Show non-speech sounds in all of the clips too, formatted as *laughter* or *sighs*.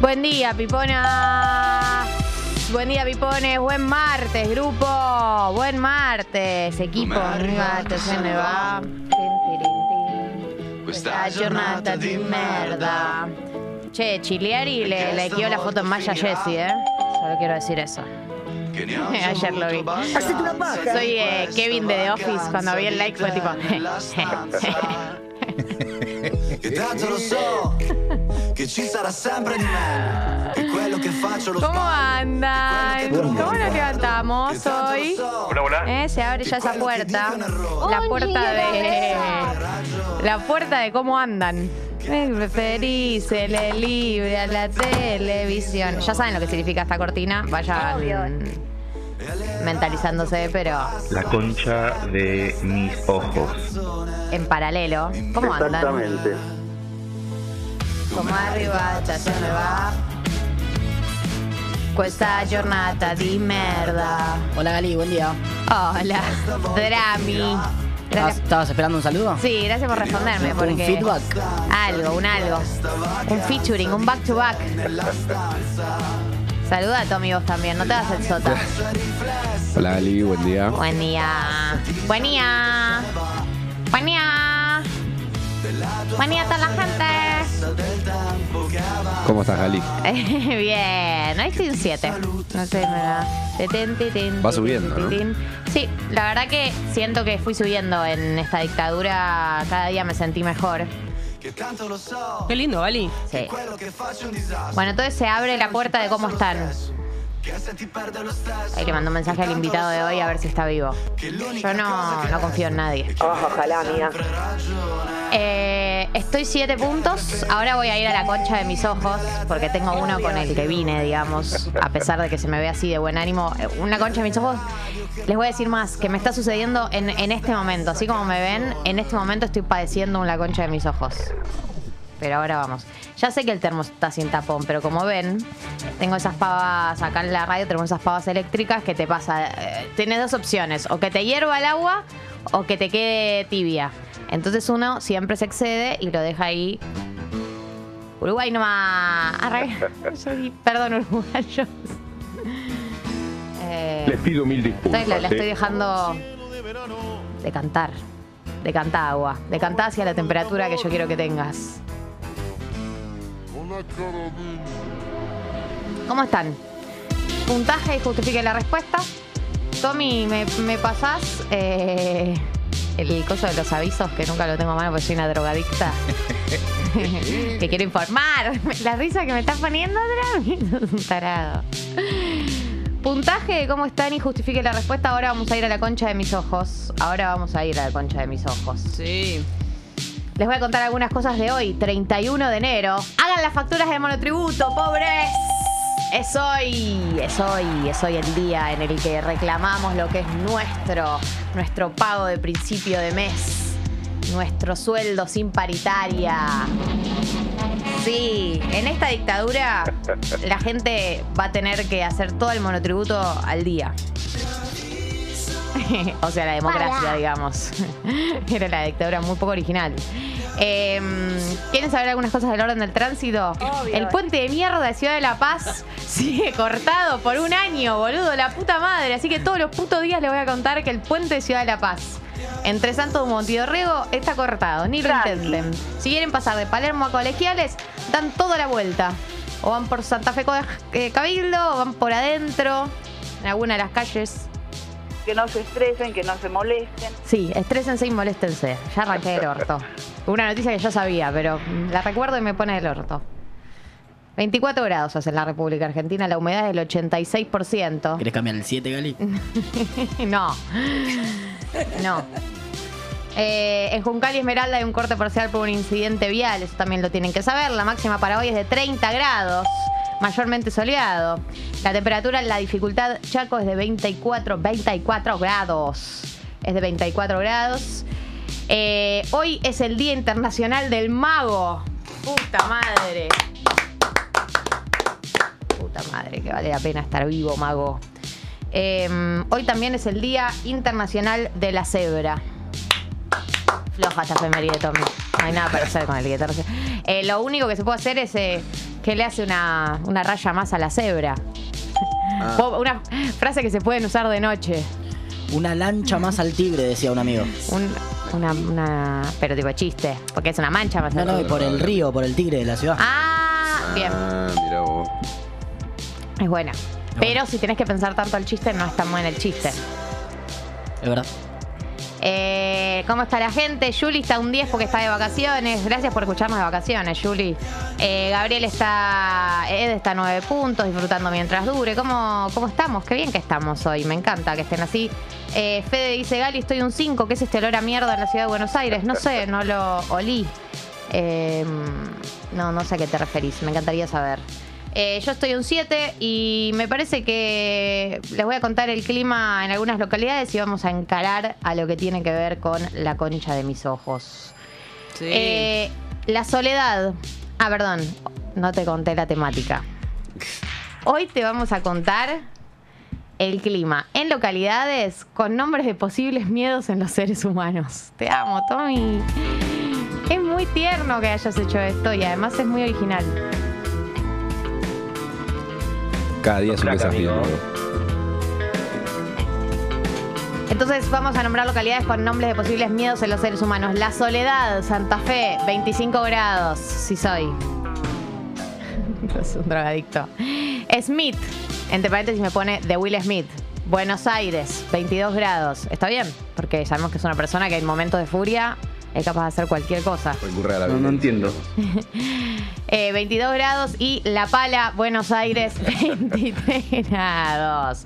Buen día, Pipona. Buen día, Pipones. Buen martes, grupo. Buen martes, equipo. Buen martes, se ne va. Questa giornata di merda. Che, Chiliari le, le quedó la foto en Maya Jessie, ¿eh? Solo quiero decir eso. *laughs* Ayer lo vi. Soy eh, Kevin de The Office. Cuando vi el like fue tipo. *laughs* *laughs* Che tanto lo so che ci sarà sempre di meglio. Che quello che faccio lo ¿Cómo andan? ¿Cómo nos levantamos hoy? Hola, hola. Eh, Se abre ya esa puerta. La puerta de. La puerta de cómo andan. Me preferís, le libre a la televisión. Ya saben lo que significa esta cortina. Vayan mentalizándose, pero La concha de mis ojos. en paralelo. ¿Cómo andan? Exactamente. Come arrivata se ne va. Questa giornata di merda. Hola Gali, buen día. Hola, Drami. ¿Estabas, Gracias. estabas esperando un saludo? Sí, gracias por responderme. Porque ¿Un feedback? Algo, un algo. Un featuring, un back to back. Saluda a tu amigo también, no te hagas el sota. Hola Ali, buen día. Buen día. Buen día. Buen día. Buen día a toda la gente. ¿Cómo estás, Ali? *laughs* Bien, hoy estoy en 7. No sé, me da. Va subiendo. Sí, la verdad que siento que fui subiendo en esta dictadura. Cada día me sentí mejor. Qué lindo, Gali. Sí. Bueno, entonces se abre la puerta de cómo están. Hay que mandar un mensaje al invitado de hoy a ver si está vivo. Yo no, no confío en nadie. ojalá, amiga. Eh, estoy siete puntos. Ahora voy a ir a la concha de mis ojos, porque tengo uno con el que vine, digamos, a pesar de que se me ve así de buen ánimo. Eh, Una concha de mis ojos. Les voy a decir más, que me está sucediendo en, en este momento. Así como me ven, en este momento estoy padeciendo una concha de mis ojos. Pero ahora vamos. Ya sé que el termo está sin tapón, pero como ven, tengo esas pavas acá en la radio, tenemos esas pavas eléctricas que te pasa. eh, tienes dos opciones: o que te hierva el agua o que te quede tibia. Entonces uno siempre se excede y lo deja ahí. Uruguay nomás. *laughs* Perdón, uruguayos. Eh, Les pido mil disculpas. entonces la, la estoy ¿eh? dejando de cantar. De cantar agua. De cantar hacia la temperatura que yo quiero que tengas. ¿Cómo están? Puntaje y justifique la respuesta. Tommy, ¿me, me pasás eh, el coso de los avisos? Que nunca lo tengo a mano porque soy una drogadicta. *laughs* que quiero informar. La risa que me estás poniendo, Drami, un tarado. Puntaje, ¿cómo están? Y justifique la respuesta. Ahora vamos a ir a la concha de mis ojos. Ahora vamos a ir a la concha de mis ojos. Sí. Les voy a contar algunas cosas de hoy, 31 de enero. Hagan las facturas de monotributo, pobres. Es hoy, es hoy, es hoy el día en el que reclamamos lo que es nuestro, nuestro pago de principio de mes, nuestro sueldo sin paritaria. Sí, en esta dictadura la gente va a tener que hacer todo el monotributo al día. *laughs* o sea, la democracia, digamos. Era la dictadura muy poco original. Eh, ¿Quieren saber algunas cosas del orden del tránsito? El puente de mierda de Ciudad de La Paz *laughs* sigue cortado por un año, boludo, la puta madre. Así que todos los putos días les voy a contar que el puente de Ciudad de La Paz entre Santo Dumont y Dorrego está cortado, ni lo intenten. Si quieren pasar de Palermo a Colegiales, dan toda la vuelta. O van por Santa Fe eh, Cabildo, o van por adentro, en alguna de las calles. Que no se estresen, que no se molesten. Sí, estrésense y moléstense. Ya arranqué el orto. Una noticia que yo sabía, pero la recuerdo y me pone el orto. 24 grados hace en la República Argentina, la humedad es del 86%. ¿Querés cambiar el 7, Gali? *laughs* no. No. Eh, en Juncal y Esmeralda hay un corte parcial por un incidente vial, eso también lo tienen que saber. La máxima para hoy es de 30 grados, mayormente soleado. La temperatura en la dificultad Chaco es de 24, 24 grados. Es de 24 grados. Eh, hoy es el Día Internacional del Mago. Puta madre. Puta madre, que vale la pena estar vivo, mago. Eh, hoy también es el Día Internacional de la Cebra. Floja esta efeméride, Tommy. No hay nada para hacer con el Internacional. Eh, lo único que se puede hacer es eh, que le hace una, una raya más a la cebra. Ah. *laughs* Una frase que se pueden usar de noche. Una lancha más al tigre, decía un amigo. Un- una, una- pero tipo chiste, porque es una mancha más No, no, y arriba. por el río, por el tigre de la ciudad. Ah, bien, Ah, mira vos. es buena. Pero si tenés que pensar tanto el chiste, no es tan bueno el chiste. Es verdad. Eh, ¿Cómo está la gente? Juli está un 10 porque está de vacaciones. Gracias por escucharnos de vacaciones, Juli. Eh, Gabriel está. Ed está a 9 puntos, disfrutando mientras dure. ¿Cómo, ¿Cómo estamos? Qué bien que estamos hoy. Me encanta que estén así. Eh, Fede dice: Gali, estoy un 5. ¿Qué es este olor a mierda en la ciudad de Buenos Aires? No sé, no lo olí. Eh, no, no sé a qué te referís. Me encantaría saber. Eh, yo estoy un 7 y me parece que les voy a contar el clima en algunas localidades y vamos a encarar a lo que tiene que ver con la concha de mis ojos. Eh, la soledad. Ah, perdón, no te conté la temática. Hoy te vamos a contar el clima en localidades con nombres de posibles miedos en los seres humanos. Te amo, Tommy. Es muy tierno que hayas hecho esto y además es muy original. Cada día es un desafío. amigo. nuevo. Entonces vamos a nombrar localidades con nombres de posibles miedos en los seres humanos. La Soledad, Santa Fe, 25 grados. Sí soy. *laughs* es un drogadicto. Smith, entre paréntesis me pone de Will Smith. Buenos Aires, 22 grados. ¿Está bien? Porque sabemos que es una persona que en momentos de furia es capaz de hacer cualquier cosa. Recurre a la No, entiendo. *laughs* Eh, 22 grados y La Pala, Buenos Aires, *laughs* 23 grados.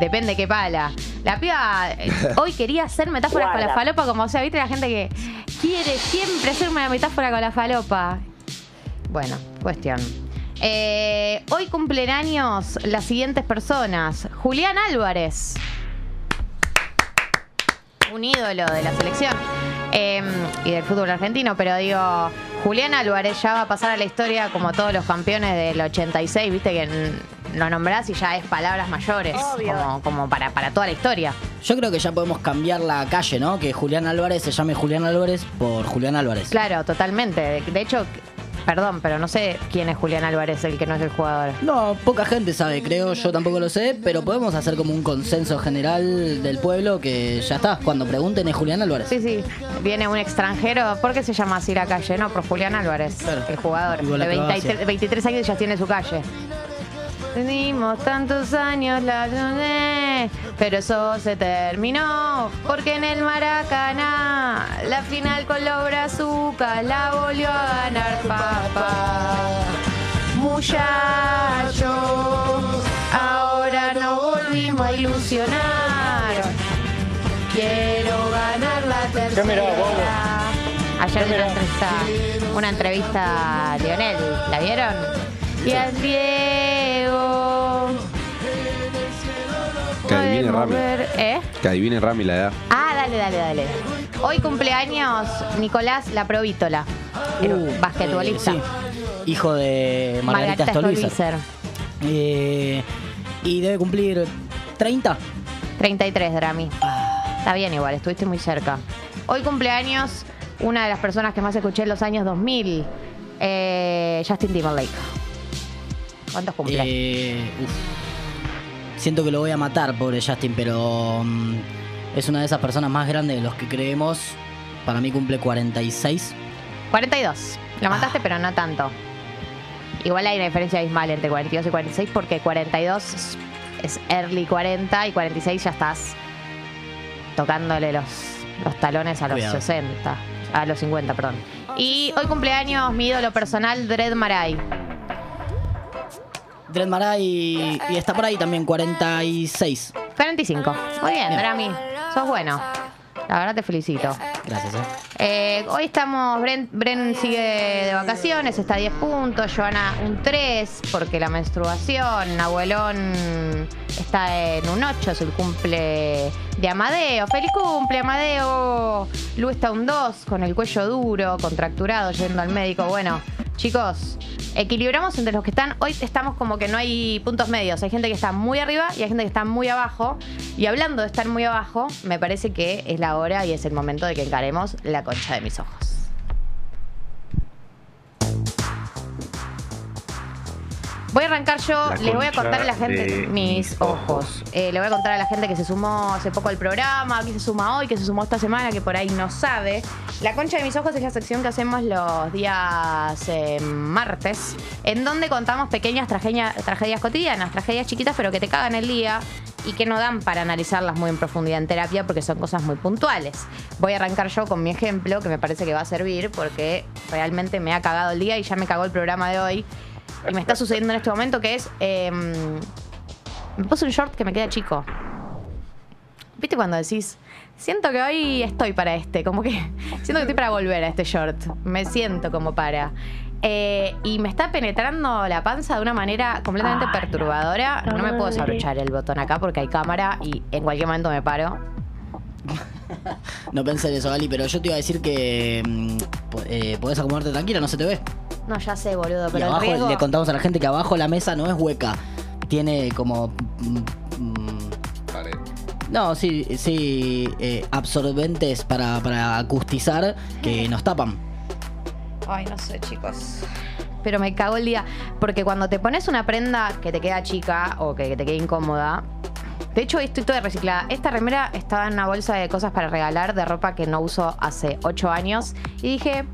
Depende qué pala. La piba eh, hoy quería hacer metáforas con la falopa, como o sea, viste la gente que quiere siempre hacer una metáfora con la falopa. Bueno, cuestión. Eh, hoy cumplen años las siguientes personas. Julián Álvarez. Un ídolo de la selección. Eh, y del fútbol argentino, pero digo, Julián Álvarez ya va a pasar a la historia como todos los campeones del 86, viste que mm, lo nombrás y ya es palabras mayores, Obvio. como, como para, para toda la historia. Yo creo que ya podemos cambiar la calle, ¿no? Que Julián Álvarez se llame Julián Álvarez por Julián Álvarez. Claro, totalmente. De, de hecho, perdón, pero no sé quién es Julián Álvarez, el que no es el jugador. No, poca gente sabe, creo, yo tampoco lo sé, pero podemos hacer como un consenso general del pueblo que ya está. Cuando pregunten es Julián Álvarez. Sí, sí. Viene un extranjero. ¿Por qué se llama así la calle? No, por Julián Álvarez, Claro. el jugador. De 23, Croacia. 23 años ya tiene su calle. Tenimos tantos años la luné, pero eso se terminó porque en el Maracaná la final con los brazucas la volvió a ganar papá. Muchachos, ahora no volvimos a ilusionar. Quiero ganar la tercera. Ayer una entrevista, una entrevista a Lionel, ¿la vieron? Y al Diego. Que adivine Rami. ¿Eh? Que adivine Rami la edad. Ah, dale, dale, dale. Hoy cumpleaños Nicolás La Provítola, Uh, basquetbolista. eh, sí. Hijo de Margarita, Stolbizer. Stolbizer. Eh, y debe cumplir 30. 33 Drami. Está bien igual, estuviste muy cerca. Hoy cumpleaños una de las personas que más escuché en los años 2000, eh, Justin Timberlake. ¿Cuántos cumple? Eh, uf. Siento que lo voy a matar, pobre Justin, pero mm, es una de esas personas más grandes de los que creemos. Para mí cumple 46. 42. Lo mataste, pero no tanto. Igual hay una diferencia abismal entre 42 y 46 porque 42 es- es early 40 y 46 ya estás tocándole los, los talones a los Cuidado. 60. A los 50, perdón. Y hoy cumpleaños mi ídolo personal, Dred Maray. Dred Maray y, y está por ahí también, 46. 45. Muy bien, Bien. Drami. Sos bueno. La verdad te felicito. Gracias, eh. Eh, hoy estamos, Bren, Bren sigue de vacaciones, está a 10 puntos, Joana un 3 porque la menstruación, Abuelón está en un 8, es el cumple de Amadeo. ¡Feliz cumple, Amadeo! Lu está un 2 con el cuello duro, contracturado, yendo al médico. Bueno, chicos, equilibramos entre los que están. Hoy estamos como que no hay puntos medios. Hay gente que está muy arriba y hay gente que está muy abajo. Y hablando de estar muy abajo, me parece que es la hora y es el momento de que encaremos la concha de mis ojos. Voy a arrancar yo, les voy a contar a la gente mis ojos. Eh, le voy a contar a la gente que se sumó hace poco al programa, que se suma hoy, que se sumó esta semana, que por ahí no sabe. La concha de mis ojos es la sección que hacemos los días eh, martes, en donde contamos pequeñas tragedias, tragedias cotidianas, tragedias chiquitas, pero que te cagan el día y que no dan para analizarlas muy en profundidad en terapia porque son cosas muy puntuales. Voy a arrancar yo con mi ejemplo, que me parece que va a servir porque realmente me ha cagado el día y ya me cagó el programa de hoy. Y me está sucediendo en este momento que es... eh, me puse un short que me queda chico. ¿Viste cuando decís, siento que hoy estoy para este? Como que *laughs* siento que estoy para volver a este short. Me siento como para. Eh, y me está penetrando la panza de una manera completamente perturbadora. No me puedo desabrochar el botón acá porque hay cámara y en cualquier momento me paro. *laughs* No pensé en eso, Ali, pero yo te iba a decir que mm, eh, podés acomodarte tranquila, no se te ve. No, ya sé, boludo, y pero el abajo riesgo... le contamos a la gente que abajo la mesa no es hueca. Tiene como. mm, mm, Pared. no, sí, sí, eh, absorbentes para, para acustizar que *laughs* nos tapan. Ay, no sé, chicos. Pero me cago el día. Porque cuando te pones una prenda que te queda chica o que te queda incómoda. De hecho, estoy toda reciclada. Esta remera estaba en una bolsa de cosas para regalar de ropa que no uso hace 8 años. Y dije,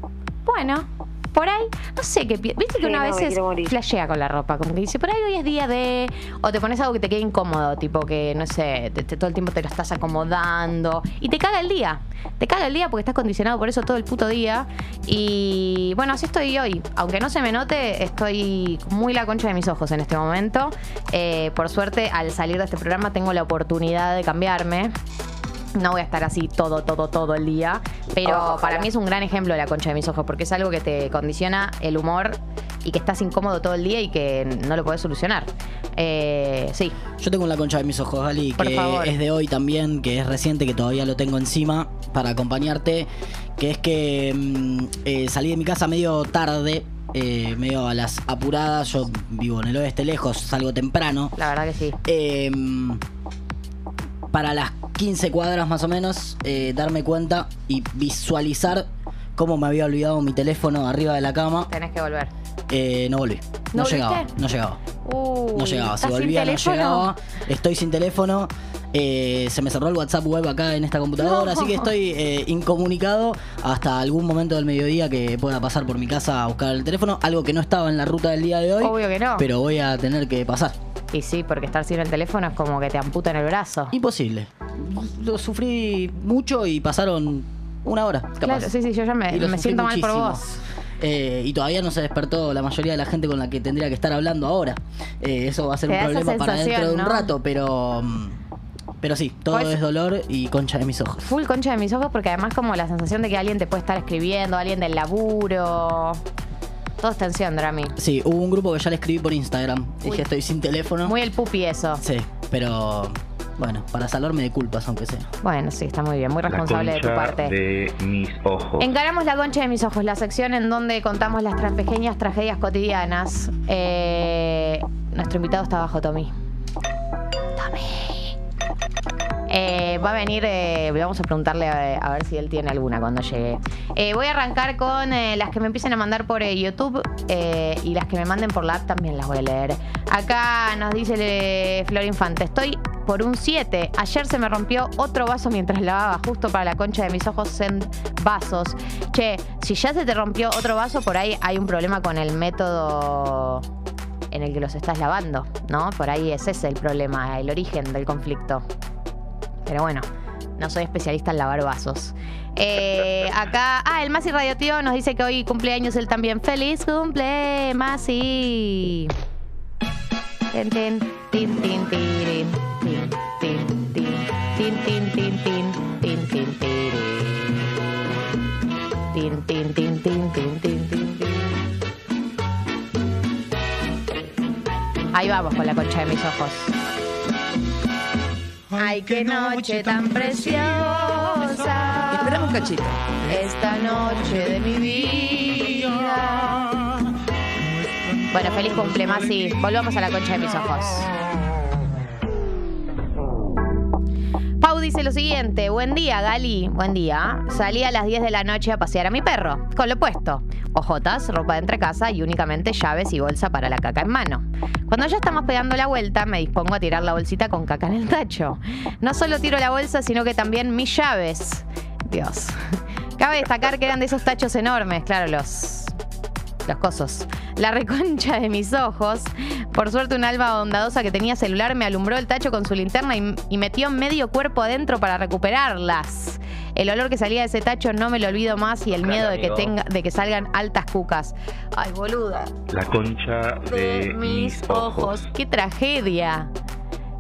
bueno, por ahí, no sé qué. Viste que Sí, una no, vez flashea con la ropa. Como que dice, por ahí hoy es día de. O te pones algo que te quede incómodo, tipo que, no sé, te- te- todo el tiempo te lo estás acomodando. Y te caga el día. Te caga el día porque estás condicionado por eso todo el puto día. Y bueno, así estoy hoy. Aunque no se me note, estoy muy la concha de mis ojos en este momento. Eh, por suerte, al salir de este programa, tengo la oportunidad de cambiarme. No voy a estar así todo, todo, todo el día. Pero para mí es un gran ejemplo de la concha de mis ojos, porque es algo que te condiciona el humor y que estás incómodo todo el día y que no lo puedes solucionar. Eh, sí, Yo tengo la concha de mis ojos, Ali, Por que favor. es de hoy también, que es reciente, que todavía lo tengo encima para acompañarte. Que es que mm, eh, salí de mi casa medio tarde, eh, medio a las apuradas. Yo vivo en el oeste lejos, salgo temprano. la verdad que sí. Eh, para las 15 cuadras más o menos, eh, darme cuenta y visualizar cómo me había olvidado mi teléfono arriba de la cama. Tenés que volver. Eh, no volví. No, ¿No llegaba, no llegaba. No llegaba, si ¿estás sin volvía no llegaba. Estoy sin teléfono. eh, se me cerró el WhatsApp web acá en esta computadora, No. así que estoy eh, incomunicado hasta algún momento del mediodía que pueda pasar por mi casa a buscar el teléfono. Algo que no estaba en la ruta del día de hoy. Obvio que no. Pero voy a tener que pasar. Y sí, porque estar sin el teléfono es como que te amputan el brazo. Imposible. Lo sufrí mucho y pasaron una hora. Capaz. Claro, sí, sí, yo ya me, siento mal por muchísimo. vos. Eh, y todavía no se despertó la mayoría de la gente con la que tendría que estar hablando ahora. Eh, eso va a ser Te un da esa problema para dentro de un ¿no? rato, pero. mm, Pero sí, todo Pues- es dolor y concha de mis ojos. Full concha de mis ojos porque además como la sensación de que alguien te puede estar escribiendo, alguien del laburo. Todo es tensión, Drami. Sí, hubo un grupo que ya le escribí por Instagram. Dije, estoy sin teléfono. Muy el pupi eso. Sí, pero. Bueno, para salvarme de culpas, aunque sea. Bueno, sí, está muy bien, muy La responsable de tu concha parte. de mis ojos. Encaramos la concha de mis ojos, la sección en donde contamos las tra- pequeñas tragedias cotidianas. Eh, nuestro invitado está abajo, Tommy. Tommy. Eh, va a venir, eh, vamos a preguntarle a, ver si él tiene alguna cuando llegue. Eh, voy a arrancar con las que me empiecen a mandar por YouTube y las que me manden por la app también las voy a leer. Acá nos dice Flor Infante, estoy por un 7. Ayer se me rompió otro vaso mientras lavaba, justo para la concha de mis ojos en vasos. Che, si ya se te rompió otro vaso, por ahí hay un problema con el método en el que los estás lavando, ¿no? Por ahí es ese el problema, el origen del conflicto. Pero bueno, no soy especialista en lavar vasos. Eh, acá, ah, el Masi Radioactivo nos dice que hoy cumpleaños él también. ¡Feliz cumple, Masi! Tin, tin, tin, tin, tirin, tin, tin, tin, tin, tin, tin, tin, tin, tin, tirin. Tin, tin, tin, tin, tin, tin, tin, tin. Ahí vamos con la concha de mis ojos. Ay, qué noche tan preciosa. Esperamos cachito. Esta noche de mi vida. Bueno, feliz cumple, Masi. Volvamos a la concha de mis ojos. Pau dice lo siguiente. Buen día, Gali. Buen día. Salí a las 10 de la noche a pasear a mi perro. Con lo puesto. Ojotas, ropa de entre casa y únicamente llaves y bolsa para la caca en mano. Cuando ya estamos pegando la vuelta, me dispongo a tirar la bolsita con caca en el tacho. No solo tiro la bolsa, sino que también mis llaves. Dios. Cabe destacar que eran de esos tachos enormes, claro, los los cosos. La reconcha de mis ojos. Por suerte, un alba bondadosa que tenía celular me alumbró el tacho con su linterna y, y metió medio cuerpo adentro para recuperarlas. El olor que salía de ese tacho no me lo olvido más y el miedo de que, tenga, de que salgan altas cucas. Ay, boluda. La concha de mis ojos. Qué tragedia.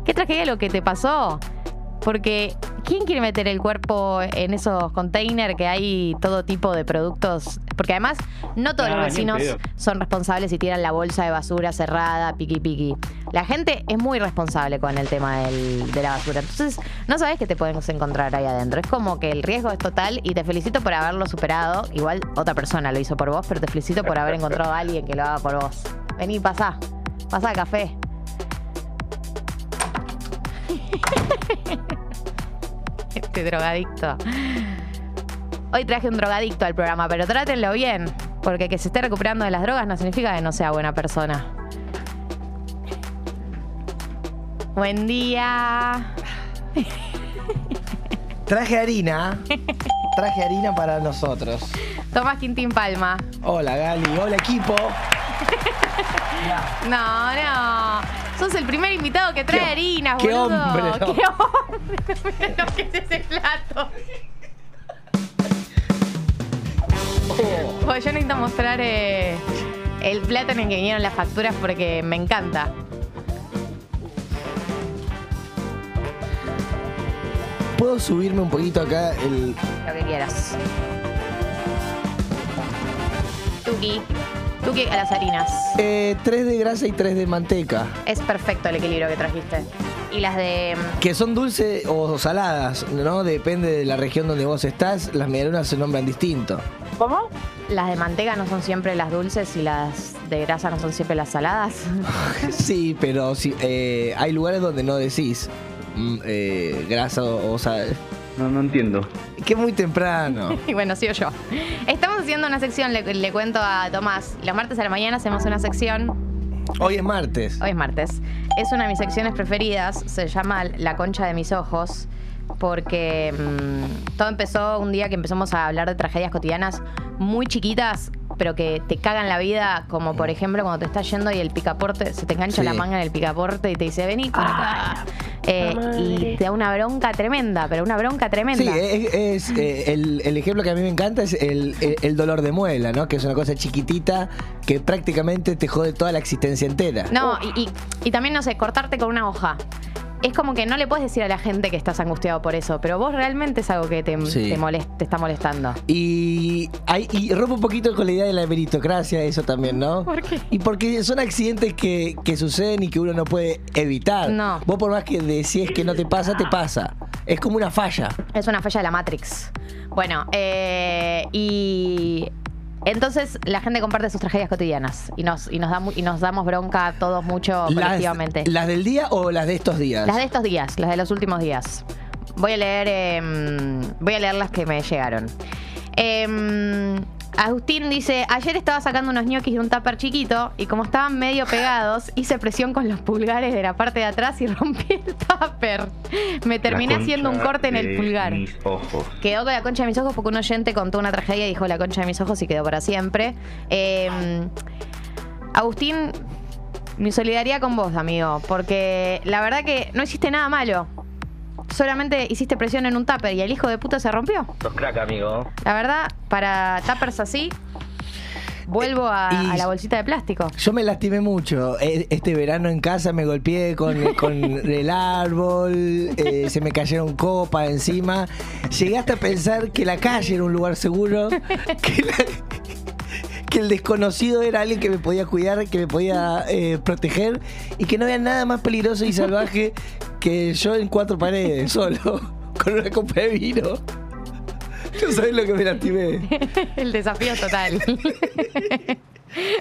Qué tragedia lo que te pasó. Porque, ¿quién quiere meter el cuerpo en esos containers que hay todo tipo de productos? Porque además, no todos Ah, los vecinos son responsables y tiran la bolsa de basura cerrada, piqui piqui. La gente es muy responsable con el tema del- de la basura. Entonces, no sabes qué te puedes encontrar ahí adentro. Es como que el riesgo es total y te felicito por haberlo superado. Igual otra persona lo hizo por vos, pero te felicito por haber encontrado a alguien que lo haga por vos. Vení, pasá. Pasá café. *laughs* Este drogadicto. Hoy traje un drogadicto al programa, pero trátenlo bien, porque que se esté recuperando de las drogas no significa que no sea buena persona. Buen día. Traje harina. Traje harina para nosotros. Tomás Quintín Palma. Hola Gali, hola equipo. No, no. Sos el primer invitado que trae harinas, qué boludo. hombre, ¿no? Qué hombre. *laughs* Miren lo que es ese plato. *laughs* Pues yo necesito mostrar eh, el plato en el que vinieron las facturas porque me encanta. ¿Puedo subirme un poquito acá el. Lo que quieras. Tuki. Tuki a las harinas. Eh, 3 de grasa y 3 de manteca. Es perfecto el equilibrio que trajiste. Y las de. mm, Que son dulces o saladas, ¿no? Depende de la región donde vos estás, las medialunas se nombran distinto. ¿Cómo? Las de manteca no son siempre las dulces y las de grasa no son siempre las saladas. *laughs* Sí, pero sí, eh, hay lugares donde no decís mm, eh, grasa o, o sal. No, no entiendo. Que es muy temprano. *laughs* y bueno, sigo yo. Estamos haciendo una sección, le, le cuento a Tomás. Los martes a la mañana hacemos una sección. Hoy es martes. Hoy es martes. Es una de mis secciones preferidas. Se llama La concha de mis ojos. Porque mm, todo empezó un día que empezamos a hablar de tragedias cotidianas muy chiquitas, pero que te cagan la vida, como por ejemplo cuando te estás yendo y el picaporte, se te engancha Sí. la manga en el picaporte y te dice, vení para acá. Eh, y te da una bronca tremenda, pero una bronca tremenda. Sí, es, es, eh, el, el ejemplo que a mí me encanta es el, el- el dolor de muela, ¿no? Que es una cosa chiquitita que prácticamente te jode toda la existencia entera. No, y, y- y también, no sé, cortarte con una hoja. Es como que no le puedes decir a la gente que estás angustiado por eso, pero vos realmente es algo que te, Sí. te, molest- te está molestando. Y, hay, y rompo un poquito con la idea de la meritocracia, eso también, ¿no? ¿Por qué? Y porque son accidentes que, que suceden y que uno no puede evitar. No. Vos por más que decís que no te pasa, te pasa. Es como una falla. Es una falla de la Matrix. Bueno, eh, y entonces la gente comparte sus tragedias cotidianas y nos, y nos, da, y nos damos bronca todos mucho Las, colectivamente. ¿Las del día o las de estos días? Las de estos días, las de los últimos días. Voy a leer, em, voy a leer las que me llegaron. Em, Agustín dice, ayer estaba sacando unos ñoquis de un tupper chiquito y como estaban medio pegados, hice presión con los pulgares de la parte de atrás y rompí el tupper. Me terminé haciendo un corte en el pulgar. Mis ojos. Quedó con la concha de mis ojos porque un oyente contó una tragedia y dijo la concha de mis ojos y quedó para siempre. Eh, Agustín, mi solidaridad con vos, amigo, porque la verdad que no hiciste nada malo. Solamente hiciste presión en un tupper y el hijo de puta se rompió. Sos crack, amigo. La verdad, para tuppers así, vuelvo a, Y- a la bolsita de plástico. Yo me lastimé mucho. E- Este verano en casa me golpeé con, con *laughs* el árbol, eh, se me cayeron copas encima. Llegué hasta a pensar que la calle era un lugar seguro, que, la- que el desconocido era alguien que me podía cuidar, que me podía eh, proteger y que no había nada más peligroso y salvaje que yo en cuatro paredes, *laughs* solo, con una copa de vino. No sabés lo que me lastimé. *laughs* el desafío total. *laughs*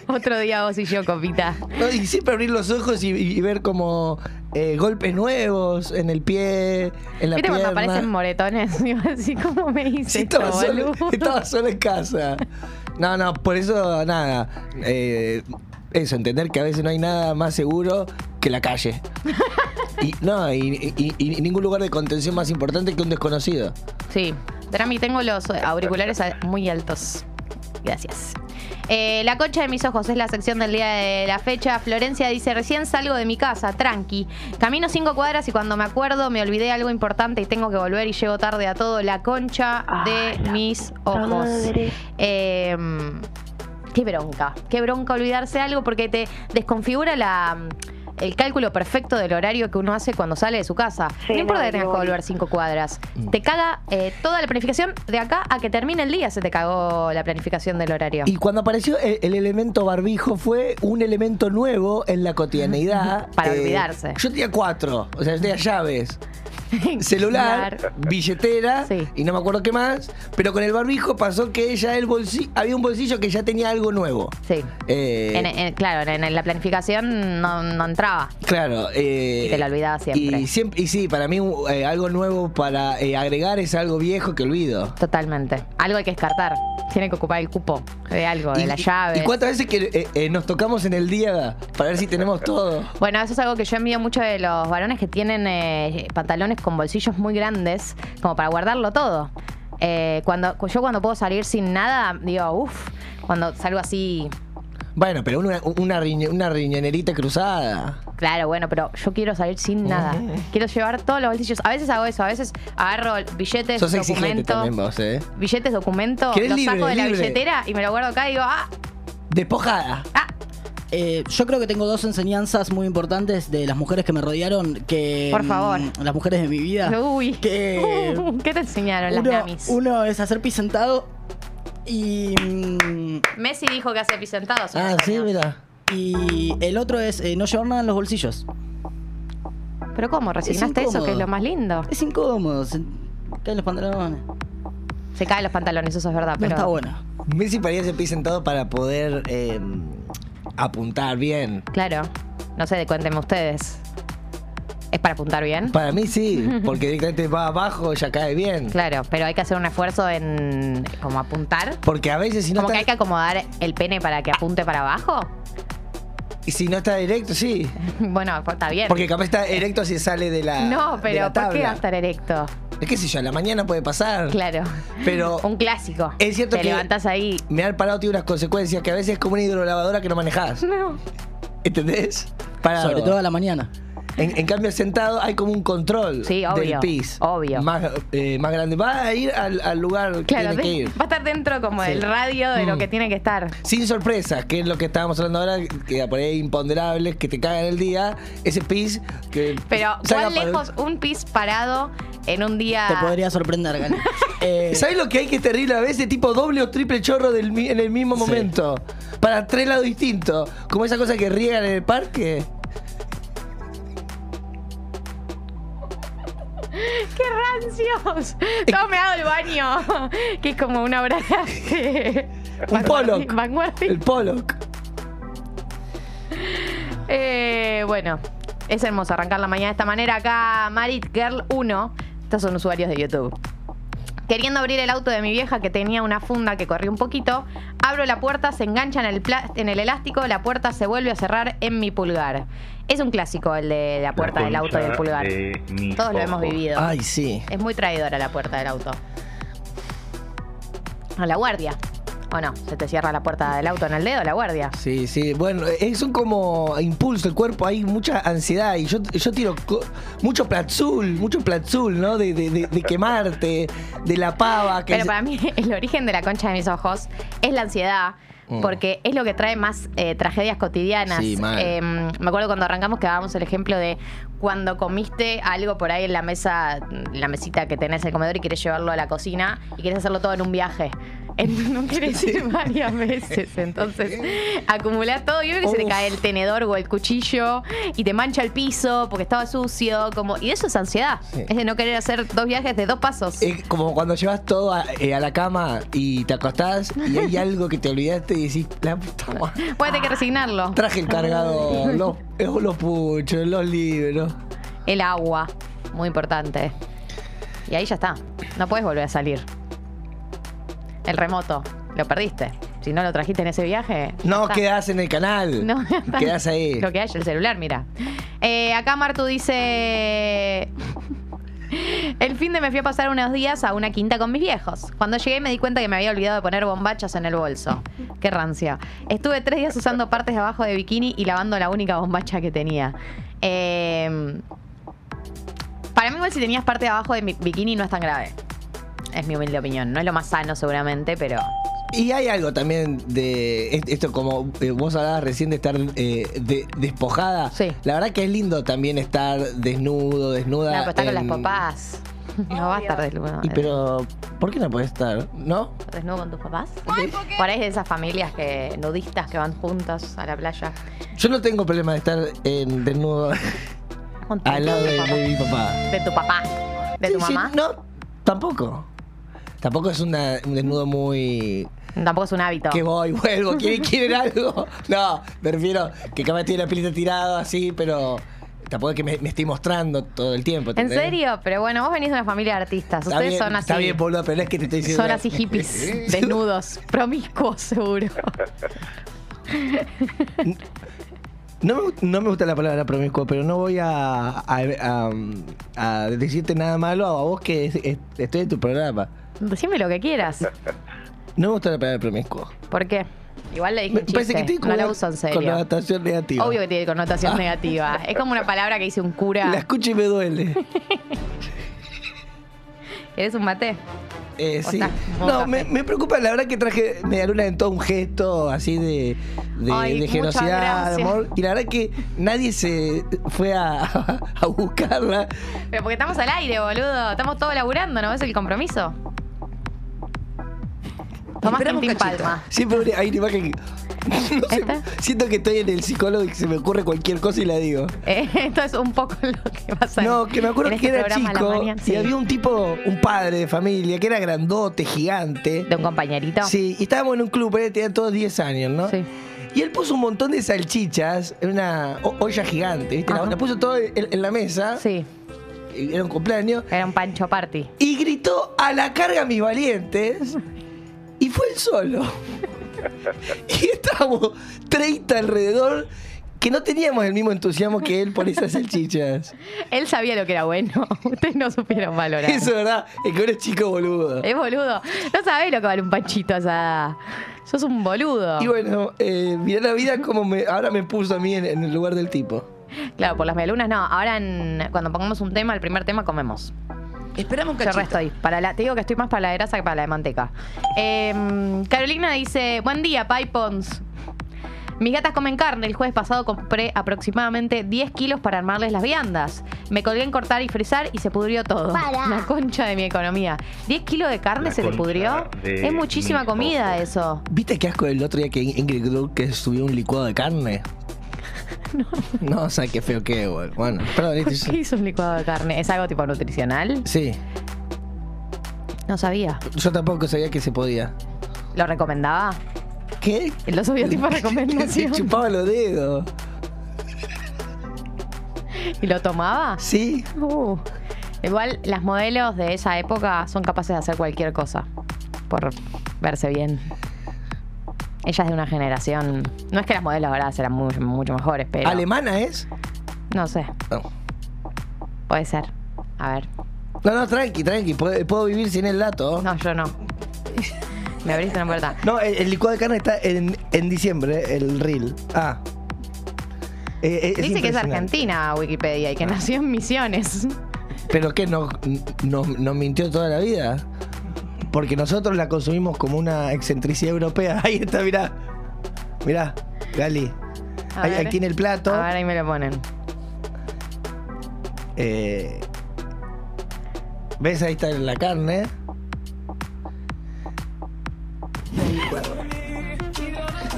Otro día vos y yo, copita. No, y siempre abrir los ojos y, y ver como eh, golpes nuevos en el pie, en la ¿Viste cuando pierna. aparecen moretones? Así como me hice Sí, esto, estaba, solo, estaba solo en casa. No, no, por eso nada. eh, eso, entender que a veces no hay nada más seguro que la calle. Y no, y, ningún lugar de contención más importante que un desconocido. Sí, Drami, tengo los auriculares muy altos. Gracias. Eh, la concha de mis ojos es la sección del día de la fecha. Florencia dice, recién salgo de mi casa, tranqui. Camino cinco cuadras y cuando me acuerdo me olvidé algo importante y tengo que volver y llego tarde a todo. La concha de mis ojos. Eh, qué bronca, qué bronca olvidarse algo porque te desconfigura la... El cálculo perfecto del horario que uno hace cuando sale de su casa. Sí, no importa no, que tengas que volver cinco cuadras. Te caga eh, toda la planificación de acá a que termine el día. Se te cagó la planificación del horario. Y cuando apareció el, el elemento barbijo fue un elemento nuevo en la cotidianeidad. Para Eh, olvidarse. Yo tenía cuatro, o sea, yo tenía llaves. *laughs* celular, Claro. billetera Sí. y no me acuerdo qué más, pero con el barbijo pasó que ya el bolsillo, había un bolsillo que ya tenía algo nuevo. Sí. Eh, En- en- claro, en, en la planificación no, no entraba. claro. eh, Y te lo olvidabas siempre. Y, siempre, y sí, para mí eh, algo nuevo para eh, agregar es algo viejo que olvido. Totalmente. Algo hay que descartar. Tiene que ocupar el cupo de algo, de la llave. ¿Y cuántas veces que nos tocamos en el día para ver si tenemos todo? Bueno, eso es algo que yo envidio mucho de los varones que tienen eh, pantalones con bolsillos muy grandes, como para guardarlo todo. Eh, cuando yo cuando puedo salir sin nada, digo, uff, cuando salgo así, Bueno, pero una, una, riñe- una riñonerita cruzada. claro, bueno, pero yo quiero salir sin nada. Quiero llevar todos los bolsillos. A veces hago eso, a veces agarro billetes, Sos exigente documento, también vos, ¿eh? billetes, documento, Que eres los libre, saco de la billetera y me lo guardo acá y digo, ah, Despojada. ah, Eh, yo creo que tengo dos enseñanzas muy importantes de las mujeres que me rodearon, que Por favor. mm, las mujeres de mi vida. uy. Que *laughs* ¿Qué te enseñaron las namis? uno es hacer pis sentado y mm, Messi dijo que hace pisentado. Ah, sí, años. mira. y el otro es eh, no llevar nada en los bolsillos. Pero ¿cómo? ¿Resignaste eso que es lo más lindo? Es incómodo, se caen los pantalones. Se caen los pantalones, eso es verdad, pero. está bueno. Messi paría ese pie sentado para poder eh, apuntar bien. Claro. No sé, cuéntenme ustedes. ¿Es para apuntar bien? Para mí sí, *laughs* porque directamente va abajo ya cae bien. Claro, pero hay que hacer un esfuerzo en como apuntar. Porque a veces si no, Como que hay que acomodar el pene para que apunte para abajo. Y si no está directo, sí. *laughs* Bueno, está bien. Porque capaz está directo si sale de la no, de pero la ¿por qué va a estar erecto? Es que sé yo, a la mañana puede pasar. Claro. Pero *laughs* Un clásico. es cierto Te que- levantas ahí. me han parado tiene unas consecuencias que a veces es como una hidrolavadora que no manejás. No. ¿Entendés? Parado. Sobre todo a la mañana. En, en cambio, sentado hay como un control Sí, obvio, del pis. obvio. Más, eh, más grande. Va a ir al, al lugar que Claro, tiene que ir. va a estar dentro como Sí. del radio de lo Mm. que tiene que estar. Sin sorpresas, que es lo que estábamos hablando ahora, que por ahí imponderables, que te cagan el día. Ese pis que. Pero, ¿cuán para- lejos un pis parado en un día? Te podría sorprender, Gani. *laughs* Eh, ¿Sabes lo que hay que es terrible a veces? Tipo doble o triple chorro del mi- en el mismo Sí. momento. Para tres lados distintos. Como esa cosa que riegan en el parque. *laughs* ¡Qué rancios! Todo me hago el baño. Que es como una obra de arte. *laughs* Un Pollock. Vanguardia. El Pollock. Eh, bueno, es hermoso arrancar la mañana de esta manera. Acá Marit Girl 1. Estos son usuarios de YouTube. Queriendo abrir el auto de mi vieja que tenía una funda que corría un poquito, abro la puerta, se engancha en el, en el elástico, la puerta se vuelve a cerrar en mi pulgar. Es un clásico el de la puerta La del auto y el pulgar. de Todos lo hemos vivido. Ay, sí. Es muy traidora la puerta del auto. A la guardia. ¿O no? ¿Se te cierra la puerta del auto en el dedo, la guardia? Sí, sí. Bueno, es un como impulso el cuerpo, hay mucha ansiedad. Y yo, yo tiro mucho platzul, mucho platzul, ¿no? De, de, de- de quemarte, de la pava. Que Pero para mí el origen de la concha de mis ojos es la ansiedad. Mm. Porque es lo que trae más eh, tragedias cotidianas. Sí. Eh, me acuerdo cuando arrancamos que dábamos el ejemplo de cuando comiste algo por ahí en la mesa, en la mesita que tenés en el comedor y querés llevarlo a la cocina y querés hacerlo todo en un viaje. En- no querés ir varias veces. *laughs* Entonces, acumulás todo. Yo creo que se te cae el tenedor o el cuchillo y te mancha el piso porque estaba sucio. Como, y eso es ansiedad. Sí. Es de no querer hacer dos viajes de dos pasos. Es como cuando llevas todo a, eh, a la cama y te acostás y hay *laughs* algo que te olvidaste y decís, la puta madre. Puede que resignarlo. Traje el cargador, *laughs* los, eh, los puchos, los libros. El agua, muy importante. Y ahí ya está. No puedes volver a salir. El remoto, lo perdiste. Si no lo trajiste en ese viaje. No está. quedás en el canal. *laughs* No, quedás ahí. Lo que hay, el celular, mira. Eh, acá Martu dice. El fin de me fui a pasar unos días a una quinta con mis viejos. Cuando llegué me di cuenta que me había olvidado de poner bombachas en el bolso. Qué rancia. Estuve tres días usando partes de abajo de bikini y lavando la única bombacha que tenía. Eh, para mí igual si tenías parte de abajo de mi bikini no es tan grave. Es mi humilde opinión. No es lo más sano seguramente, pero... Y hay algo también de est- esto, como eh, vos hablabas recién de estar eh, de- despojada. Sí. La verdad que es lindo también estar desnudo, desnuda. No, pero está con las papás. *laughs* No va a estar desnudo. Y pero, ¿por qué no puede estar? ¿No? ¿Desnudo con tus papás? Por ahí es de esas familias que nudistas que van juntos a la playa. Yo no tengo problema de estar en desnudo al lado de, mi papá. De tu papá. De tu sí, mamá. no, tampoco. Tampoco es una- un desnudo muy. Tampoco es un hábito. Que voy, vuelvo, ¿quieren, *laughs* quieren algo? No, me refiero que capaz tiene la pilita tirada así, pero tampoco es que me, me estoy mostrando todo el tiempo. ¿En serio? Pero bueno, vos venís de una familia de artistas. Ustedes bien, son así. Está bien, boludo, pero es que te estoy diciendo. son así *laughs* hippies, desnudos, promiscuos, seguro. *laughs* No me, no me gusta la palabra promiscuo, pero no voy a, a, a- a decirte nada malo a vos que es- es- estoy en tu programa. Decime lo que quieras. *laughs* No me gusta la palabra promiscuo. ¿Por qué? Igual le dije un parece que tiene no la uso en serio. connotación negativa. Obvio que tiene connotación negativa. *laughs* Es como una palabra que dice un cura. La escucho y me duele. *laughs* ¿Eres un mate? Eh, sí. No, me, me preocupa, la verdad que traje Media Luna en todo un gesto así de, de, Ay, de generosidad, de amor. Y la verdad que nadie se fue a, a buscarla. Pero porque estamos al aire, boludo. Estamos todos laburando, ¿no ves el compromiso? Tomás Quintín. Palma. Siempre hay una imagen que. *laughs* no sé, ¿Esta? siento que estoy en el psicólogo y que se me ocurre cualquier cosa y la digo. Eh, *laughs* esto es un poco lo que pasa No, que me acuerdo que este era chico mañana. y había un tipo, un padre de familia, que era grandote, gigante. ¿De un compañerito? Sí, y estábamos en un club, él tenía todos 10 años, ¿no? Sí. Y él puso un montón de salchichas en una olla gigante, ¿viste? La, puso todo en, en la mesa, Sí, era un cumpleaños, era un pancho party. y gritó a la carga mis valientes, *laughs* y fue él solo. *laughs* y estábamos 30 alrededor, que no teníamos el mismo entusiasmo que él por esas salchichas. *laughs* Él sabía lo que era bueno. *laughs* Ustedes no supieron valorar. Eso es verdad, es que eres chico boludo. Es boludo. No sabés lo que vale un panchito asada. Sos un boludo. Y bueno, eh, mirá la vida como me, ahora me puso a mí en, en el lugar del tipo. Claro, por las melunas no. Ahora en- cuando pongamos un tema, el primer tema comemos. Esperamos un Yo resto ahí. Para la, te digo que estoy más para la de grasa que para la de manteca. Em, Carolina dice, buen día, Pipons. Mis gatas comen carne. El jueves pasado compré aproximadamente 10 kilos para armarles las viandas. Me colgué en cortar y frizar y se pudrió todo. Para. La concha de mi economía. ¿10 kilos de carne La se concha pudrió? Es muchísima comida ojos. eso. ¿Viste qué asco el otro día que Ingrid Group que subió un licuado de carne? *laughs* No. No, o sea, qué feo que. Bueno, perdón, ¿Por qué hizo un licuado de carne? ¿Es algo tipo nutricional? Sí, No sabía. yo tampoco sabía que se podía. ¿Lo recomendaba? ¿Qué? Lo subió tipo *laughs* Se recomendación. chupaba los dedos. ¿Y lo tomaba? Sí. Uh, igual las modelos de esa época son capaces de hacer cualquier cosa por verse bien. Ellas de una generación. No es que las modelos ahora serán mucho, mucho mejores, pero. ¿Alemana es? No sé, No. puede ser. A ver. No, no, tranqui, tranqui. Puedo, puedo vivir sin el dato. No, yo no. *laughs* Me abriste una puerta. No, el, el licuado de carne está en, en diciembre, el reel. Ah. Eh, eh, Dice que es argentina Wikipedia y que nació en Misiones. ¿Pero qué? ¿Nos, nos, nos mintió toda la vida? porque nosotros la consumimos como una excentricidad europea. *laughs* Ahí está, mirá. Mirá, Gali. Aquí en el plato. A ver, ahí me lo ponen. Eh, ¿Ves? Ahí está la carne. *laughs*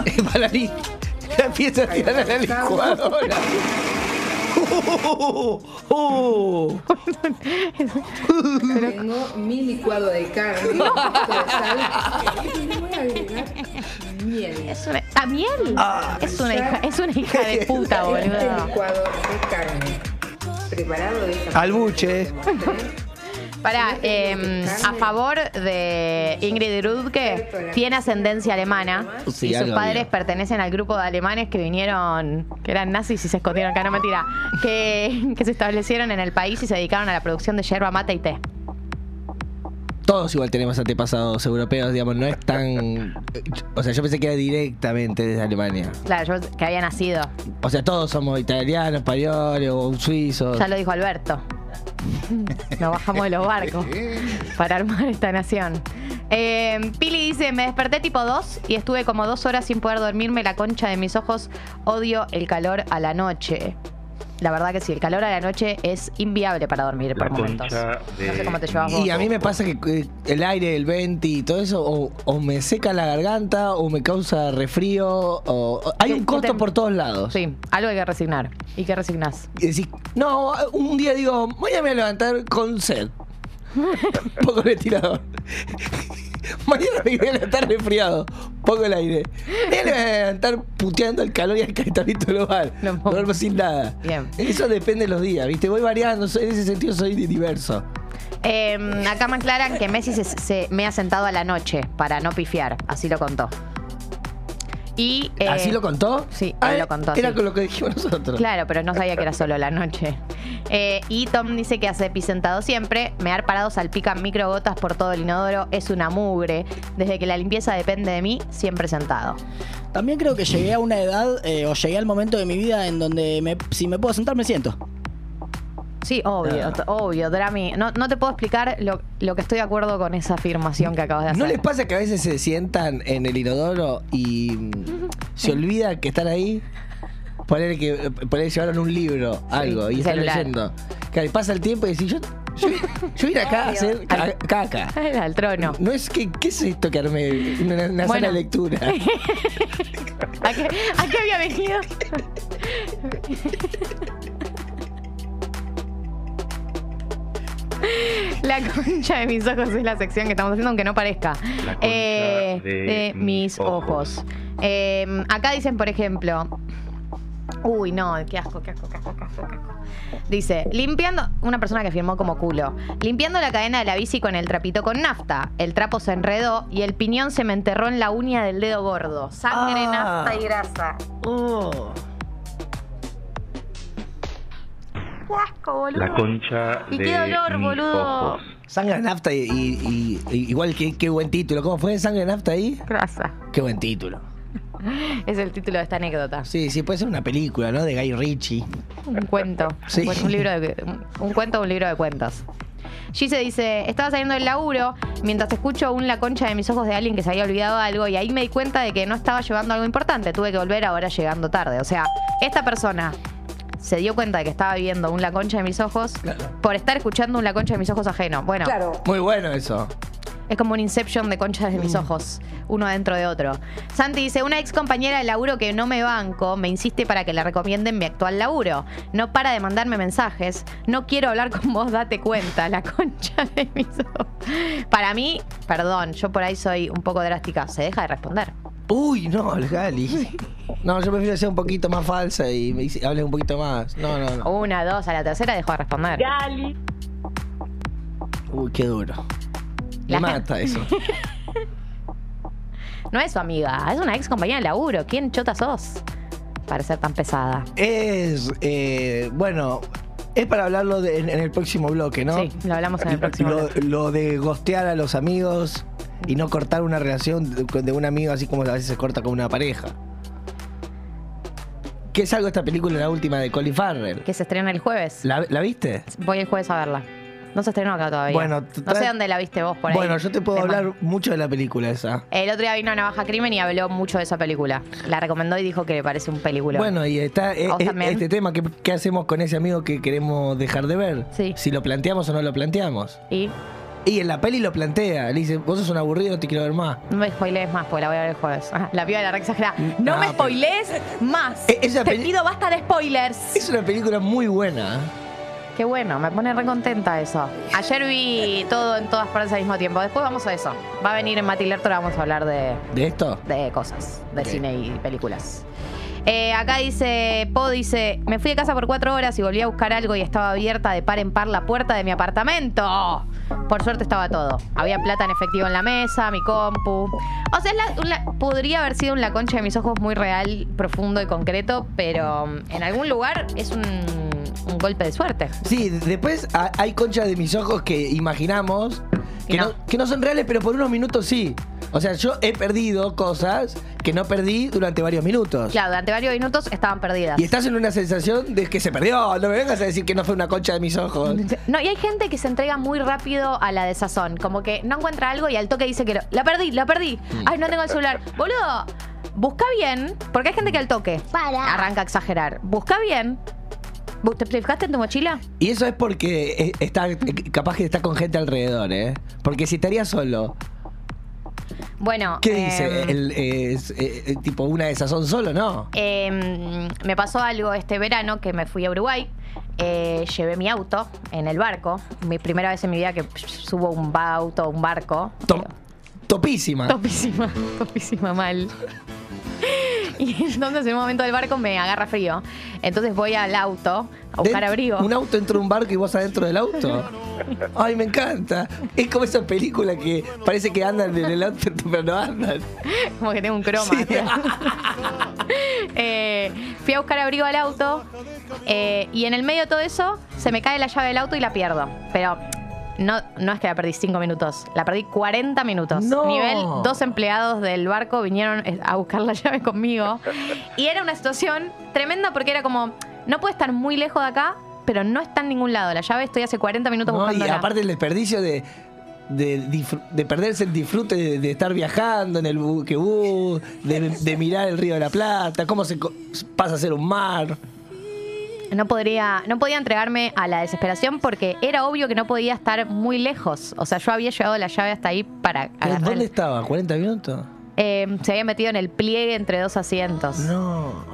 Es Para la, *laughs* la pieza tirada en la licuadora. Uh. Tengo mi licuado de carne, un poco de sal, y le voy a agregar miel. Es una, ¿Ah, miel? es, una hija, es una hija de *laughs* puta, Este boludo. licuado de carne, preparado de esta Al buche. Para, a favor de Ingrid Rudke, tiene ascendencia alemana Sí, y sus padres había. pertenecen al grupo de alemanes que vinieron, que eran nazis y se escondieron acá, no mentira, que, que se establecieron en el país y se dedicaron a la producción de yerba mate y té. Todos igual tenemos antepasados europeos, digamos, no es tan... O sea, yo pensé que era directamente desde Alemania. Claro, yo que había nacido, O sea, todos somos italianos, españoles o suizos. ya lo dijo Alberto. *laughs* Nos bajamos de los barcos para armar esta nación. Eh, Pili dice, me desperté tipo 2 y estuve como dos horas sin poder dormirme. La concha de mis ojos, odio el calor a la noche. La verdad que sí, el calor a la noche es inviable para dormir por momentos. de No sé cómo te llevas vos. Y a mí me pasa que eh, el aire, el venti y todo eso, o, o me seca la garganta, o me causa resfrío, o, hay ¿Qué- un costo te- por todos lados. Sí, algo hay que resignar. ¿Y qué resignás? Y decís, no, un día digo, voy a levantar con sed. *laughs* Pongo el ventilador. *laughs* Mañana me voy a levantar resfriado. Pongo el aire. Me voy a levantar puteando el calor y el calentamiento global. No, No duermo sin nada. Bien. Eso depende de los días, ¿viste? Voy variando. soy- En ese sentido soy diverso. Eh, acá me aclaran que Messi se, se- me ha sentado a la noche para no pifiar. Así lo contó. Y, eh, ¿Así lo contó? sí, Ah, él lo contó Era con lo que dijimos nosotros. Claro, pero no sabía que era solo la noche. Eh, y Tom dice que hace pis sentado siempre. Mear parado salpican microgotas por todo el inodoro. Es una mugre. Desde que la limpieza depende de mí, siempre sentado. También creo que llegué a una edad eh, o llegué al momento de mi vida en donde me- si me puedo sentar, me siento. Sí, obvio, obvio, Drami. No, no te puedo explicar lo, lo que estoy de acuerdo con esa afirmación que acabas de hacer. ¿No les pasa que a veces se sientan en el inodoro y mm, se olvida que están ahí? Poner que poner llevaron un libro, algo, y están leyendo. Claro, pasa el tiempo y decís, yo, yo, yo ir acá a *laughs* hacer ca- caca. *laughs* Era al trono. No es que, ¿qué es esto que armé? Una, una Bueno. sala de lectura. *laughs* ¿A qué, a qué había venido? *laughs* La concha de mis ojos es la sección que estamos haciendo, aunque no parezca. La concha de mis mis ojos. ojos. Eh, acá dicen, por ejemplo. Uy, no, qué asco, qué asco, qué asco, qué asco, qué asco. Dice, limpiando, una persona que firmó como culo, limpiando la cadena de la bici con el trapito con nafta. El trapo se enredó y el piñón se me enterró en la uña del dedo gordo. Sangre, Ah. nafta y grasa. Oh. Qué asco, boludo. La concha Y de qué dolor, mis boludo. ojos. Sangre nafta y, y- y- igual que qué buen título. ¿Cómo fue sangre nafta ahí? Grasa. Qué buen título. *laughs* Es el título de esta anécdota. Sí, sí, puede ser una película, ¿no? De Guy Ritchie. Un cuento. Sí. Un, cuen- un libro de, un, un cuento o un libro de cuentos. Gise dice, estaba saliendo del laburo mientras escucho un la concha de mis ojos de alguien que se había olvidado algo y ahí me di cuenta de que no estaba llevando algo importante. Tuve que volver ahora llegando tarde. O sea, esta persona se dio cuenta de que estaba viendo un la concha de mis ojos por estar escuchando un la concha de mis ojos ajeno. Bueno, Muy bueno eso. es como un inception de conchas de mis ojos, uno dentro de otro. Santi dice, una ex compañera de laburo que no me banco me insiste para que le recomienden mi actual laburo. No para de mandarme mensajes. No quiero hablar con vos, date cuenta, la concha de mis ojos. Para mí, perdón, yo por ahí soy un poco drástica, se deja de responder. Uy, no, el Gali. No, yo prefiero ser un poquito más falsa y me dice, hables un poquito más. No, no, no. Una, dos, a la tercera dejó de responder. Uy, qué duro. La Me gen- mata eso. *laughs* No es su amiga, es una ex compañera de laburo. ¿Quién chota sos? Para ser tan pesada. Es, eh, bueno, es para hablarlo de- en, en el próximo bloque, ¿no? Sí, lo hablamos en el próximo Lo, bloque. lo de gostear a los amigos y no cortar una relación de, de un amigo así como a veces se corta con una pareja. ¿Qué es algo esta película, la última de Colin Farrell? Que se estrena el jueves. ¿La, la viste? Voy el jueves a verla. No se estrenó acá todavía. Bueno, no sé dónde la viste vos por ahí. Bueno, yo te puedo hablar mucho de la película esa. El otro día vino a Navaja Crimen y habló mucho de esa película. La recomendó y dijo que le parece un película. Bueno, y está eh, ¿Vos eh, este tema, ¿qué, qué hacemos con ese amigo que queremos dejar de ver? Sí. Si lo planteamos o no lo planteamos. Y Y en la peli lo plantea. Le dice, vos sos un aburrido, no te quiero ver más. No me spoilees más, porque la voy a ver el jueves. Ajá, La piba de la re exagerada. No, No, me pero- spoilees más. Eh, esa Te peli- pido basta de spoilers. Es una película muy buena. Qué bueno, me pone re contenta eso. Ayer vi todo en todas partes al mismo tiempo. Después vamos a eso. Va a venir en Mati Lertora, vamos a hablar de, ¿De esto? de cosas, de cine y películas. Eh, acá dice, Po dice, me fui de casa por cuatro horas y volví a buscar algo y estaba abierta de par en par la puerta de mi apartamento. Por suerte estaba todo. Había plata en efectivo en la mesa, mi compu. O sea, la- una- podría haber sido un la concha de mis ojos muy real, profundo y concreto, pero mm, en algún lugar es un, un golpe de suerte. Sí, después ha- hay conchas de mis ojos que imaginamos que no. no. que no son reales, pero por unos minutos sí. O sea, yo he perdido cosas que no perdí durante varios minutos. Claro, durante varios minutos estaban perdidas. Y estás en una sensación de que se perdió. No me vengas a decir que no fue una concha de mis ojos. *laughs* No, y hay gente que se entrega muy rápido a la desazón. Como que no encuentra algo y al toque dice que lo- la perdí, la perdí. Mm. Ay, no tengo el celular. Boludo, busca bien, porque hay gente que al toque arranca a exagerar. Busca bien. ¿Te te fijaste en tu mochila? Y eso es porque está capaz que está con gente alrededor, ¿eh? Porque si estaría solo, Bueno. ¿qué em, dice? El, eh, es, eh, eh, tipo una desazón solo, ¿no? em, me pasó algo este verano que me fui a Uruguay. Llevé mi auto en el barco. Mi primera vez en mi vida que subo un auto, un barco. To- topísima. Topísima, *laughs* topísima mal. *laughs* Y entonces en un momento del barco me agarra frío. Entonces voy al auto a buscar Dent- abrigo. Un auto entra a un barco y vos adentro del auto. *laughs* Ay, me encanta. Es como esa película que parece que andan en el auto, *laughs* pero no andan. Como que tengo un croma. Sí. Eh, fui a buscar abrigo al auto eh, y en el medio de todo eso se me cae la llave del auto y la pierdo. Pero no, no es que la perdí cinco minutos, la perdí 40 minutos. No. Nivel, dos empleados del barco vinieron eh, a buscar la *laughs* llave conmigo. Y era una situación tremenda porque era como, no puede estar muy lejos de acá, pero no está en ningún lado. La llave estoy hace 40 minutos No, y aparte el desperdicio de, de, perderse el disfrute de, de estar viajando en el buquebús, de, de mirar el río de la Plata, cómo se pasa a ser un mar. No podría, no podía entregarme a la desesperación porque era obvio que no podía estar muy lejos. O sea, yo había llevado la llave hasta ahí para ¿Pero agarrar. ¿Dónde estaba? ¿40 minutos? Eh, se había metido en el pliegue entre dos asientos. No.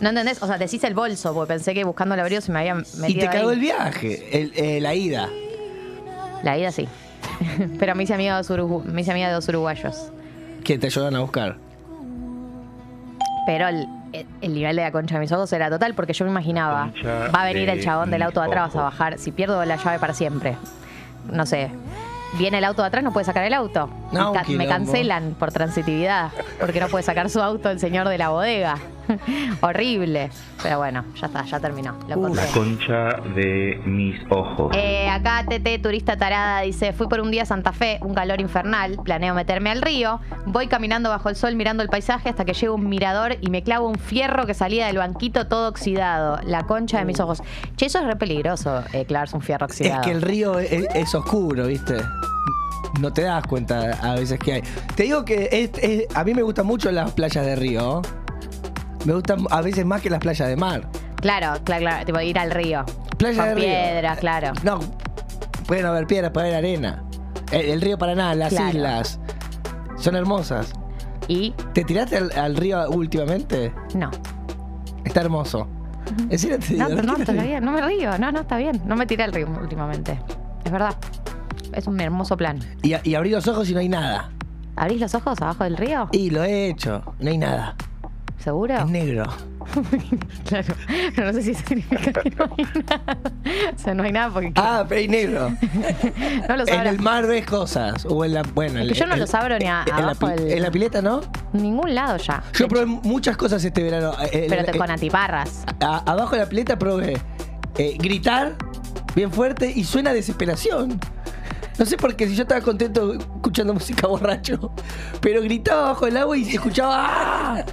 No. entendés? O sea, decís el bolso, porque pensé que buscando el abrigo se me había metido Y te cagó ahí. el viaje, el- eh, la ida. La ida sí. *laughs* Pero me hice amiga de urugu- me hice amiga de dos uruguayos. Que te ayudan a buscar. Pero el, el nivel de la concha de mis ojos era total porque yo me imaginaba, Concha va a venir el chabón del auto de atrás, vas a bajar, si pierdo la llave para siempre. No sé. Viene el auto de atrás, no puede sacar el auto. No, ca- me cancelan por transitividad, porque no puede sacar su auto el señor de la bodega. *laughs* Horrible. Pero bueno, ya está, ya terminó. Lo encontré. La concha de mis ojos. Eh, acá TT, turista tarada, dice, fui por un día a Santa Fe, un calor infernal, planeo meterme al río, voy caminando bajo el sol mirando el paisaje hasta que llego a un mirador y me clavo un fierro que salía del banquito todo oxidado, la concha de mis ojos. Che, eso es re peligroso, eh, clavarse un fierro Es oxidado. que el río es, es oscuro, ¿viste? No te das cuenta a veces que hay. Te digo que es- es- a mí me gustan mucho las playas de río. Me gustan a veces más que las playas de mar. Claro, claro, claro, tipo ir al río. Playa Con de río. piedras, claro. No, pueden haber piedras, puede haber arena. El, el río Paraná, las Claro. islas, son hermosas. Y ¿Te tiraste al, al río últimamente? no. Está hermoso. ¿En serio te No, no, está bien, no me río, no, no, está bien. No me tiré al río últimamente. Es verdad. Es un hermoso plan. Y, y abrí los ojos y no hay nada. ¿Abrís los ojos abajo del río? Y lo he hecho, no hay nada. ¿Seguro? Es negro. *laughs* Claro, pero no sé si significa que no hay nada. O sea, no hay nada porque Ah, pero hay negro. *laughs* no lo En sabrá. el mar ves cosas. O en la. Bueno, Es el- yo no el- los abro ni a- en la, abajo pi- del- en la pileta, ¿no? En ningún lado ya. Yo probé muchas cosas este verano. Eh, Pero eh, te- eh, con antiparras. a- abajo de la pileta probé eh, gritar bien fuerte y suena a desesperación. No sé por qué, si yo estaba contento escuchando *laughs* música borracho, pero gritaba bajo el agua y se escuchaba ¡Ah!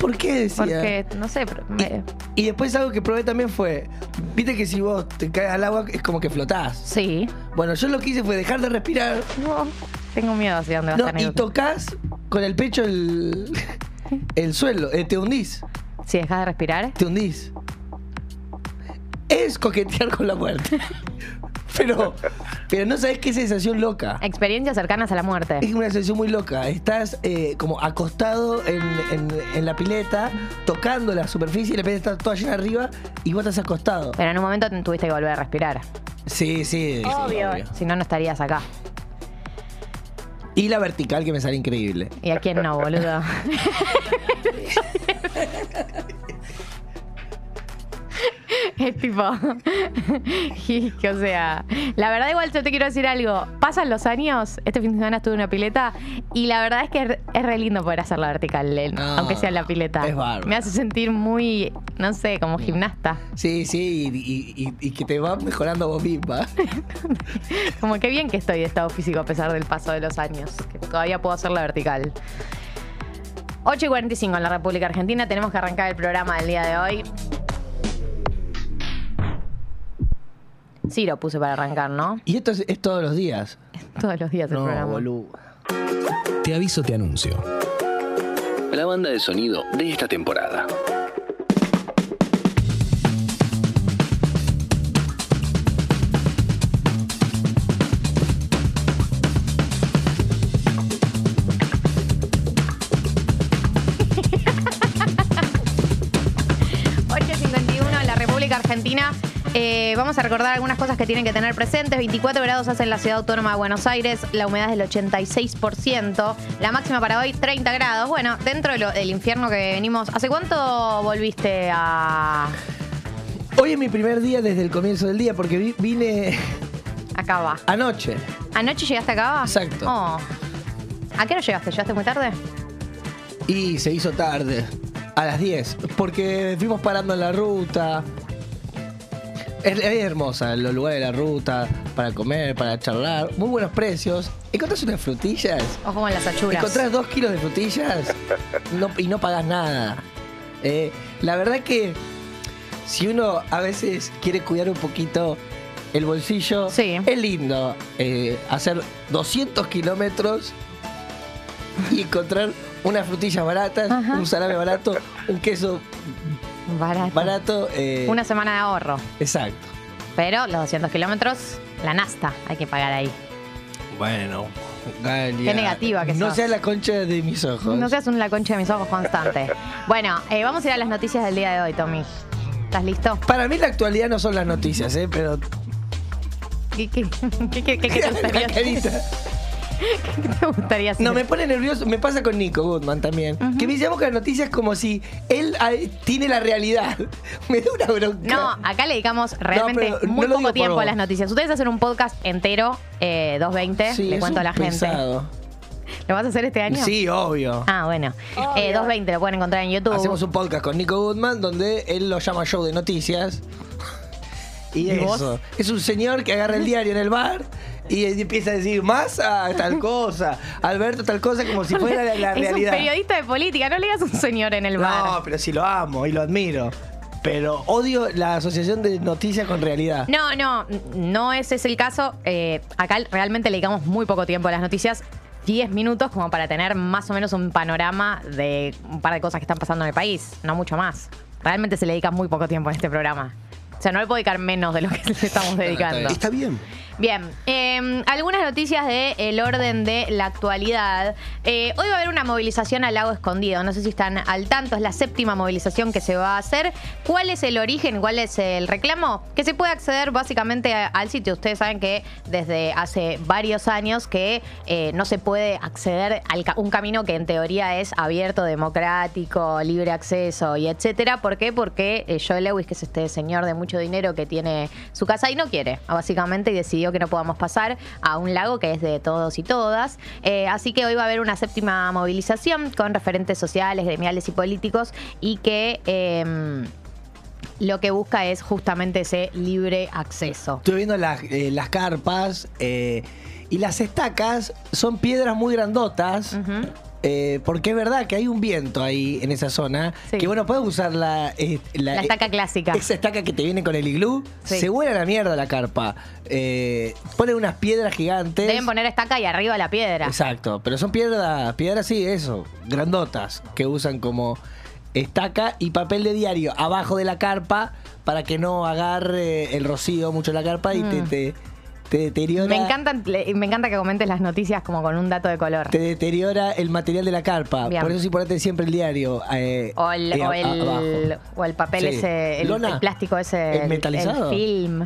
¿Por qué decía? Porque, no sé, pero me- Y después algo que probé también fue, viste que si vos te caes al agua es como que flotás. sí. Bueno, yo lo que hice fue dejar de respirar No, tengo miedo hacia dónde va no, y tocas con el pecho el, *laughs* el suelo, eh, te hundís, Si dejas de respirar, te hundís. Es coquetear con la muerte. *laughs* pero, pero no sabes qué sensación loca. Experiencias cercanas a la muerte. Es una sensación muy loca. Estás eh, como acostado en, en- en la pileta, tocando la superficie y la pileta está toda llena arriba y vos estás acostado. Pero en un momento te tuviste que volver a respirar. Sí, sí. sí, Obvio. Si no, no estarías acá. Y la vertical que me sale increíble. ¿Y a quién no, boludo? *laughs* Es tipo. *laughs* y que, o sea, la verdad, igual yo te quiero decir algo. Pasan los años. Este fin de semana estuve en una pileta. Y la verdad es que es re- lindo poder hacerla vertical, Len, No, aunque sea en la pileta. es bárbaro. Me hace sentir muy, no sé, como gimnasta. Sí, sí, y, y- y- y que te va mejorando vos misma. *laughs* Como que bien que estoy de estado físico a pesar del paso de los años. Que todavía puedo hacerla vertical. 8 y 45 en la República Argentina. Tenemos que arrancar el programa del día de hoy. Sí, lo puse para arrancar, ¿no? Y esto es, es todos los días. Todos los días el No, programa. boludo. Te aviso, te anuncio. La banda de sonido de esta temporada. *laughs* en la República Argentina. Eh, vamos a recordar algunas cosas que tienen que tener presentes. 24 grados hace en la ciudad autónoma de Buenos Aires, la humedad es del 86%, la máxima para hoy 30 grados. Bueno, dentro de lo- del infierno que venimos, ¿hace cuánto volviste a Hoy es mi primer día desde el comienzo del día porque vi- vine acá va? anoche. ¿Anoche llegaste acá? Exacto. Oh. ¿A qué hora llegaste? ¿Llegaste muy tarde? Y se hizo tarde, a las 10, porque fuimos parando en la ruta. Es, es hermosa, los lugares de la ruta, para comer, para charlar, muy buenos precios. Encontrás unas frutillas, Ojo con las achuras. encontrás dos kilos de frutillas no- y no pagas nada. Eh, la verdad que si uno a veces quiere cuidar un poquito el bolsillo, Sí. es lindo eh, hacer 200 kilómetros y encontrar unas frutillas baratas, Ajá. un salame barato, un queso Barato. barato. eh, Una semana de ahorro. Exacto. Pero los 200 kilómetros, la nasta, hay que pagar ahí. Bueno, Galia. Qué negativa que No sos. sea la concha de mis ojos. No seas la concha de mis ojos constante. *laughs* Bueno, eh, vamos a ir a las noticias del día de hoy, Tommy. ¿Estás listo? Para mí la actualidad no son las noticias, ¿eh? Pero... ¿Qué, qué, qué, qué- qué *laughs* carita. *laughs* ¿Qué te gustaría hacer? No, me pone nervioso. Me pasa con Nico Goodman también. Que me llama con las noticias como si él ah, tiene la realidad. *laughs* Me da una bronca. No, acá le dedicamos realmente no muy poco tiempo a las noticias. Ustedes hacen un podcast entero, eh, 2.20, Sí, le cuento a la gente. ¿Lo vas a hacer este año? Sí, obvio. Ah, bueno. Eh, 2.20 lo pueden encontrar en YouTube. Hacemos un podcast con Nico Goodman donde él lo llama show de noticias. Y, ¿Y vos? eso. Es un señor que agarra el diario en el bar y empieza a decir masa tal cosa, Alberto tal cosa, como si fuera la, la *laughs* es realidad. un periodista de política, no le digas un señor en el bar. No, pero sí lo amo y lo admiro. Pero odio la asociación de noticias con realidad. No, no, no ese es el caso. Eh, acá realmente le dedicamos muy poco tiempo a las noticias. 10 minutos como para tener más o menos un panorama de un par de cosas que están pasando en el país, no mucho más. Realmente se le dedica muy poco tiempo en este programa. O sea, no le puedo dedicar menos de lo que le estamos dedicando. Está bien. Bien, eh, algunas noticias del orden de la actualidad. Eh, hoy va a haber una movilización al lago escondido. No sé si están al tanto, es la séptima movilización que se va a hacer. ¿Cuál es el origen? ¿Cuál es el reclamo? Que se puede acceder básicamente al sitio. Ustedes saben que desde hace varios años que eh, no se puede acceder a un camino que en teoría es abierto, democrático, libre acceso y etcétera. ¿Por qué? Porque eh, Joe Lewis, que es este señor de mucho dinero que tiene su casa y no quiere, básicamente, y decidió que no podamos pasar a un lago que es de todos y todas. Eh, así que hoy va a haber una séptima movilización con referentes sociales, gremiales y políticos y que... em, lo que busca es justamente ese libre acceso. Estuve viendo las, eh, las carpas eh, y las estacas son piedras muy grandotas. Eh, porque es verdad que hay un viento ahí en esa zona. Sí. Que bueno, puedes usar la, eh, La estaca clásica. Esa estaca que te viene con el iglú. Sí. Se vuela la mierda la carpa. Eh, ponen unas piedras gigantes. Deben poner estaca y arriba la piedra. Exacto, pero son piedras, piedras sí, eso, grandotas, que usan como estaca y papel de diario abajo de la carpa para que no agarre el rocío mucho la carpa y te, Mm. te- te deteriora. Me, encantan, me encanta que comentes las noticias como con un dato de color. Te deteriora el material de la carpa. Bien. Por eso es importante siempre el diario. eh, O el, eh, o el, abajo. o el papel Sí. ese, el, ¿Lona? el plástico ese. ¿El metalizado? El *laughs* film.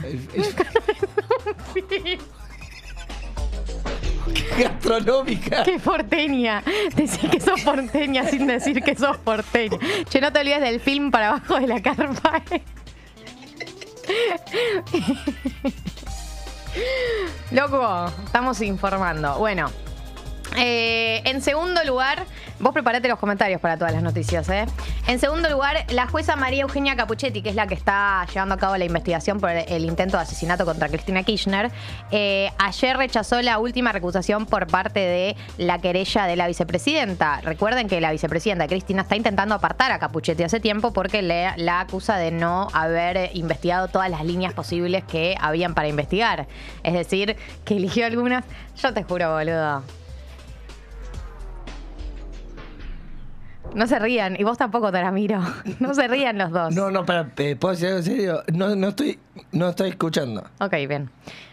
Gastronómica. ¡Qué porteña! Decir que sos porteña sin decir que sos porteña. Che, no te olvides del film para abajo de la carpa. *laughs* Loco, estamos informando. Bueno, eh, en segundo lugar, vos preparate los comentarios para todas las noticias, ¿eh? En segundo lugar, la jueza María Eugenia Capuchetti, que es la que está llevando a cabo la investigación por el intento de asesinato contra Cristina Kirchner, eh, ayer rechazó la última recusación por parte de la querella de la vicepresidenta. Recuerden que la vicepresidenta Cristina está intentando apartar a Capuchetti hace tiempo porque le, la acusa de no haber investigado todas las líneas posibles que habían para investigar. Es decir, que eligió algunas. Yo te juro, boludo. No se rían, y vos tampoco, Taramiro. *laughs* No se rían los dos. No, no, para, ¿puedo decir algo en serio? No, no estoy, no estoy escuchando. Ok, bien.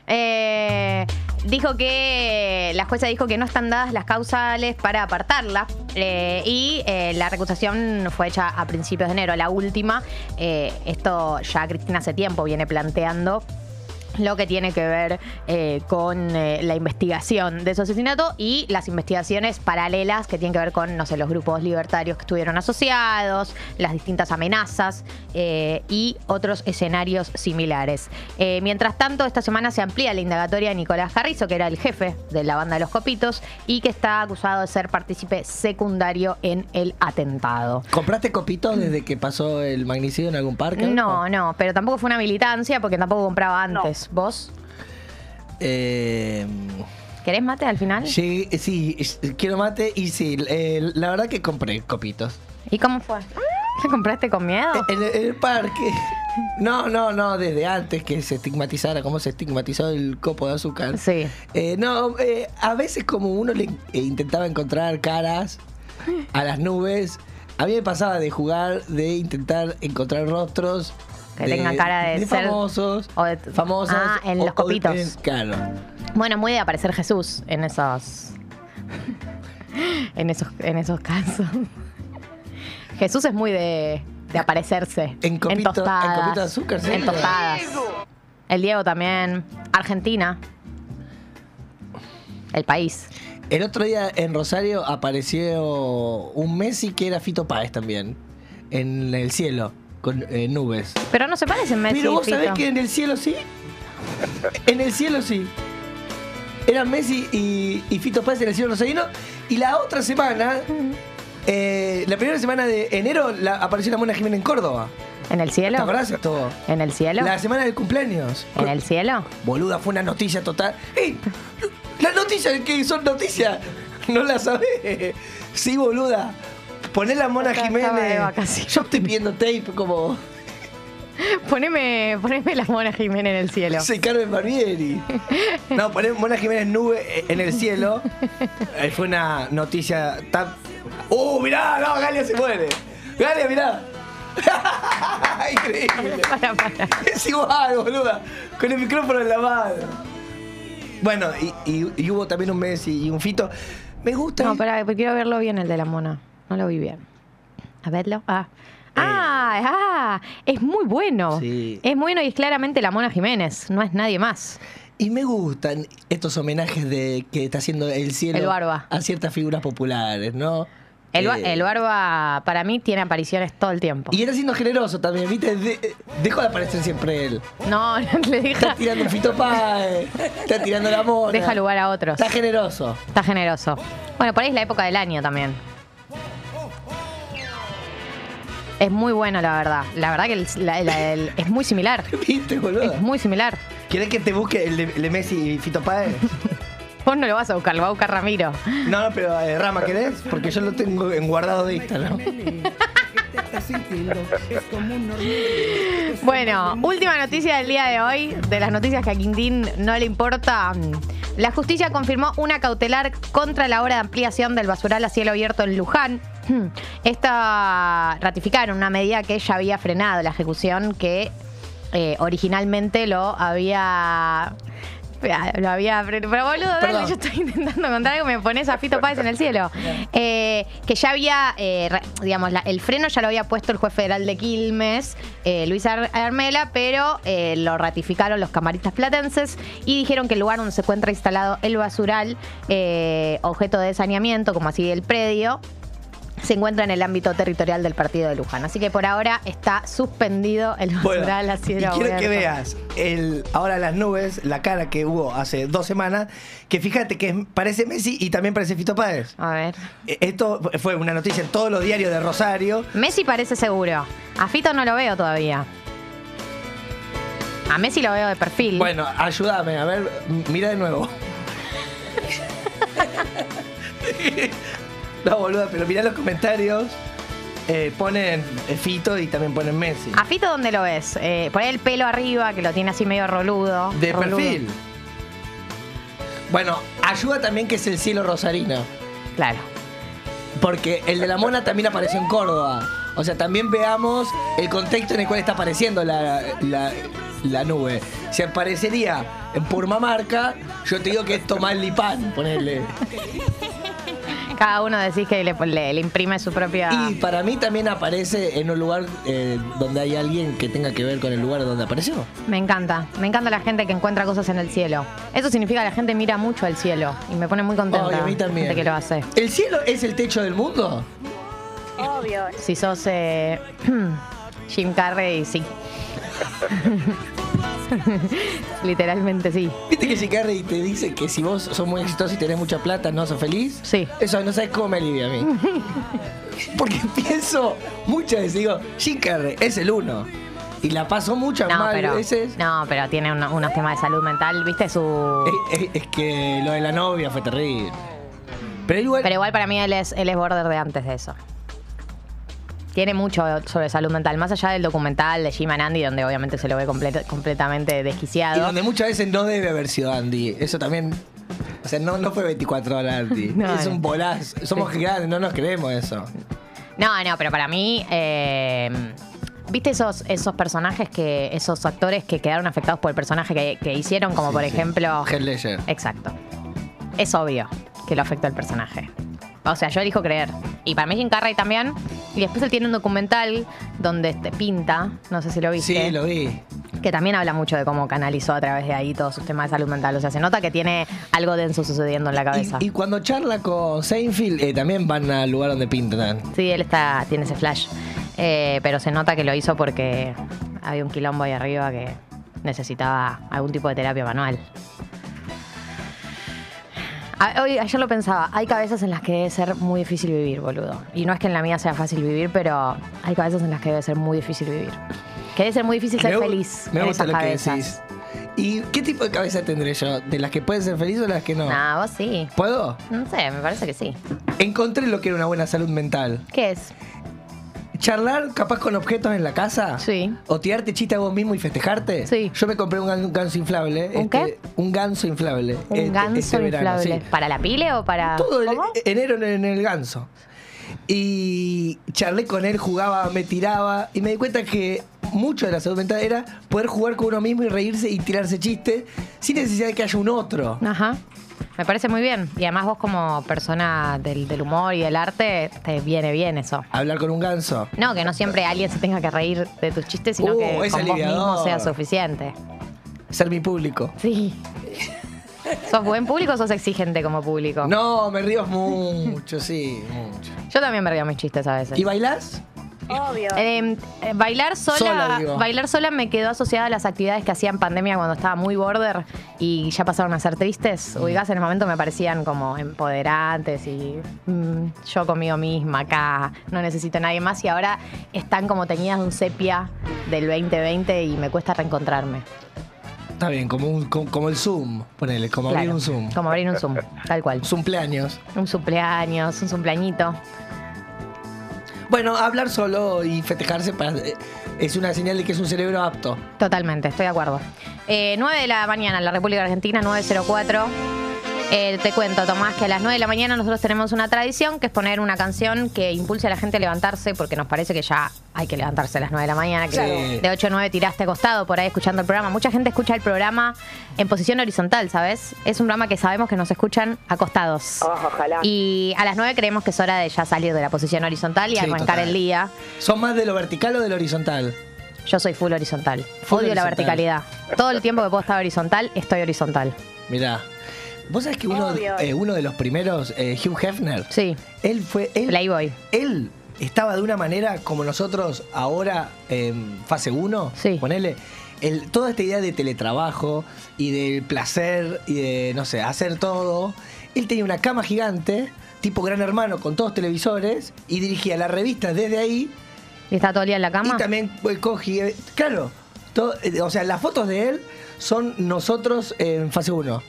Eh, dijo que la jueza dijo que no están dadas las causales para apartarla eh, y eh, la recusación fue hecha a principios de enero, la última. Eh, esto ya Cristina hace tiempo viene planteando lo que tiene que ver eh, con eh, la investigación de su asesinato y las investigaciones paralelas que tienen que ver con, no sé, los grupos libertarios que estuvieron asociados, las distintas amenazas eh, y otros escenarios similares. Eh, mientras tanto, esta semana se amplía la indagatoria de Nicolás Carrizo, que era el jefe de la banda de los Copitos y que está acusado de ser partícipe secundario en el atentado. ¿Compraste copitos desde que pasó el magnicidio en algún parque? No, no, pero tampoco fue una militancia porque tampoco compraba antes. ¿Vos? Eh, ¿Querés mate al final? sí, sí, quiero mate y sí, eh, la verdad que compré copitos. ¿Y cómo fue? ¿Te compraste con miedo? En el, parque. No, no, no, desde antes que se estigmatizara, cómo se estigmatizó el copo de azúcar. Sí. Eh, no, eh, a veces como uno le eh, intentaba encontrar caras a las nubes, a mí me pasaba de jugar, de intentar encontrar rostros. Que tengan cara de ser- famosos, o de- famosas. Ah, en o- los copitos. en- claro. Bueno, muy de aparecer Jesús en esos. en esos, en esos casos. Jesús es muy de, de aparecerse. En copito- en tostadas. copito de azúcar, sí. En tostadas. El Diego también. Argentina. El país. El otro día en Rosario apareció un Messi que era Fito Páez también. En el cielo, con eh, nubes. Pero no se parecen Messi Pero vos sabés que en el cielo sí. En el cielo sí. Eran Messi y, y Fito Páez en el cielo rosarino. Y la otra semana, eh, la primera semana de enero, la- apareció la Mona Jiménez en Córdoba. ¿En el cielo? ¿Te acordás esto? ¿En el cielo? La semana del cumpleaños. ¿En el cielo? Boluda, fue una noticia total. ¡Ey! Las noticias que son noticias, no las sabés. Sí, boluda. Poné la Mona Jiménez. Yo estoy pidiendo tape como. *laughs* Poneme, poneme la Mona Jiménez en el cielo. Soy Carmen Barbieri. No, poné Mona Jiménez nube en el cielo. Ahí *laughs* fue una noticia tan. ¡Uh, mirá! No, Galia se muere. Galia, mirá. *laughs* Increíble. Para, para. Es igual, boluda. Con el micrófono en la mano. Bueno, y, y- y hubo también un Messi y un Fito. Me gusta. No, pará, quiero verlo bien el de la mona. No lo vi bien. A verlo. Ah. Ah, ah, es muy bueno. Sí. Es muy bueno y es claramente la Mona Jiménez, no es nadie más. Y me gustan estos homenajes de que está haciendo el cielo El Barba. a ciertas figuras populares, ¿no? El, Eh, el Barba para mí tiene apariciones todo el tiempo. Y era siendo generoso también, ¿viste? De- dejó de aparecer siempre él. No, *laughs* no le Está deja, tirando un Fito Páez, está tirando la mona. deja lugar a otros. Está generoso. Está generoso. Bueno, por ahí es la época del año también. Es muy bueno, la verdad. La verdad que el- la- la- el- es muy similar. *laughs* ¿Viste, boludo? Es muy similar. ¿Querés que te busque el de, el de Messi y Fito Páez? *laughs* Vos no lo vas a buscar, lo va a buscar Ramiro. No, no, pero eh, Rama, ¿querés? Porque yo lo tengo en guardado de Instagram. Bueno, última noticia del día de hoy, de las noticias que a Quintín no le importa. La justicia confirmó una cautelar contra la obra de ampliación del basural a cielo abierto en Luján. Esta ratificaron una medida que ya había frenado la ejecución que eh, originalmente lo había Lo había. Pero boludo, dale, yo estoy *laughs* intentando contar algo, me pones a Fito Páez en el cielo. Eh, que ya había, eh, digamos, la- el freno ya lo había puesto el juez federal de Quilmes, eh, Luis Ar- Armela, pero lo ratificaron los camaristas platenses y dijeron que el lugar donde se encuentra instalado el basural, objeto de saneamiento, como así el predio, se encuentra en el ámbito territorial del partido de Luján. Así que por ahora está suspendido el Bueno, basural a y cielo quiero que veas el, ahora las nubes, la cara que hubo hace dos semanas, que fíjate que parece Messi y también parece Fito Páez. A ver. Eh, Esto fue una noticia en todos los diarios de Rosario. Messi parece seguro. A Fito no lo veo todavía. A Messi lo veo de perfil. Bueno, ayúdame, a ver, mira de nuevo. *laughs* *laughs* no, boluda, pero mira los comentarios. Eh, ponen eh, Fito y también ponen Messi. ¿A Fito dónde lo ves? Eh, el pelo arriba, que lo tiene así medio roludo. De Roludo. perfil. Bueno, ayuda también que es el cielo rosarino. Claro. Porque el de la mona también apareció en Córdoba. O sea, también veamos el contexto en el cual está apareciendo la, la- la nube. Si aparecería en Purmamarca, yo te digo que es Tomás Lipán, ponerle. *laughs* Cada uno decís que le, le- le imprime su propia. Y para mí también aparece en un lugar eh, donde hay alguien que tenga que ver con el lugar donde apareció. Me encanta. Me encanta la gente que encuentra cosas en el cielo. Eso significa que la gente mira mucho el cielo. Y me pone muy contenta. A mí también. gente que lo hace. ¿El cielo es el techo del mundo? Obvio. Si sos eh, *clears throat* Jim Carrey, sí. *laughs* *laughs* Literalmente sí. ¿Viste que Jim Carrey te dice que si vos sos muy exitoso y tenés mucha plata, no sos feliz? Sí. Eso no sabes cómo me alivia a mí. *laughs* Porque pienso muchas veces, digo, Jim Carrey es el uno. Y la pasó muchas No, mal pero, veces. no, pero tiene uno- unos temas de salud mental, ¿viste? Su. Es, es- es que lo de la novia fue terrible. Pero igual, Pero igual para mí él es, él es border de antes de eso. Tiene mucho sobre salud mental, más allá del documental de Jim and Andy, donde obviamente se lo ve complet- completamente y desquiciado. donde muchas veces no debe haber sido Andy. Eso también. O sea, no, no fue 24 horas Andy. *laughs* No, es un bolazo. Somos grandes, no nos creemos eso. No, no, pero para mí, eh, ¿viste esos, esos personajes que, esos actores que quedaron afectados por el personaje que, que hicieron? Como Sí, por sí. ejemplo. Heath Ledger. Exacto. Es obvio que lo afectó el personaje. O sea, yo elijo creer. Y para mí Jim Carrey también. Y después él tiene un documental donde este, pinta, no sé si lo viste. Sí, lo vi. que también habla mucho de cómo canalizó a través de ahí todos sus temas de salud mental. O sea, se nota que tiene algo denso sucediendo en la cabeza. Y, y cuando charla con Seinfeld, eh, también van al lugar donde pintan. Sí, él está, tiene ese flash. Eh, pero se nota que lo hizo porque había un quilombo ahí arriba que necesitaba algún tipo de terapia manual. A- Hoy, ayer lo pensaba, hay cabezas en las que debe ser muy difícil vivir, boludo. Y no es que en la mía sea fácil vivir, pero hay cabezas en las que debe ser muy difícil vivir. Que debe ser muy difícil ser Me feliz Me gusta lo que decís. ¿Y qué tipo de cabeza tendré yo? ¿De las que pueden ser felices o las que no? Nah, vos sí. ¿Puedo? No sé, me parece que sí. Encontré lo que era una buena salud mental. ¿Qué es? Charlar capaz con objetos en la casa. Sí. O tirarte chiste a vos mismo y festejarte. Sí. Yo me compré un, gan- un ganso inflable. ¿Un este, Un ganso inflable. Un este- ganso este verano, inflable. sí. ¿Para la pile o para.? Todo el- ¿Cómo? enero en, en el ganso. Y charlé con él, jugaba, me tiraba. Y me di cuenta que mucho de la salud mental era poder jugar con uno mismo y reírse y tirarse chistes sin necesidad de que haya un otro. Ajá. Me parece muy bien. Y además vos como persona del, del humor y del arte, te viene bien eso. Hablar con un ganso. No, que no siempre alguien se tenga que reír de tus chistes, sino Uh, que con vos mismo sea suficiente. Ser mi público. Sí. ¿Sos buen público o sos exigente como público? No, me río mucho, sí, mucho. Yo también me río mis chistes a veces. ¿Y bailás? *laughs* Obvio. Eh, eh, bailar sola, Sola, digo. bailar sola me quedó asociada a las actividades que hacía en pandemia cuando estaba muy border y ya pasaron a ser tristes. Mm. Ubicás, en el momento me parecían como empoderantes y mm, yo conmigo misma acá, no necesito a nadie más y ahora están como teñidas de un sepia del 2020 y me cuesta reencontrarme. Está bien, como, un, como, como el Zoom, ponele, como abrir un Zoom. Como abrir un Zoom, tal cual. Cumpleaños. Un cumpleaños, un cumpleañito. Bueno, hablar solo y festejarse para- eh, es una señal de que es un cerebro apto. Totalmente, estoy de acuerdo. Eh, 9 de la mañana en la República Argentina, 904. Eh, te cuento, Tomás, que a las 9 de la mañana nosotros tenemos una tradición que es poner una canción que impulse a la gente a levantarse, porque nos parece que ya hay que levantarse a las 9 de la mañana, que de 8 a 9 tiraste acostado por ahí escuchando el programa. Mucha gente escucha el programa en posición horizontal, ¿sabes? Es un programa que sabemos que nos escuchan acostados. ojalá. Y a las 9 creemos que es hora de ya salir de la posición horizontal y Sí, arrancar total. el día. ¿Son más de lo vertical o de lo horizontal? Yo soy full horizontal. Full Odio la verticalidad. Todo el tiempo que puedo estar horizontal, estoy horizontal. Mirá. ¿Vos sabés que uno, eh, uno de los primeros, eh, Hugh Hefner, Sí, él fue. Él, Playboy. él estaba de una manera como nosotros ahora en fase 1. Sí. Ponele. el- toda esta idea de teletrabajo y del placer y de, no sé, hacer todo. Él tenía una cama gigante, tipo gran hermano, con todos televisores, y dirigía las revistas desde ahí. ¿Y está todo el día en la cama? Y también pues, cogí. Claro, todo- eh, o sea, las fotos de él son nosotros en fase 1.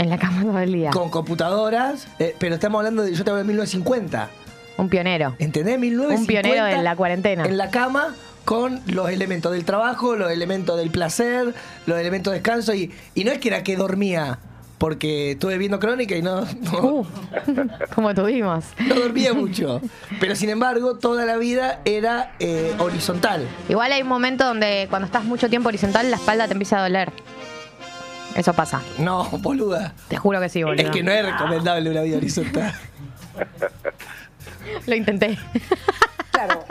En la cama todo el día. Con computadoras, eh, pero estamos hablando de. Yo te hablo de 1950. Un pionero. ¿Entendés? 1950. Un pionero en la cuarentena. En la cama con los elementos del trabajo, los elementos del placer, los elementos de descanso. Y, y no es que era que dormía, porque estuve viendo crónica y no, no, Uh, *laughs* como tuvimos. no dormía mucho. Pero sin embargo, toda la vida era eh, horizontal. Igual hay un momento donde cuando estás mucho tiempo horizontal, la espalda te empieza a doler. Eso pasa. No, boluda. Te juro que sí, boludo. Es que no es recomendable una vida horizontal. *laughs* Lo intenté. *laughs* Claro.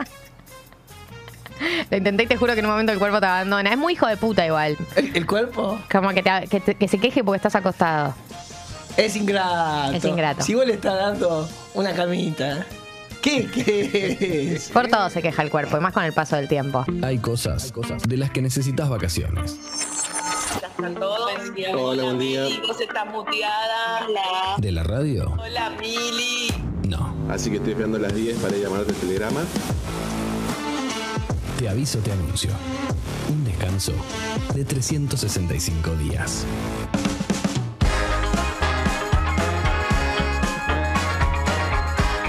Lo intenté y te juro que en un momento el cuerpo te abandona. Es muy hijo de puta igual. El, el cuerpo Como que, te- que te- que se queje porque estás acostado. es ingrato. Es ingrato. Si vos le estás dando una camita, ¿qué querés? Por todo se queja el cuerpo, y más con el paso del tiempo. Hay cosas de las que necesitas vacaciones. Hola, buen día. Vos estás muteada. Hola. ¿De la radio? Hola, Mili. No. Así que estoy esperando las 10 para llamarte el telegrama. Te aviso, te anuncio. Un descanso de 365 días.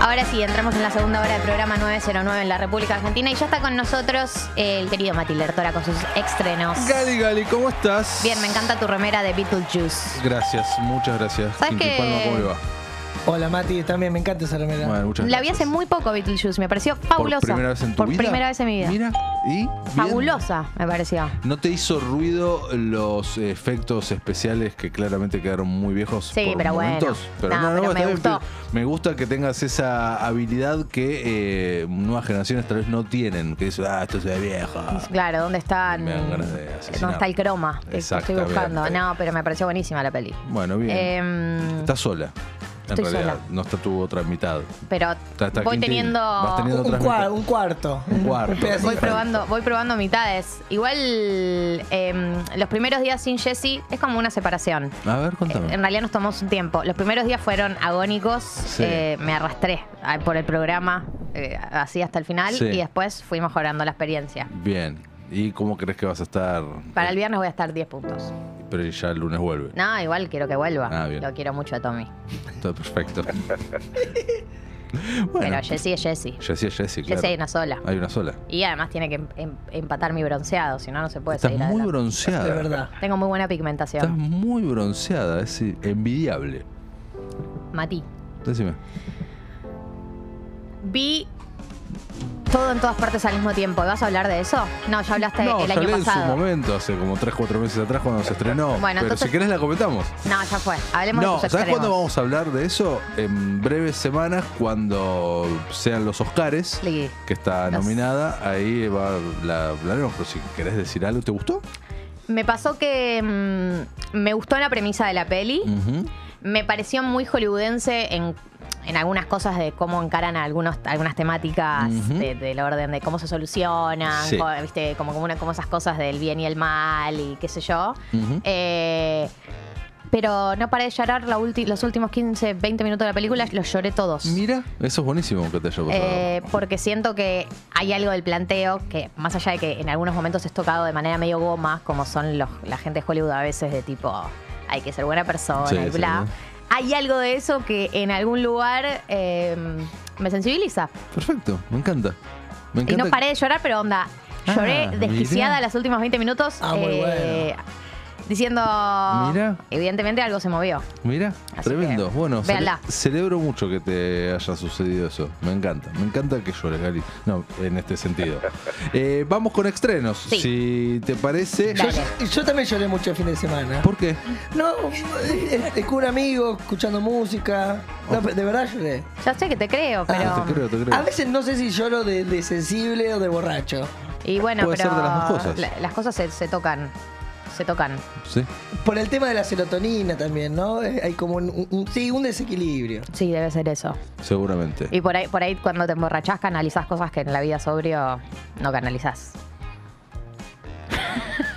Ahora sí, entramos en la segunda hora del programa 909 en la República Argentina y ya está con nosotros el querido Mati Lertora con sus estrenos. Gali, Gali, ¿cómo estás? Bien, me encanta tu remera de Beetlejuice. Gracias, muchas gracias. ¿Sabes qué? Palma, ¿cómo le va? Hola Mati, también me encanta esa remera. Bueno, muchas La vi gracias. hace muy poco Beetlejuice, me pareció fabulosa. ¿Por primera vez en tu Por vida? primera vez en mi vida. Mira, ¿y? Bien. Fabulosa, me pareció. ¿No te hizo ruido los efectos especiales que claramente quedaron muy viejos Sí, por pero bueno. momentos? No, pero está me gustó. Me gusta que tengas esa habilidad que eh, nuevas generaciones tal vez no tienen, que es, ah, esto se ve viejo. Claro, ¿dónde están? Me dan ganas de ¿Dónde está el croma? Que estoy buscando. No, pero me pareció buenísima la peli. Bueno, bien. Em, Estás sola. En estoy realidad, sola. no está tu otra mitad. pero Está- está voy Quintín. teniendo. Vas teniendo un, cuarto. Un cuarto. Un pedacito. Voy probando, voy probando mitades. Igual em, los primeros días sin Jesse es como una separación. A ver, contame. Eh, En realidad nos tomamos un tiempo. Los primeros días fueron agónicos. Sí. Eh, me arrastré ah, por el programa eh, así hasta el final Sí. y después fui mejorando la experiencia. Bien. ¿Y cómo crees que vas a estar? Para el viernes voy a estar 10 puntos. Pero ya el lunes vuelve. No, igual quiero que vuelva. Ah, bien. Lo quiero mucho a Tommy. *laughs* Todo perfecto. *laughs* bueno, Pero Jessie es Jessie. Jessie es Jessie, claro. Jessie hay una sola. Hay una sola. Y además tiene que em- em- empatar mi bronceado, si no, no se puede Estás seguir muy adelante. bronceada. De verdad. Tengo muy buena Estás pigmentación. muy bronceada, es envidiable. Mati, Decime. vi todo en todas partes al mismo tiempo. ¿Y ¿Vas a hablar de eso? No, ya hablaste no, el año hablé en su pasado. momento, hace como 3, 4 meses atrás cuando se estrenó. Bueno, Pero entonces- si querés la comentamos. No, ya fue. Hablemos No, de ¿sabes extremos. cuándo vamos a hablar de eso? En breves semanas, cuando sean los Oscars, Sí. que está Los- nominada, ahí va la hablaremos. Pero si querés decir algo, ¿te gustó? Me pasó que mm, me gustó la premisa de la peli. Me pareció muy hollywoodense en, en algunas cosas de cómo encaran algunos, algunas temáticas Ujú. de- del orden de cómo se solucionan, Sí. co- ¿viste? Como, como, una- como esas cosas del bien y el mal y qué sé yo. Ujú. Eh, pero no paré de llorar la ulti- los últimos 15, 20 minutos de la película, los lloré todos. Mira, eso es buenísimo que te haya pasado. Eh, porque siento que hay algo del planteo que, más allá de que en algunos momentos es tocado de manera medio goma, como son los, la gente de Hollywood a veces, de tipo, hay que ser buena persona Sí, y bla. sí. Hay algo de eso que en algún lugar eh, me sensibiliza. Perfecto, me encanta. Me Y no paré de llorar, pero onda, lloré Ah, desquiciada los últimos 20 minutos. Ah, muy eh, diciendo. Mira. Evidentemente algo se movió. Mira, Así tremendo. que, bueno, cele- véanla. celebro mucho que te haya sucedido eso. Me encanta. Me encanta que llores, Gali. No, en este sentido. *laughs* Eh, vamos con estrenos. Sí. Si te parece. Yo, yo también lloré mucho el fin de semana. ¿Por qué? No, eh, con un amigo, escuchando música. No, de verdad lloré. Ya sé que te creo, pero. Ah, te creo, te creo. A veces no sé si lloro de, de sensible o de borracho. Y bueno, Puede pero. ser de las dos cosas. la- las cosas se, se tocan. Se tocan. Sí. Por el tema de la serotonina también, ¿no? Eh, Hay como un, un- sí, un desequilibrio. Sí, debe ser eso. Seguramente. Y por ahí, por ahí cuando te emborrachás canalizás cosas que en la vida sobrio no canalizás. *laughs*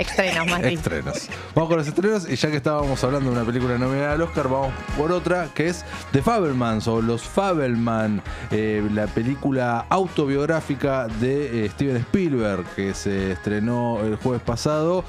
Estrenos, más. Estrenos. Vamos con los estrenos y ya que estábamos hablando de una película nominada al Oscar, vamos por otra que es The Fabelmans o Los Fabelman, eh, la película autobiográfica de eh, Steven Spielberg que se estrenó el jueves pasado.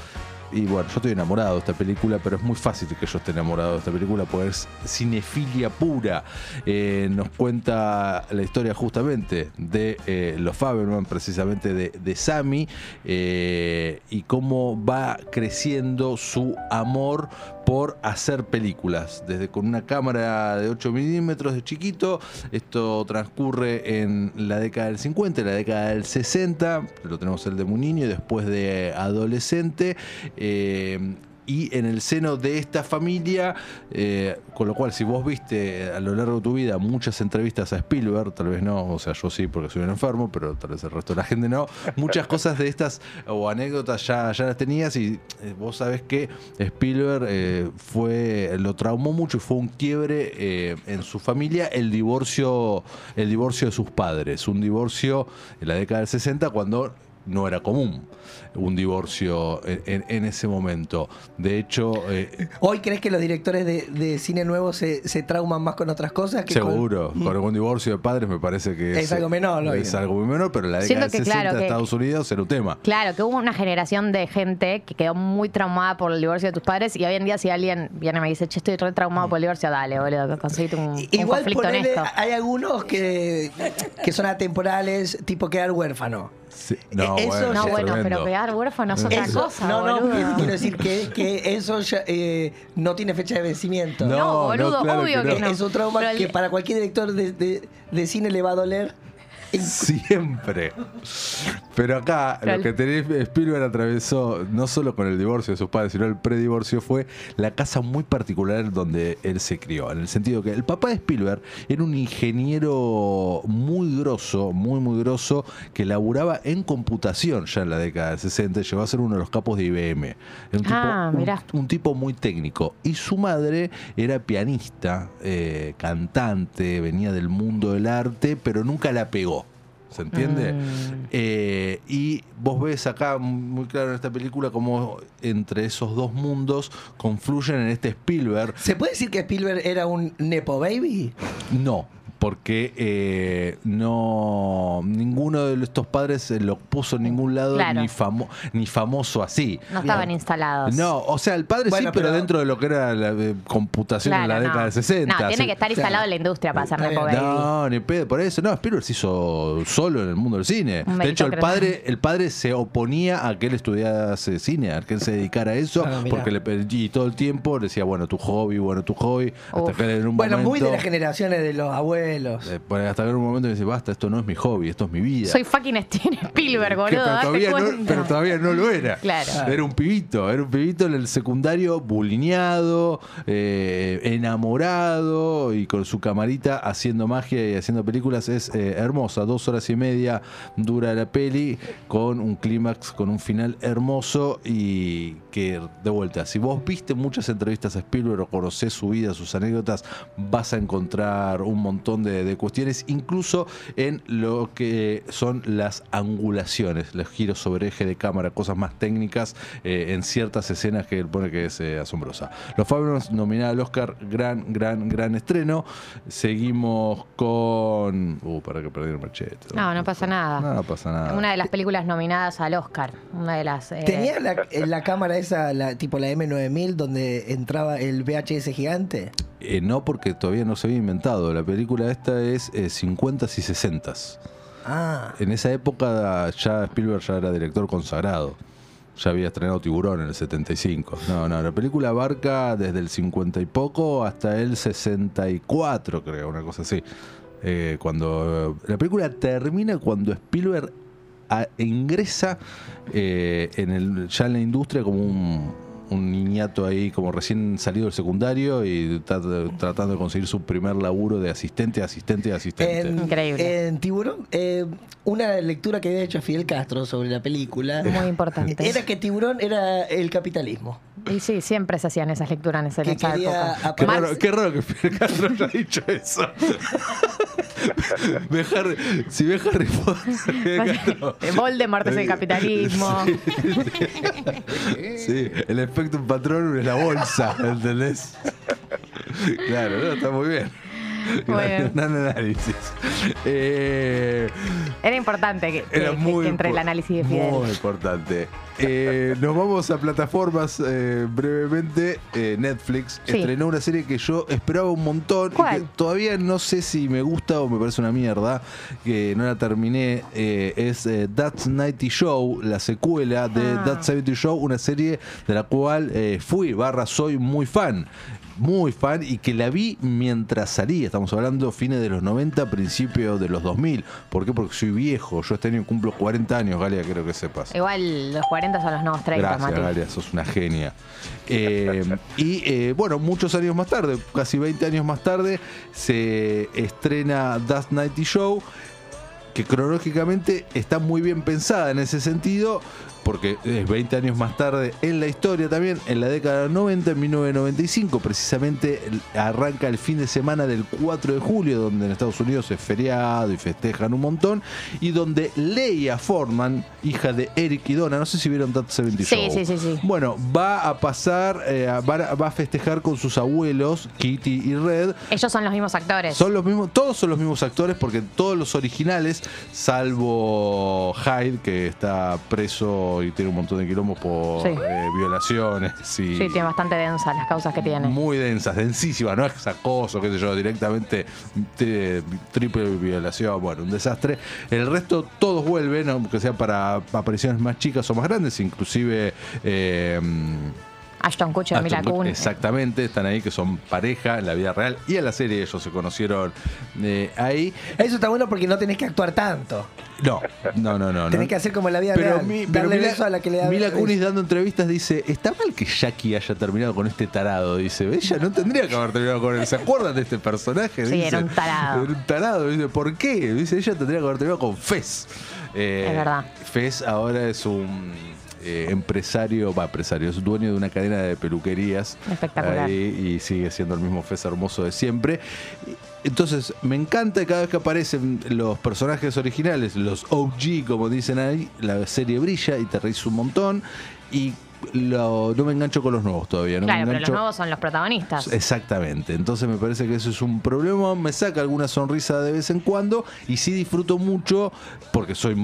Y bueno, yo estoy enamorado de esta película, pero es muy fácil que yo esté enamorado de esta película porque es cinefilia pura. Eh, nos cuenta la historia justamente de eh, los Faberman, precisamente de, de Sammy, eh, y cómo va creciendo su amor por hacer películas. Desde con una cámara de 8 milímetros de chiquito, esto transcurre en la década del 50, la década del 60, lo tenemos el de y después de adolescente. eh, y en el seno de esta familia, eh, con lo cual si vos viste a lo largo de tu vida muchas entrevistas a Spielberg, tal vez no, o sea, yo sí porque soy un enfermo, pero tal vez el resto de la gente no, muchas cosas de estas o anécdotas ya, ya las tenías y eh, vos sabés que Spielberg eh, fue, lo traumó mucho y fue un quiebre en su familia el divorcio, el divorcio de sus padres, un divorcio en la década del 60 cuando no era común un divorcio en, en- en ese momento. De hecho, eh, ¿Hoy crees que los directores de, de cine nuevo se, se trauman más con otras cosas? Que seguro, con algún divorcio de padres me parece que es, Es algo menor, lo Es bien. algo muy menor, pero la década que, 60 claro, de que- Estados Unidos era un tema. Claro, que hubo una generación de gente que quedó muy traumada por el divorcio de tus padres y hoy en día si alguien viene y me dice, che, estoy re traumado por el divorcio, dale, boludo, conseguiste un, un Igual conflicto ponele, honesto. hay algunos que, que son atemporales, tipo quedar huérfano. Sí, No, Eso bueno, ya- No, es bueno, pero quedar huérfano es otra Eso- cosa, no, no, boludo. *laughs* quiero decir que, que eso ya, eh, no tiene fecha de vencimiento. No, No, boludo, no, claro obvio que que no. Es un trauma Pero el- que para cualquier director de, de- de cine le va a doler. *laughs* Siempre. Pero acá lo que tenés Spielberg atravesó, no solo con el divorcio de sus padres, sino el predivorcio, fue la casa muy particular donde él se crió. En el sentido que el papá de Spielberg era un ingeniero muy grosso, muy, muy grosso, que laburaba en computación ya en la década del 60. Llegó a ser uno de los capos de IBM. Era un tipo, Ah, un- mirá. un tipo muy técnico. Y su madre era pianista, eh, cantante, venía del mundo del arte, pero nunca la pegó. ¿Se entiende? Mm. Eh, y vos ves acá muy claro en esta película cómo entre esos dos mundos confluyen en este Spielberg. ¿Se puede decir que Spielberg era un Nepo Baby? No, porque eh, no ninguno de estos padres lo puso en ningún lado Claro. ni, famo- ni famoso así. No estaban instalados. No, o sea, el padre Bueno, sí, pero, pero- dentro de lo que era la eh, computación en la Claro, década del 60. No, tiene que estar instalado en la industria para bien. Baby. No, ni pedo, por eso. No, Spielberg se hizo solo en el mundo del cine. De hecho, el padre, el padre se oponía a que él estudiase cine, a que él se dedicara a eso, Ah, porque le pedí todo el tiempo le decía, bueno, tu hobby, bueno, tu hobby, hasta que en un Bueno, momento. muy de las generaciones de los abuelos. Eh, bueno, hasta en un momento me dice, basta, esto no es mi hobby, esto es mi vida. Soy fucking Steven *laughs* Spielberg, Que- boludo. pero, date todavía no, cuenta. pero todavía no lo era. Claro. Era un pibito, era un pibito en el secundario bulineado, eh, enamorado y con su camarita haciendo magia y haciendo películas. Es eh, hermosa, dos horas y media dura la peli con un clímax, con un final hermoso y que de vuelta, si vos viste muchas entrevistas a Spielberg o conocés su vida, sus anécdotas, vas a encontrar un montón de, de cuestiones, incluso en lo que son las angulaciones, los giros sobre eje de cámara, cosas más técnicas eh, en ciertas escenas que él pone que es eh, asombrosa. Los Fabulous nominada al Oscar, gran, gran, gran estreno. Seguimos con. Uh, para que perdí el machete. No, no pasa nada. No, no pasa nada. Una de las películas nominadas al Oscar. Una de las. eh, ¿Tenía la, la cámara esa, la, tipo la M9000, donde entraba el VHS gigante? Eh, no, porque todavía no se había inventado. La película esta es eh, 50 y 60. Ah. En esa época ya Spielberg ya era director consagrado. ya había estrenado Tiburón en el 75. No, no, la película abarca desde el 50 y poco hasta el 64, creo, una cosa así. Eh, cuando la película termina cuando Spielberg a- ingresa eh, en el, ya en la industria como un, un niñato ahí, como recién salido del secundario y tra- tratando de conseguir su primer laburo de asistente, asistente, asistente. En, Increíble. En Tiburón, eh, una lectura que había hecho Fidel Castro sobre la película Muy importante. era que Tiburón era el capitalismo. Y sí, siempre se hacían esas lecturas en esa, Que quería época. Qué raro, qué raro que Fidel Castro haya dicho eso. Ve Harry- si ve Harry Potter, Fidel Castro- Voldemort es el capitalismo. *laughs* Sí, el efecto patrón es la bolsa, ¿entendés? Claro, no, está muy bien. *laughs* Gran análisis. Eh, Era importante que, era que- muy que entre el análisis de Fidel. Muy importante. Eh, nos vamos a plataformas eh, brevemente. Eh, Netflix Sí. estrenó una serie que yo esperaba un montón y que todavía no sé si me gusta o me parece una mierda. Que no la terminé. es That's 90 Show, la secuela de Ah. That's 70 Show, una serie de la cual eh, fui, barra, soy muy fan. Muy fan y que la vi mientras salía. Estamos hablando fines de los 90, principios de los 2000. ¿Por qué? Porque soy viejo. Yo este año cumplo 40 años, Galia, quiero que sepas. Igual los 40 son los nuevos 30, Gracias, Mati. Galia, sos una genia. Eh, y eh, bueno, muchos años más tarde, casi 20 años más tarde, se estrena Dust 90 Show, que cronológicamente está muy bien pensada en ese sentido, porque es 20 años más tarde en la historia también, en la década del 90, en 1995, precisamente arranca el fin de semana del 4 de julio, donde en Estados Unidos es feriado y festejan un montón, y donde Leia Forman, hija de Eric y Donna, no sé si vieron That 70 Sí, Show. sí, sí, sí. Bueno, va a pasar, eh, va, a- va a festejar con sus abuelos, Kitty y Red, Ellos son los mismos actores. son los mismos, todos son los mismos actores porque todos los originales, salvo Hyde, que está preso y tiene un montón de quilombos por Sí. eh, violaciones y Sí, tiene bastante densas las causas que tiene. muy densas, densísimas, no es acoso, qué sé yo, directamente triple violación, bueno, un desastre. El resto todos vuelven, aunque sea para apariciones más chicas o más grandes, inclusive eh, Ashton Kutcher, Ashton Mila Kutcher, Kunis. Exactamente, están ahí que son pareja en la vida real y en la serie ellos se conocieron eh, ahí. Eso está bueno porque no tenés que actuar tanto. No, no, no, no. Tenés no. que hacer como en la vida Pero, real. mi- pero darle Mila, beso a la que le da Mila. Kunis dando entrevistas dice, está mal que Jackie haya terminado con este tarado, dice, ella no tendría que haber terminado con él, ¿se acuerdan de este personaje? Sí, Dice, era un tarado. Era un tarado, dice, ¿por qué? Dice, ella tendría que haber terminado con Fez. Eh, Es verdad. Fez ahora es un eh, empresario, va, empresario, es dueño de una cadena de peluquerías. Espectacular. Ahí, y sigue siendo el mismo Fez hermoso de siempre. Entonces, me encanta cada vez que aparecen los personajes originales, los OG, como dicen ahí, la serie brilla y te reís un montón. Y lo- no me engancho con los nuevos todavía. No claro, me pero los nuevos son los protagonistas. Exactamente, entonces me parece que eso es un problema, me saca alguna sonrisa de vez en cuando y sí disfruto mucho, porque soy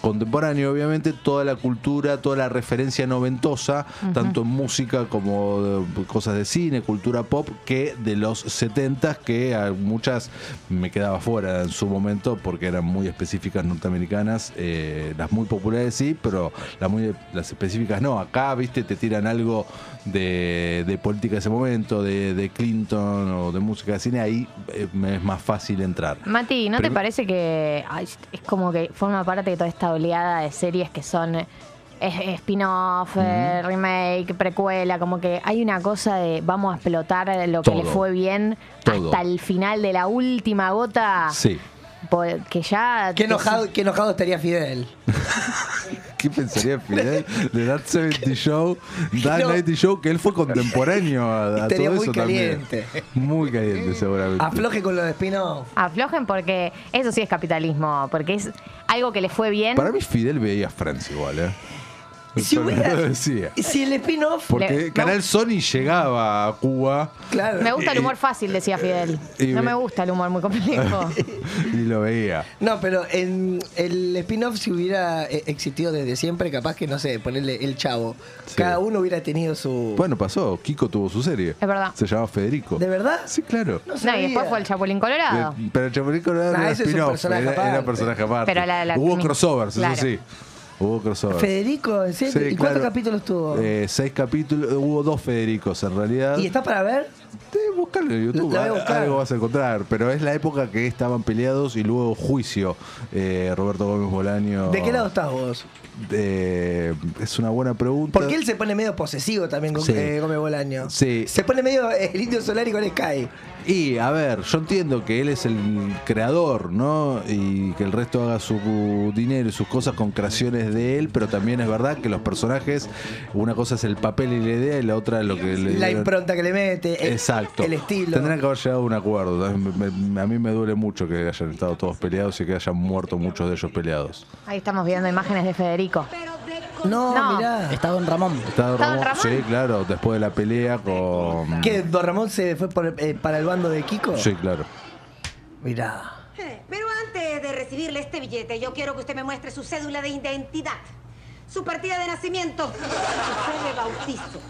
contemporáneo obviamente, toda la cultura, toda la referencia noventosa, tanto en música como de cosas de cine, cultura pop, que de los 70 que a muchas me quedaba fuera en su momento porque eran muy específicas norteamericanas, eh, las muy populares sí, pero las, muy, las específicas no, acá viste te tiran algo de, de política de ese momento, de, de Clinton o de música de cine, ahí eh, es más fácil entrar. Mati, ¿no te parece que ay, es como que forma parte de toda esta oleada de series que son eh, spin-off, eh, remake, precuela? Como que hay una cosa de vamos a explotar lo que le fue bien Todo. hasta el final de la última gota. Sí. Que ya. Qué enojado, qué enojado estaría Fidel. *laughs* ¿Qué pensaría Fidel de That *laughs* 70 Show, That No. 90 Show, que él fue contemporáneo a, a todo muy eso caliente. también? Muy caliente, seguramente. Afloje con lo de spin-off. Aflojen porque eso sí es capitalismo, porque es algo que le fue bien. Para mí Fidel veía Friends igual, ¿eh? Si hubiera- *laughs* decía. Si el spin-off. Porque Le- Canal Sony llegaba a Cuba Claro. Me gusta el humor fácil, decía Fidel. y No me- me gusta el humor muy complejo. *laughs* y lo veía. No, pero en el spin-off si hubiera eh, existido desde siempre, capaz que, no sé, ponerle el chavo. Sí. Cada uno hubiera tenido su... Bueno, pasó. Kiko tuvo su serie. Es verdad. Se llamaba Federico. ¿De verdad? Sí, claro. No No, y después fue el Chapulín Colorado. Pero el Chapulín Colorado Ah, era ese es un spin-off, personaje era, era aparte. personaje aparte. Pero la- la- Hubo mi- crossovers, claro. eso sí. Hubo crossover. Federico, ¿en serio? Sí, ¿Y cuántos capítulos tuvo? Eh, seis capítulos, hubo dos Federicos en realidad. ¿Y está para ver? Sí, buscalo en YouTube, La voy a a- buscar. algo vas a encontrar. Pero es la época que estaban peleados y luego juicio. Eh, Roberto Gómez Bolaño. ¿De qué lado estás vos? Eh, es una buena pregunta. Porque él se pone medio posesivo también con Sí. eh, Gómez Bolaño. Sí. Se pone medio eh, el indio Solari con Sky. Y a ver, yo entiendo que él es el creador, ¿no? Y que el resto haga su dinero y sus cosas con creaciones de él, pero también es verdad que los personajes, una cosa es el papel y la idea y la otra es lo que le La impronta que le mete. el- Exacto. El estilo. Tendrán que haber llegado a un acuerdo. Me- me- a mí me duele mucho que hayan estado todos peleados y que hayan muerto muchos de ellos peleados. Ahí estamos viendo imágenes de Federico. No, No. mirá. Está Don Ramón. ¿Está ¿Está don Ramón? Ramón? Sí, claro, después de la pelea con. ¿Qué? ¿Don Ramón se fue por, eh, para el bando de Kiko? Sí, claro. Mirá. Eh, Pero antes de recibirle este billete, yo quiero que usted me muestre su cédula de identidad, su partida de nacimiento, su fe de bautizo.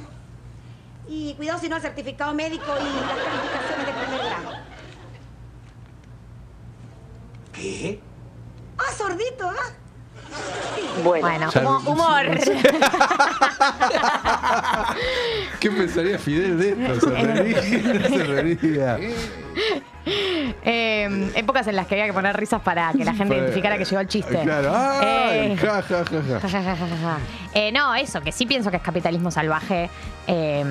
Y cuidado si no el certificado médico y las calificaciones de primer grado. ¿Qué? Ah, sordito, ¿ah? Bueno, humo- humor. *laughs* ¿Qué pensaría Fidel de esto? Se *laughs* reiría, se reiría. *laughs* Eh, épocas en las que había que poner risas para que la gente identificara que llegó el chiste. Claro. ¡Ay! Eh, Ja, ja, ja. *laughs* Eh, no, eso, que sí pienso que es capitalismo salvaje. eh,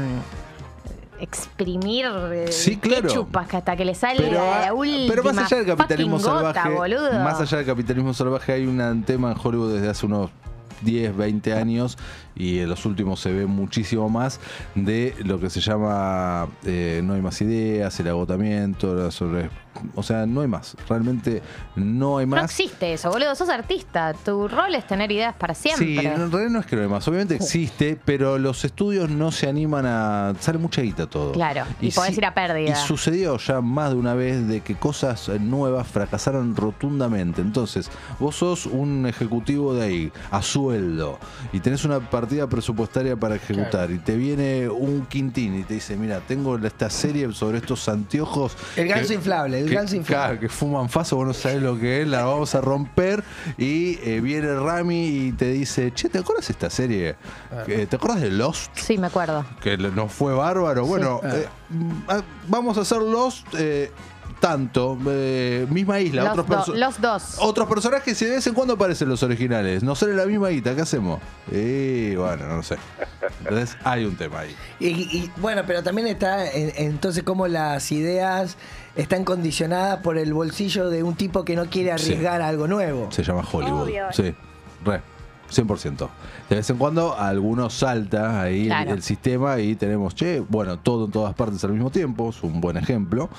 exprimir eh, Sí, claro. ketchup hasta que le sale Pero, la, última pero más allá del capitalismo gota, salvaje, boludo. más allá del capitalismo salvaje hay un tema en Hollywood desde hace unos 10, 20 años y en los últimos se ve muchísimo más de lo que se llama eh, no hay más ideas, el agotamiento, la sobre, o sea, no hay más, realmente no hay No más. existe eso, boludo. Sos artista. Tu rol es tener ideas para siempre. Sí, en realidad no es que no hay más. Obviamente existe, pero los estudios no se animan a. Sale mucha guita todo. Claro, y podés ir a pérdida. Y sucedió ya más de una vez de que cosas eh, nuevas fracasaron rotundamente. Entonces, vos sos un ejecutivo de ahí, a sueldo, y tenés una partida presupuestaria para ejecutar, y te viene un quintín y te dice: Mira, tengo esta serie sobre estos anteojos. El ganso que- inflable, el que- ganso inflable. claro, que fuman faso, vos no sabés lo que es, la vamos a romper. Y eh, viene Rami y te dice, che, ¿te acuerdas de esta serie? Que- ¿Te acuerdas de Lost? Sí, me acuerdo. Que nos fue bárbaro. Bueno, eh, mm, ah, vamos a hacer Lost eh, tanto, eh, misma isla, Los, otros, do- perso- los dos. otros personajes y de vez en cuando aparecen los originales. No sale la misma guita, ¿qué hacemos? Y bueno, no sé. Entonces hay un tema ahí. Y, y, bueno, pero también está en- entonces como las ideas están condicionadas por el bolsillo de un tipo que no quiere Sí. arriesgar algo nuevo. Se llama Hollywood. Obvio. Sí, re. 100%. De vez en cuando a algunos salta ahí el- Claro. el, sistema y tenemos, che, bueno, todo en todas partes al mismo tiempo, es un buen ejemplo.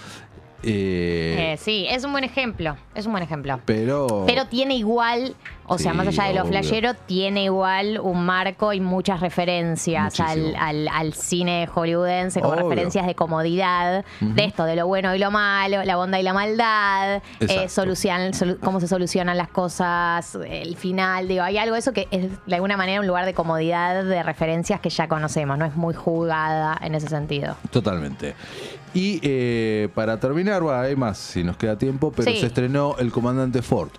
Eh, Eh, sí, es un buen ejemplo. Es un buen ejemplo. pero. Pero tiene igual, o sea, Sí, más allá de lo flashero, tiene igual un marco y muchas referencias al, al- al cine hollywoodense, Obvio. referencias de comodidad, de esto, de lo bueno y lo malo, la bondad y la maldad, eh, solucionan, solu- cómo se solucionan las cosas, el final, digo, hay algo de eso que es de alguna manera un lugar de comodidad, de referencias que ya conocemos, no es muy jugada en ese sentido. Totalmente. Y eh, para terminar, bueno, hay más si nos queda tiempo, pero Sí. se estrenó El Comandante Ford.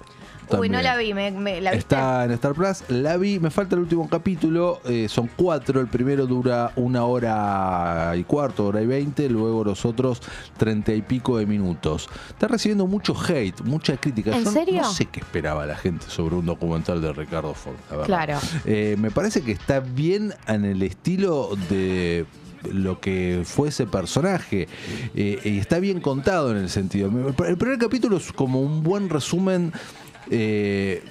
Uy, no la vi, me, me- ¿la viste? Está en Star Plus, la vi, me falta el último capítulo, eh, son cuatro, el primero dura una hora y cuarto, hora y veinte, luego los otros treinta y pico de minutos. Está recibiendo mucho hate, mucha crítica. ¿En Yo serio? No sé qué esperaba la gente sobre un documental de Ricardo Ford. la verdad. Claro. Eh, me parece que está bien en el estilo de lo que fue ese personaje eh, y está bien contado en el sentido. El primer capítulo es como un buen resumen. Eh,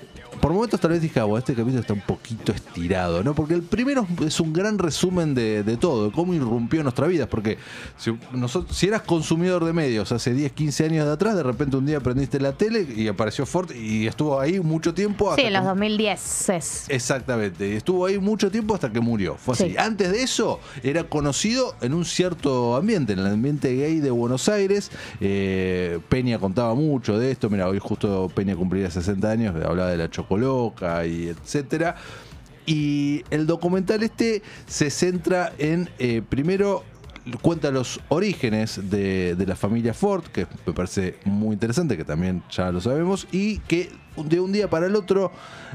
por momentos tal vez dije, ah, bueno, este capítulo está un poquito estirado, ¿no? Porque el primero es un gran resumen de, de todo, de cómo irrumpió en nuestras vidas. Porque si, nosotros, si eras consumidor de medios hace 10, 15 años de atrás, de repente un día prendiste la tele y apareció Ford y estuvo ahí mucho tiempo. Sí, en los que- 2010 es. Exactamente, y estuvo ahí mucho tiempo hasta que murió. Fue así. Sí. Antes de eso, era conocido en un cierto ambiente, en el ambiente gay de Buenos Aires. Eh, Peña contaba mucho de esto. Mira, hoy justo Peña cumpliría 60 años, hablaba de la chocoloca y etcétera. Y el documental este se centra en, eh, primero, cuenta los orígenes de, de la familia Ford, que me parece muy interesante, que también ya lo sabemos, y que de un día para el otro,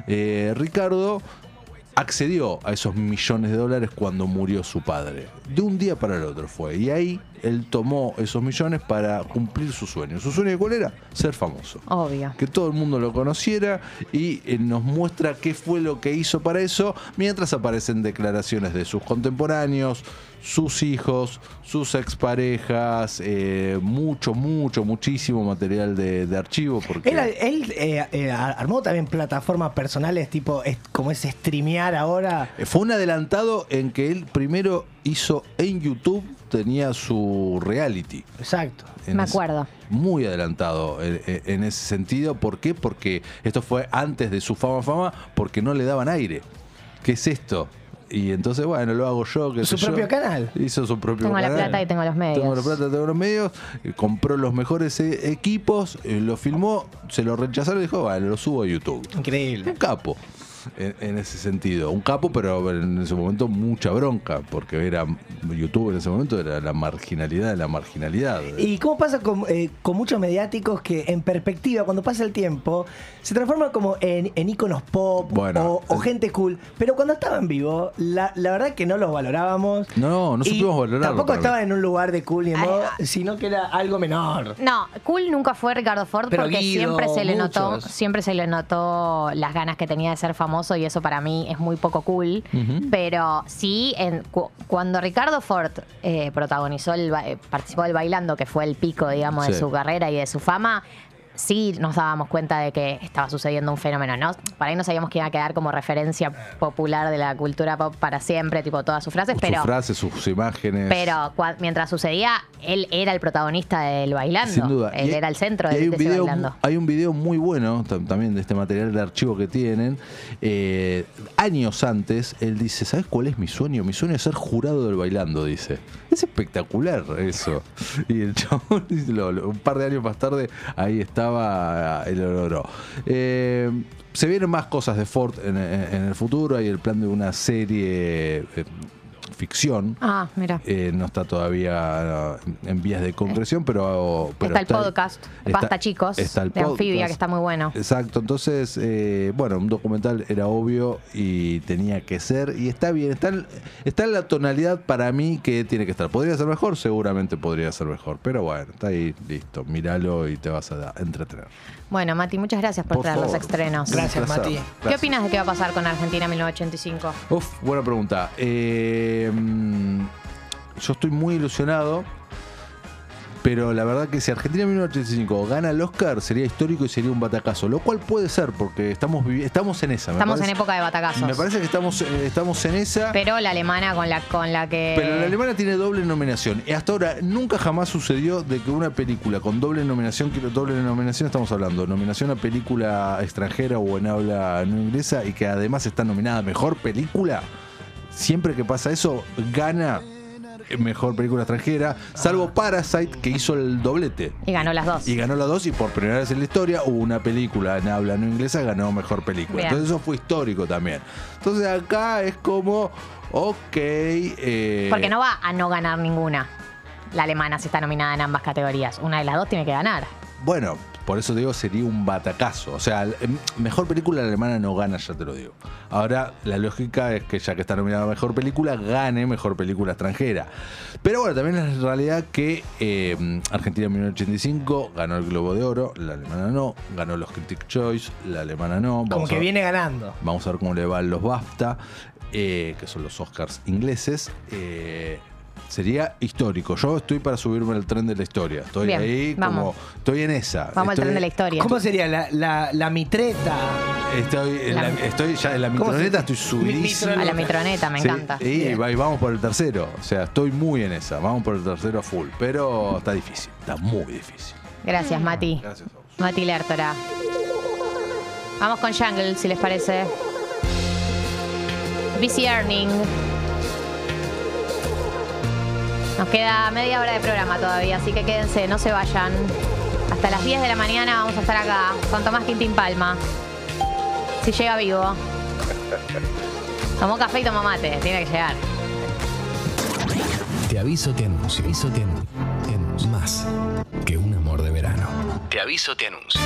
eh, Ricardo accedió a esos millones de dólares cuando murió su padre. De un día para el otro fue. Y ahí él tomó esos millones para cumplir su sueño. ¿Su sueño cuál era? Ser famoso. Obvio. Que todo el mundo lo conociera y eh, nos muestra qué fue lo que hizo para eso, mientras aparecen declaraciones de sus contemporáneos, sus hijos, sus exparejas, eh, mucho, mucho, muchísimo material de, de archivo. Porque... Él, él, eh, eh, armó también plataformas personales, tipo es- como es streamear ahora. Fue un adelantado en que él primero hizo en YouTube, tenía su reality. Exacto. En Me ese- acuerdo. Muy adelantado en, en- en ese sentido. ¿Por qué? Porque esto fue antes de su fama fama, porque no le daban aire. ¿Qué es esto? Y entonces, bueno, lo hago yo. qué Su sé yo. propio canal. Hizo su propio Tengo la canal. plata y tengo los medios. Tengo la plata, tengo los medios. eh, Compró los mejores eh, equipos, eh, lo filmó, se lo rechazaron y dijo, vale, lo subo a YouTube. Increíble. Un capo. En, en ese sentido, un capo, pero en ese momento mucha bronca, porque era YouTube en ese momento era la marginalidad de la marginalidad. ¿Y cómo pasa con, eh, con muchos mediáticos que en perspectiva, cuando pasa el tiempo, se transforman como en, en íconos pop Bueno, o, o gente cool? Pero cuando estaban vivos, la, la verdad que no los valorábamos. No, no supimos valorarlo. Tampoco estaban en un lugar de cool ni modo, sino que era algo menor. No, cool nunca fue Ricardo Ford Pero porque Guido, siempre se le notó, siempre se le notó las ganas que tenía de ser famoso y eso para mí es muy poco cool. Pero sí, en, cu- cuando Ricardo Ford eh, protagonizó el ba- participó del bailando, que fue el pico, digamos, de su carrera y de su fama. Sí, nos dábamos cuenta de que estaba sucediendo un fenómeno, ¿no? Para ahí no sabíamos que iba a quedar como referencia popular de la cultura pop para siempre, tipo todas sus frases, pero sus frases, sus imágenes. pero mientras sucedía, él era el protagonista del bailando. Sin duda. Él Y- era el centro de, hay un de ese video, bailando. Hay un video muy bueno tam- también de este material de archivo que tienen. Eh, años antes, él dice, ¿sabes cuál es mi sueño? Mi sueño es ser jurado del bailando, dice. Es espectacular eso. Y el chabón, *laughs* dice, lo- lo- un par de años más tarde, ahí estaba, él lo logró. Eh, se vienen más cosas de Ford en, en- en el futuro. Hay el plan de una serie eh, ficción. Ah, mira. Eh, no está todavía eh, en vías de concreción, pero, pero está el podcast, Basta Chicos, está el de Anfibia, podcast. que está muy bueno. Exacto, entonces, eh, bueno, un documental era obvio y tenía que ser, y está bien, está en, está en la tonalidad para mí que tiene que estar. ¿Podría ser mejor? Seguramente podría ser mejor, pero bueno, está ahí, listo, míralo y te vas a entretener. Bueno, Mati, muchas gracias por, Por traer los favor. estrenos. Gracias, Un placer. Mati. ¿Qué Gracias. opinas de qué va a pasar con Argentina 1985? Uf, buena pregunta. Eh, mm, yo estoy muy ilusionado. Pero la verdad que si Argentina 1985 gana el Oscar sería histórico y sería un batacazo. Lo cual puede ser porque estamos estamos en esa. Estamos en época de batacazos. Me parece que estamos, eh, estamos en esa. Pero la alemana con la, con la que... Pero la alemana tiene doble nominación. Y hasta ahora nunca jamás sucedió de que una película con doble nominación, quiero doble nominación estamos hablando, nominación a película extranjera o en habla no inglesa y que además está nominada a mejor película, siempre que pasa eso, gana mejor película extranjera, salvo Parasite que hizo el doblete. Y ganó las dos. Y ganó las dos y por primera vez en la historia hubo una película en habla no inglesa ganó mejor película. Bien. Entonces eso fue histórico también. Entonces acá es como, ok. eh, Porque no va a no ganar ninguna. La alemana si está nominada en ambas categorías. Una de las dos tiene que ganar. Bueno, por eso te digo, sería un batacazo. O sea, el- mejor película alemana no gana, ya te lo digo. Ahora, la lógica es que ya que está nominada a mejor película, gane mejor película extranjera. Pero bueno, también es realidad que eh, Argentina en 1985 ganó el Globo de Oro, la alemana no, ganó los Critic Choice, la alemana no. Como Vamos que a- viene ganando. Vamos a ver cómo le van los BAFTA, eh, que son los Oscars ingleses. Eh, sería histórico. Yo estoy para subirme al tren de la historia. Estoy Bien, ahí como. Estoy en esa. Vamos al tren de la historia. ¿Cómo sería la, la, la mitreta? Estoy, en La- la- estoy ya en la ¿Cómo se- mitroneta, estoy subidísimo. A la mitroneta, me Sí, encanta. Y vamos por el tercero. O sea, estoy muy en esa. Vamos por el tercero a full. Pero está difícil. Está muy difícil. Gracias, Mati. Gracias a vos. Mati Lertora. Vamos con Jungle, si les parece. Busy Earning. Nos queda media hora de programa todavía, así que quédense, no se vayan. Hasta las 10 de la mañana vamos a estar acá con Tomás Quintín Palma. Si llega vivo. Tomó café y tomó mate, tiene que llegar. Te aviso, te anuncio. Te aviso, te anuncio. Más que un amor de verano. Te aviso, te anuncio.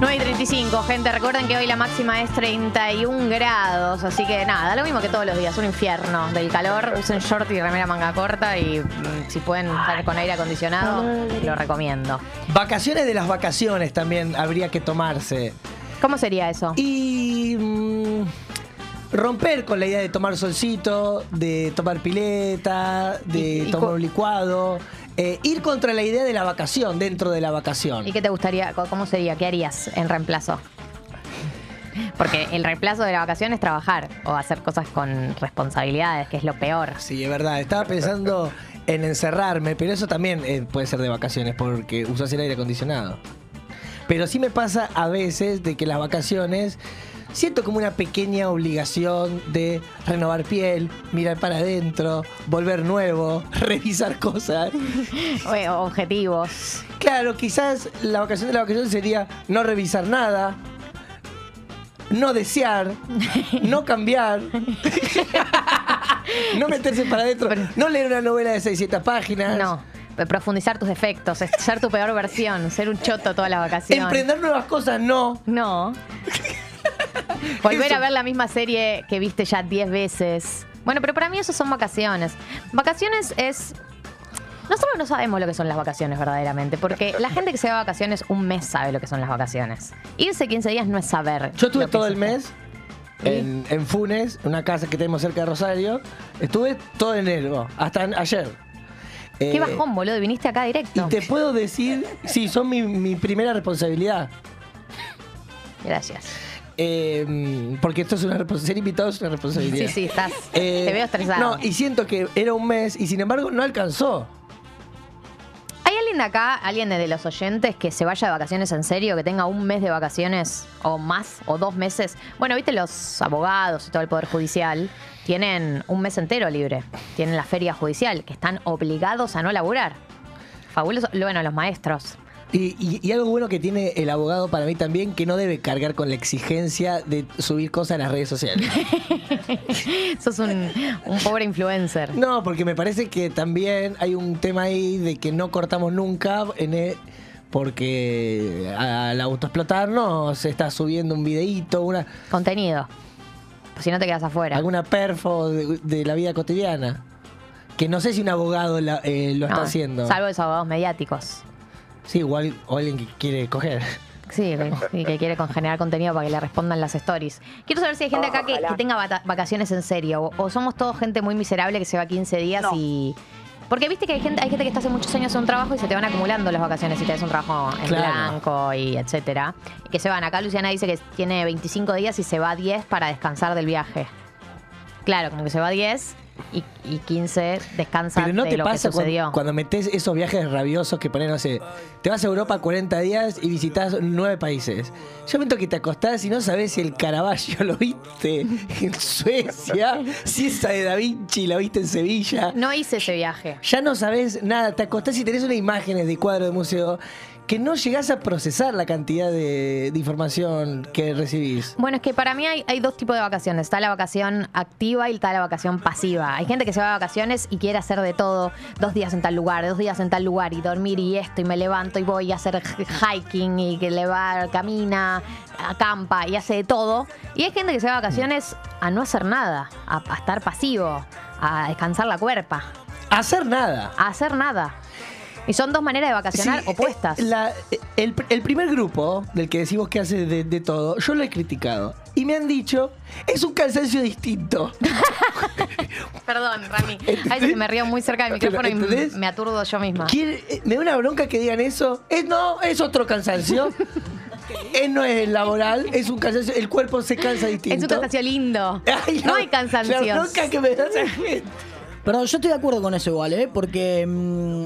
9 y 35, gente. Recuerden que hoy la máxima es 31 grados. Así que nada, lo mismo que todos los días. Un infierno del calor. Usen short y remera manga corta. Y mm, si pueden estar con aire acondicionado, lo recomiendo. Vacaciones de las vacaciones también habría que tomarse. ¿Cómo sería eso? Y mm, romper con la idea de tomar solcito, de tomar pileta, de Y- y tomar un licuado. Eh, ir contra la idea de la vacación, dentro de la vacación. ¿Y qué te gustaría? ¿Cómo sería? ¿Qué harías en reemplazo? Porque el reemplazo de la vacación es trabajar o hacer cosas con responsabilidades, que es lo peor. Sí, es verdad. Estaba pensando en encerrarme, pero eso también eh, puede ser de vacaciones porque usas el aire acondicionado. Pero sí me pasa a veces de que las vacaciones siento como una pequeña obligación de renovar piel, mirar para adentro, volver nuevo, *laughs* revisar cosas. *laughs* Objetivos. Claro, quizás la vacación de la vacación sería no revisar nada, no desear, *laughs* no cambiar, no meterse para adentro, no leer una novela de 600 páginas. No. Profundizar tus defectos, ser tu peor versión, ser un choto todas las vacaciones. Emprender nuevas cosas, no. No. *laughs* Volver Eso. a ver la misma serie que viste ya 10 veces. Bueno, pero para mí eso son vacaciones. Vacaciones es. Nosotros no sabemos lo que son las vacaciones verdaderamente, porque la gente que se va de vacaciones un mes sabe lo que son las vacaciones. Irse 15 días no es saber. Yo estuve todo el mes en, en Funes, una casa que tenemos cerca de Rosario. Estuve todo enero, hasta ayer. Qué Eh, bajón, boludo, viniste acá directo. Y te puedo decir, sí, son mi, mi primera responsabilidad. Gracias. Eh, porque esto es una responsabilidad. Ser invitado es una responsabilidad. Sí, sí, estás. Eh, te veo estresado. No, y siento que era un mes y sin embargo no alcanzó. ¿Hay alguien de acá, alguien de los oyentes que se vaya de vacaciones en serio, que tenga un mes de vacaciones o más, o dos meses? Bueno, viste, los abogados y todo el Poder Judicial tienen un mes entero libre. Tienen la feria judicial, que están obligados a no laburar. Fabuloso. Bueno, los maestros. Y, y- y algo bueno que tiene el abogado para mí también, que no debe cargar con la exigencia de subir cosas en las redes sociales. *laughs* Sos un, un pobre influencer. No, porque me parece que también hay un tema ahí de que no cortamos nunca en el- porque al autoexplotarnos se está subiendo un videíto, una Contenido. Pues si no te quedas afuera. alguna perfo de, de la vida cotidiana. Que no sé si un abogado la- eh, lo está haciendo. Salvo los abogados mediáticos. Sí, igual o alguien que quiere coger. Sí, que, *laughs* y que quiere generar contenido para que le respondan las stories. Quiero saber si hay gente acá que, que tenga vata- vacaciones en serio. O, o somos todos gente muy miserable que se va 15 días y. Porque viste que hay gente, hay gente que está hace muchos años en un trabajo y se te van acumulando las vacaciones si te das un trabajo en Claro. blanco y etcétera. Y que se van. Acá Luciana dice que tiene 25 días y se va 10 para descansar del viaje. Claro, como que se va 10 y, y 15 descansa Pero no de te lo que sucedió. cuando, cuando metes esos viajes rabiosos que ponen, no sé, te vas a Europa 40 días y visitas nueve países. Yo siento que te acostás y no sabes si el Caravaggio lo viste en Suecia, si esa de Da Vinci la viste en Sevilla. No hice ese viaje. Ya no sabes nada, te acostás y tenés unas imágenes de cuadro de museo que no llegás a procesar la cantidad de, de información que recibís. Bueno, es que para mí hay, hay dos tipos de vacaciones. Está la vacación activa y está la vacación pasiva. Hay gente que se va de vacaciones y quiere hacer de todo. Dos días en tal lugar, dos días en tal lugar y dormir y esto y me levanto y voy a hacer hiking y que le va, camina, acampa y hace de todo. Y hay gente que se va de vacaciones a no hacer nada, a, a estar pasivo, a descansar la cuerpa, Hacer nada. a hacer nada. Y son dos maneras de vacacionar Sí, opuestas. eh, la- el, el primer grupo, del que decimos que hace de, de todo, yo lo he criticado. Y me han dicho, es un cansancio distinto. *laughs* Perdón, Rami. A veces me río muy cerca del micrófono y me aturdo yo misma. Quiere- eh, me da una bronca que digan eso. Es, no, es otro cansancio. Es, *laughs* no es laboral, es un cansancio. El cuerpo se cansa distinto. Es un cansancio lindo. Ay, no hay cansancios. La bronca que me da esa *laughs* gente. Pero yo estoy de acuerdo con eso igual, ¿eh? Porque mm,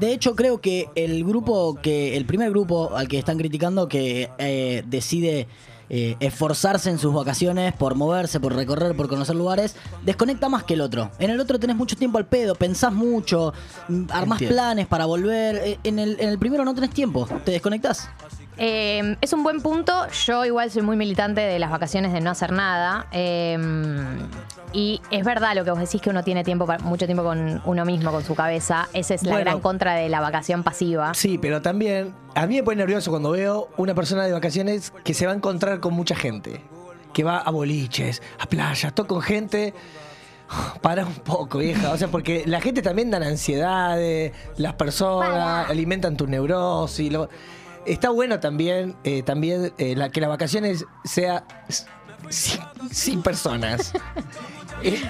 de hecho creo que el grupo que, el primer grupo al que están criticando que eh, decide eh, esforzarse en sus vacaciones por moverse, por recorrer, por conocer lugares, desconecta más que el otro. En el otro tenés mucho tiempo al pedo, pensás mucho, mm, armás Entiendo. planes para volver. Eh, En el, en el primero no tenés tiempo, te desconectás. Eh, es un buen punto. Yo igual soy muy militante de las vacaciones de no hacer nada. eh, y es verdad lo que vos decís que uno tiene tiempo, mucho tiempo con uno mismo, con su cabeza. Esa es la Bueno. gran contra de la vacación pasiva. Sí, pero también a mí me pone nervioso cuando veo una persona de vacaciones que se va a encontrar con mucha gente. Que va a boliches, a playas, todo con gente. *sighs* Para un poco, vieja. O sea, porque la gente también dan ansiedades, las personas alimentan tu neurosis. lo- Está bueno también, eh, también eh, la, que las vacaciones sea sin, sin personas. *laughs*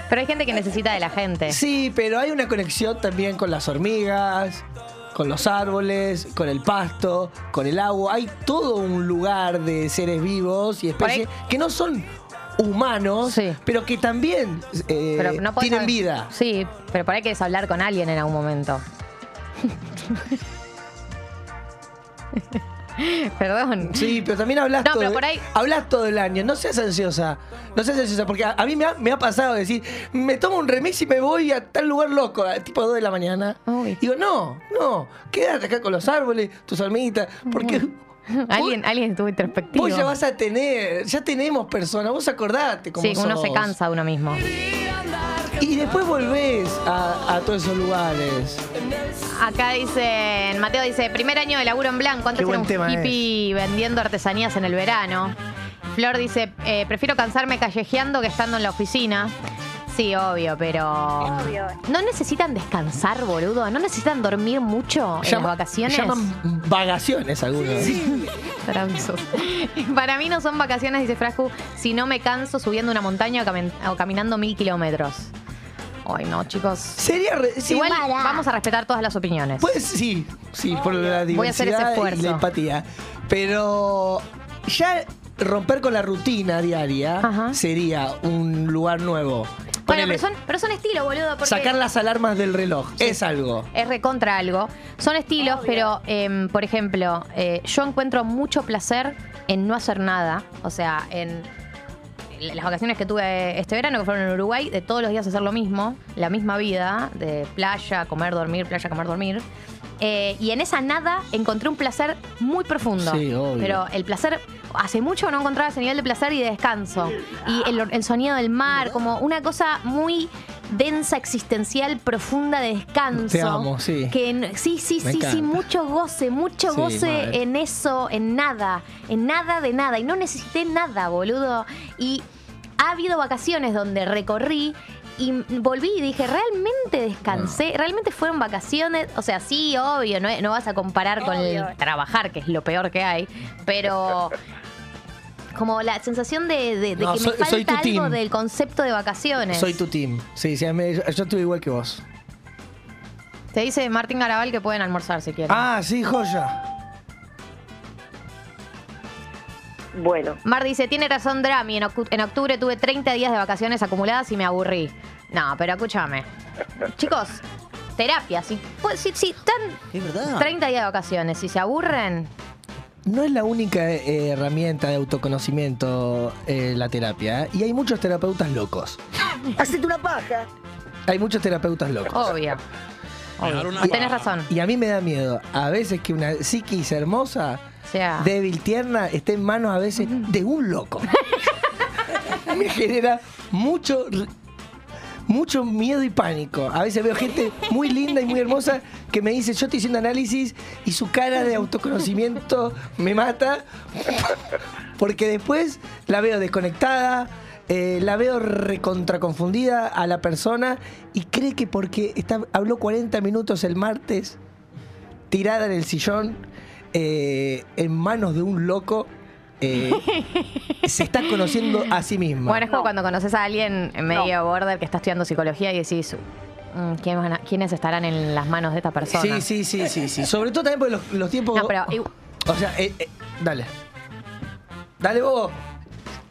Pero hay gente que necesita de la gente. Sí, pero hay una conexión también con las hormigas, con los árboles, con el pasto, con el agua. Hay todo un lugar de seres vivos y especies que no son humanos, pero que también eh, Pero no tienen hab- vida. Sí, pero por ahí querés hablar con alguien en algún momento. *laughs* *laughs* Perdón. Sí, pero también hablas No, todo, pero por ahí- hablas todo el año. No seas ansiosa. No seas ansiosa, porque a, a mí me ha, me ha pasado decir, me tomo un remix y me voy a tal lugar loco, a tipo 2 de la mañana. Digo, no, no, quédate acá con los árboles, tus hormiguitas, porque Alguien, alguien estuvo introspectivo. vos ya vas a tener, ya tenemos personas, vos acordate cómo Sí, uno se cansa de uno mismo. Y después volvés a, a todos esos lugares. Acá dicen, Mateo dice, primer año de laburo en blanco, antes era un hippie vendiendo artesanías en el verano. Flor dice, eh, prefiero cansarme callejeando que estando en la oficina. Sí, obvio, pero... ¿No necesitan descansar, boludo? ¿No necesitan dormir mucho en Llama- las vacaciones? Llaman vagaciones algunos. Para mí no son vacaciones, dice Frascu, si no me canso subiendo una montaña o, camin- o caminando mil kilómetros. Ay, no, chicos. Sería re- sí, Igual para. vamos a respetar todas las opiniones. Pues sí, sí, por la diversidad Voy a hacer ese y esfuerzo. la empatía. Pero ya romper con la rutina diaria sería un lugar nuevo. Bueno, Ponele, pero son, pero son estilos, boludo. Porque sacar las alarmas del reloj es algo. Es recontra algo. Son estilos, pero, em, por ejemplo, eh, yo encuentro mucho placer en no hacer nada. O sea, en las vacaciones que tuve este verano, que fueron en Uruguay, de todos los días hacer lo mismo, la misma vida, de playa, comer, dormir, playa, comer, dormir. Eh, y en esa nada encontré un placer muy profundo. Sí, obvio. Pero el placer, hace mucho no encontraba ese nivel de placer y de descanso. Y el, el sonido del mar, como una cosa muy densa, existencial, profunda de descanso. Te amo, sí. Que sí, sí, Me sí, sí, mucho goce, mucho Sí, goce madre. en eso, en nada, en nada de nada. Y no necesité nada, boludo. Y ha habido vacaciones donde recorrí y volví y dije, realmente descansé, realmente fueron vacaciones. O sea, sí, obvio, no, no vas a comparar con el trabajar, que es lo peor que hay, pero *laughs* como la sensación de, de- de No, que soy- me soy falta tu algo team. del concepto de vacaciones. Soy tu team. Sí, sí, yo, yo estuve igual que vos. Te dice Martín Garabal que pueden almorzar si quieren. Ah, sí, joya. Bueno. Mar dice, tiene razón Drami, en, ocu- en octubre tuve 30 días de vacaciones acumuladas y me aburrí. No, pero escúchame. Chicos, terapia, si, pues, si, si están 30 días de vacaciones, si se aburren, No es la única eh, herramienta de autoconocimiento eh, la terapia. ¿eh? Y hay muchos terapeutas locos. Hacete una paja. Hay muchos terapeutas locos. obvio. obvio. Tenés razón. Y a mí me da miedo a veces que una psiquis hermosa, sea. débil, tierna, esté en manos a veces de un loco. *laughs* me genera mucho, mucho miedo y pánico. A veces veo gente muy linda y muy hermosa que me dice, yo estoy haciendo análisis y su cara de autoconocimiento me mata *laughs* porque después la veo desconectada. eh, la veo recontraconfundida a la persona y cree que porque habló 40 minutos el martes tirada en el sillón eh, en manos de un loco eh, se está conociendo a sí misma. Bueno, es como cuando conoces a alguien en medio border que está estudiando psicología y decís, mm, ¿quién van a- ¿quiénes estarán en las manos de esta persona? Sí, sí, sí, sí, sí. Sobre todo también porque los, los tiempos. No, pero igu- O sea, eh, eh, dale. Dale vos.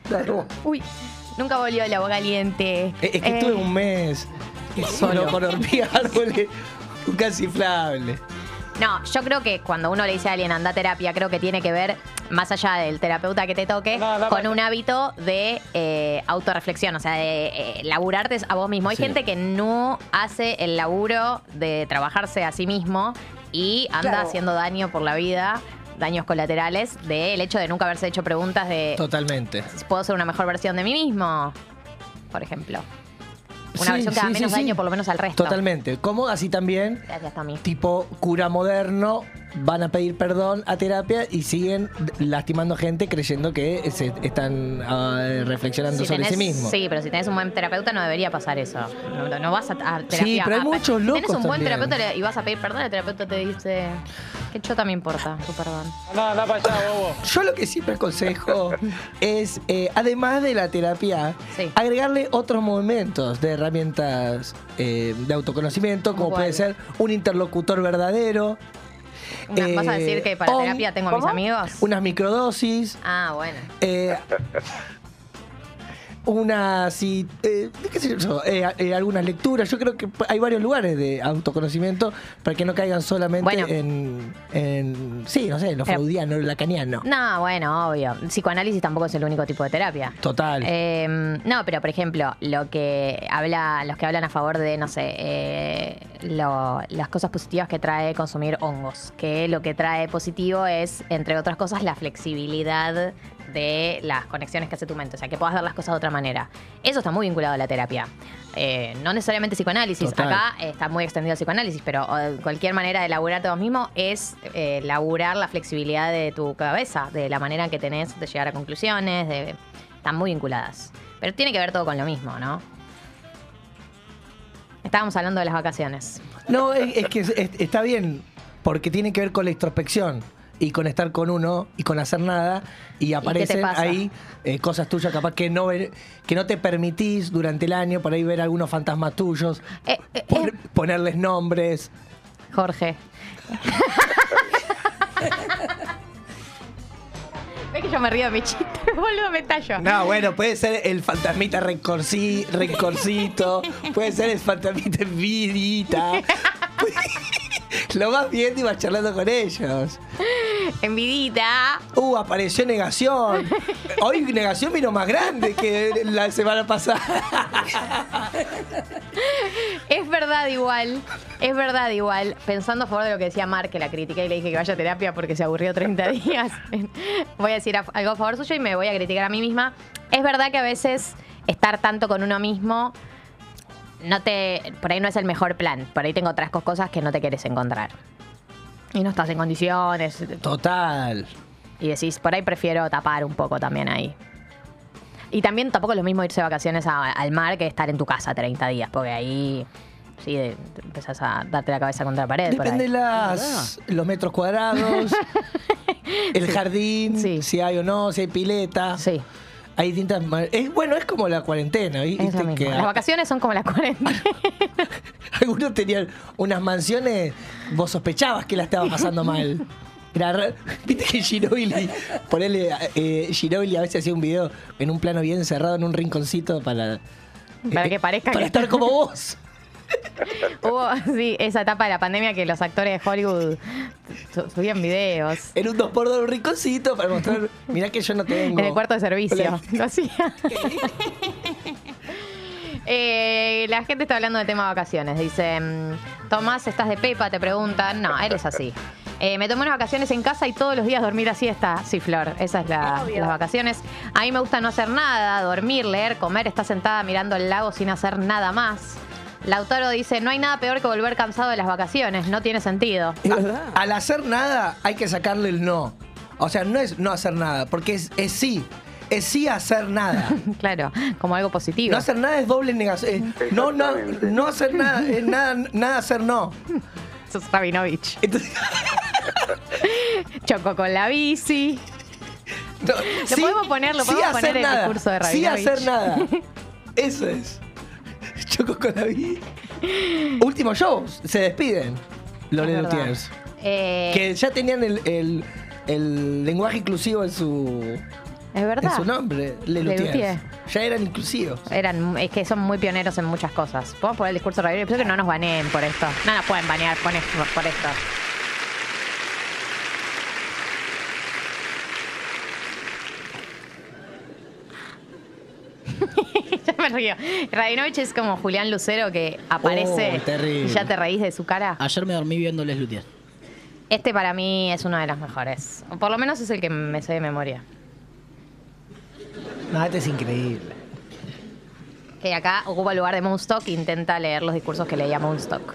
Dale vos. Uy, nunca volvió el agua caliente. Eh, es que Eh, estuve un mes solo con hormigas, árboles, un casi inflable. No, yo creo que cuando uno le dice a alguien anda a terapia, creo que tiene que ver, más allá del terapeuta que te toque, con un hábito de eh, autorreflexión, o sea, de eh, laburarte a vos mismo. Hay Sí. gente que no hace el laburo de trabajarse a sí mismo y anda Claro. haciendo daño por la vida daños colaterales del hecho de nunca haberse hecho preguntas de Totalmente. ¿puedo ser una mejor versión de mí mismo? Por ejemplo. Una Sí, versión que haga sí, sí, menos sí. daño por lo menos al resto. Totalmente. Como así también, Gracias, Tommy. tipo cura moderno, van a pedir perdón a terapia y siguen lastimando gente creyendo que se están ah, reflexionando Si sobre tenés- sí mismos. Sí, pero si tenés un buen terapeuta no debería pasar eso. No, no vas a, a terapia. Sí, pero hay a- muchos Tenés locos un buen también. terapeuta y vas a pedir perdón, el terapeuta te dice que chota me importa tu perdón. Yo lo que siempre aconsejo *laughs* es, eh, además de la terapia, agregarle otros momentos de herramientas eh, de autoconocimiento, como ¿Cuál? puede ser un interlocutor verdadero. Una- ¿Vas a eh, decir que para o terapia tengo a mis amigos? Unas microdosis. Ah, bueno. eh, una sí, eh, qué sé yo, eh, eh, algunas lecturas. Yo creo que hay varios lugares de autoconocimiento para que no caigan solamente Bueno. en, en, sí, no sé, lo freudiano, lo lacaniano. No, bueno, obvio. Psicoanálisis tampoco es el único tipo de terapia. Total. Eh, no, pero por ejemplo, lo que habla, los que hablan a favor de, no sé, eh, lo- las cosas positivas que trae consumir hongos, que lo que trae positivo es, entre otras cosas, la flexibilidad de las conexiones que hace tu mente, o sea, que puedas ver las cosas de otra manera. Eso está muy vinculado a la terapia. Eh, no necesariamente psicoanálisis, Total. acá está muy extendido el psicoanálisis, pero eh, cualquier manera de laburarte vos mismo es eh, laburar la flexibilidad de tu cabeza, de la manera que tenés de llegar a conclusiones, de, están muy vinculadas. Pero tiene que ver todo con lo mismo, ¿no? Estábamos hablando de las vacaciones. No, es, es que es- es- está bien, porque tiene que ver con la introspección y con estar con uno y con hacer nada y aparecen ahí eh, cosas tuyas capaz que no ver- que no te permitís durante el año por ahí ver algunos fantasmas tuyos, Eh, pon- ponerles nombres. Jorge. *laughs* ¿Ves que yo me río de mi chiste? *laughs* Boludo, me tallo. No, bueno, puede ser el fantasmita rencorci- rencorcito, puede ser el fantasmita envidita. *laughs* *laughs* Lo vas viendo y vas charlando con ellos. Envidita. Uh, apareció negación. *laughs* Hoy negación vino más grande que la semana pasada. Es verdad igual, es verdad igual. Pensando a favor de lo que decía Mar, que la critiqué y le dije que vaya a terapia porque se aburrió 30 *laughs* días. Voy a decir algo a favor suyo y me voy a criticar a mí misma. Es verdad que a veces estar tanto con uno mismo no te por ahí no es el mejor plan. Por ahí tengo otras cos- cosas que no te quieres encontrar. Y no estás en condiciones. Total. Y decís, por ahí prefiero tapar un poco también ahí. Y también tampoco es lo mismo irse de vacaciones a- al mar que estar en tu casa 30 días, porque ahí sí de- te empezás a darte la cabeza contra la pared. por Depende ahí. las, los metros cuadrados, *laughs* el jardín, si hay o no, si hay pileta. Sí. Hay distintas es Bueno, es como la cuarentena. ¿viste? Que Las vacaciones son como las *laughs* 40. algunos tenían unas mansiones, vos sospechabas que la estaba pasando mal. Era ra- Viste que Ginobili, ponele, eh, Ginobili a veces hacía un video en un plano bien cerrado en un rinconcito para, Para que parezca para que- estar como vos. *laughs* Hubo, sí, esa etapa de la pandemia que los actores de Hollywood su- subían videos. En un 2x2 un rinconcito para mostrar, mirá que yo no tengo. En el cuarto de servicio. *laughs* Lo hacía. *laughs* Eh, la gente está hablando del tema de vacaciones. Dice, mm, Tomás, ¿estás de Pepa? Te preguntan. No, él es así. Eh, me tomé unas vacaciones en casa y todos los días dormir a siesta. Sí, Flor, esas es la- las vacaciones. A mí me gusta no hacer nada, dormir, leer, comer, estar sentada mirando el lago sin hacer nada más. Lautaro dice, no hay nada peor que volver cansado de las vacaciones, no tiene sentido. A- al hacer nada hay que sacarle el no. O sea, no es no hacer nada, porque es, es sí. Es sí hacer nada. *laughs* claro, como algo positivo. No hacer nada es doble negación. eh, no, no, no hacer nada es nada, nada hacer no. *laughs* Sos Rabinovich. *laughs* Choco con la bici. No, Lo sí- podemos poner, lo sí podemos poner en el nada, curso de Sí Rabinovich. hacer nada. Eso es. *laughs* Choco con la vida. Último show, se despiden. Los Es verdad. Lelutiers. Eh, Que ya tenían el, el- el lenguaje inclusivo en su, es en verdad. su nombre. Lelutiers. Lelutier. Ya eran inclusivos. Eran, es que son muy pioneros en muchas cosas. Podemos poner el discurso Rabinovich, pero que no nos baneen por esto. No nos pueden banear por esto. Por esto. Ya *laughs* me río. Rabinovich es como Julián Lucero que aparece Oh, terrible. y ya te reís de su cara. Ayer me dormí viendo Les Luthier. Este para mí es uno de los mejores. O por lo menos es el que me sé de memoria. No, este es increíble. Que acá ocupa el lugar de Moonstock e intenta leer los discursos que leía Moonstock.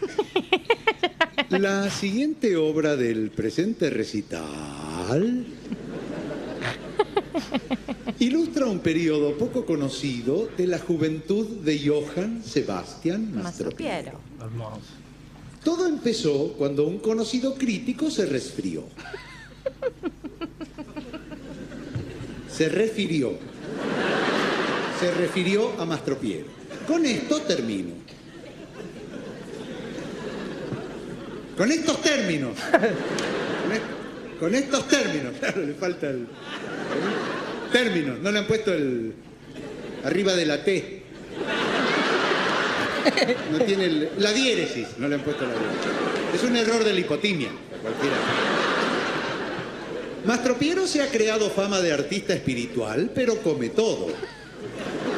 *laughs* La siguiente obra del presente recital *laughs* ilustra un periodo poco conocido de la juventud de Johann Sebastian Mastropiero. Todo empezó cuando un conocido crítico se resfrió. Se refirió. Se refirió a Mastropiero. Con esto termino. Con estos términos. Con, *laughs* con estos términos. *laughs* Claro, le falta el. Términos. No le han puesto el. Arriba de la T. No tiene el- la diéresis. No le han puesto la diéresis. Es un error de la hipotimia. a Cualquiera. Mastropiero se ha creado fama de artista espiritual, pero come todo.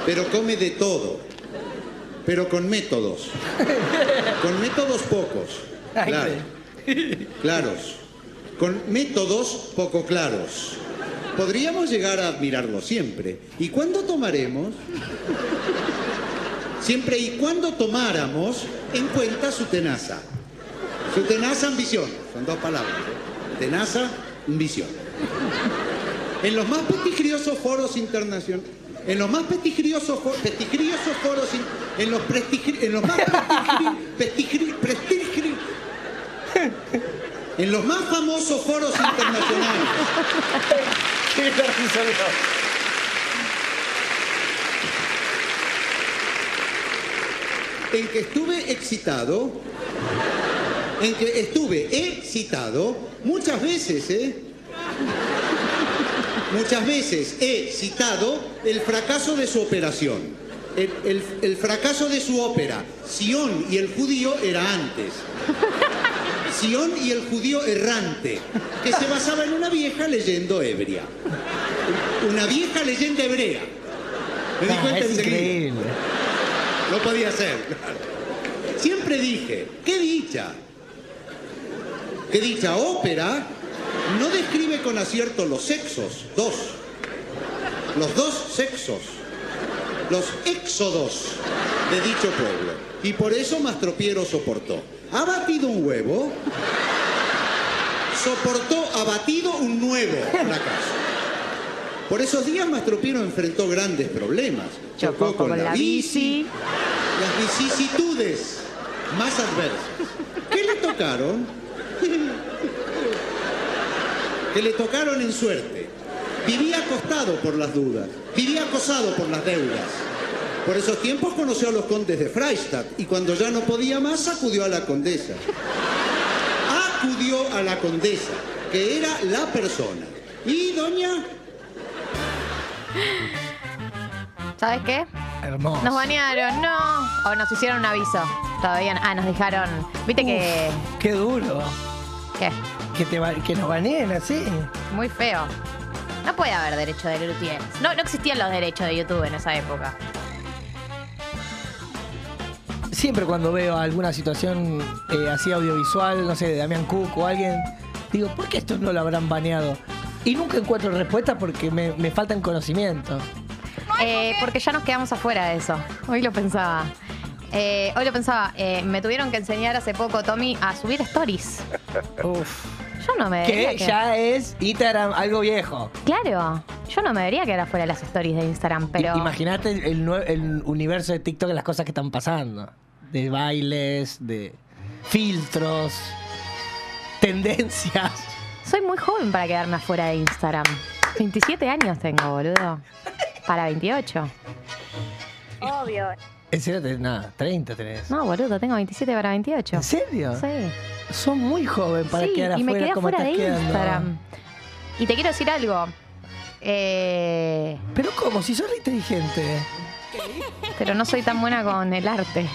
Pero come de todo. Pero con métodos. Con métodos pocos. Claro. Claros. Con métodos poco claros. Podríamos llegar a admirarlo siempre. ¿Y cuándo tomaremos? Siempre y cuando tomáramos en cuenta su tenaza. Su tenaza ambición. Son dos palabras. ¿eh? Tenaza, ambición. En los más prestigiosos foros internacionales. En los más prestigiosos, fo- prestigiosos foros. in- en los prestigri- en los más prestigri- prestigri- prestigri- en los más famosos foros internacionales. *laughs* en que estuve excitado, en que estuve excitado muchas veces, ¿eh? Muchas veces he citado el fracaso de su operación, el, el- el fracaso de su ópera. Sion y el judío era antes. Y el judío errante, que se basaba en una vieja leyenda ebria. Una vieja leyenda hebrea. Me di Ah, cuenta es enseguida. increíble. No podía ser. claro. Siempre dije, qué dicha. Qué dicha ópera no describe con acierto los sexos, dos. Los dos sexos. Los éxodos de dicho pueblo. Y por eso Mastropiero soportó. Ha batido un huevo. Soportó, ha batido un nuevo fracaso. Por esos días Mastropiero enfrentó grandes problemas. Chocó con, la bici, las vicisitudes más adversas. ¿Qué le tocaron? *laughs* que le tocaron en suerte. Vivía acostado por las dudas, vivía acosado por las deudas. Por esos tiempos conoció a los condes de Freistadt y cuando ya no podía más acudió a la condesa. Acudió a la condesa, que era la persona. Y doña, ¿Sabes qué? Hermoso. Nos banearon, no. O nos hicieron un aviso. Todavía no. Ah, nos dejaron. Viste que. Qué duro. ¿Qué? Que, te que nos baneen así. Muy feo. No puede haber derecho de luthiers. No, no existían los derechos de YouTube en esa época. Siempre cuando veo alguna situación eh, así audiovisual, no sé, de Damián Cook o alguien, digo, ¿por qué estos no lo habrán baneado? Y nunca encuentro respuesta porque me, me faltan conocimientos. Eh, porque ya nos quedamos afuera de eso. Hoy lo pensaba. Eh, hoy lo pensaba. Eh, me tuvieron que enseñar hace poco, Tommy, a subir stories. *laughs* Uf. Yo no me Que debería que- ya es Instagram algo viejo. Claro. Yo no me debería quedar afuera de las stories de Instagram, pero. I- Imagínate el, el universo de TikTok, las cosas que están pasando. De bailes, de filtros, tendencias. Soy muy joven para quedarme afuera de Instagram. 27 años tengo, boludo. Para 28. Obvio. En serio tenés nada, 30 tenés. No, boludo, tengo 27 para 28. ¿En serio? Sí. Son muy joven para sí, quedar y me afuera quedé como afuera de quedando. Instagram. Y te quiero decir algo. Eh, Pero ¿cómo? Si sos inteligente. pero no soy tan buena con el arte.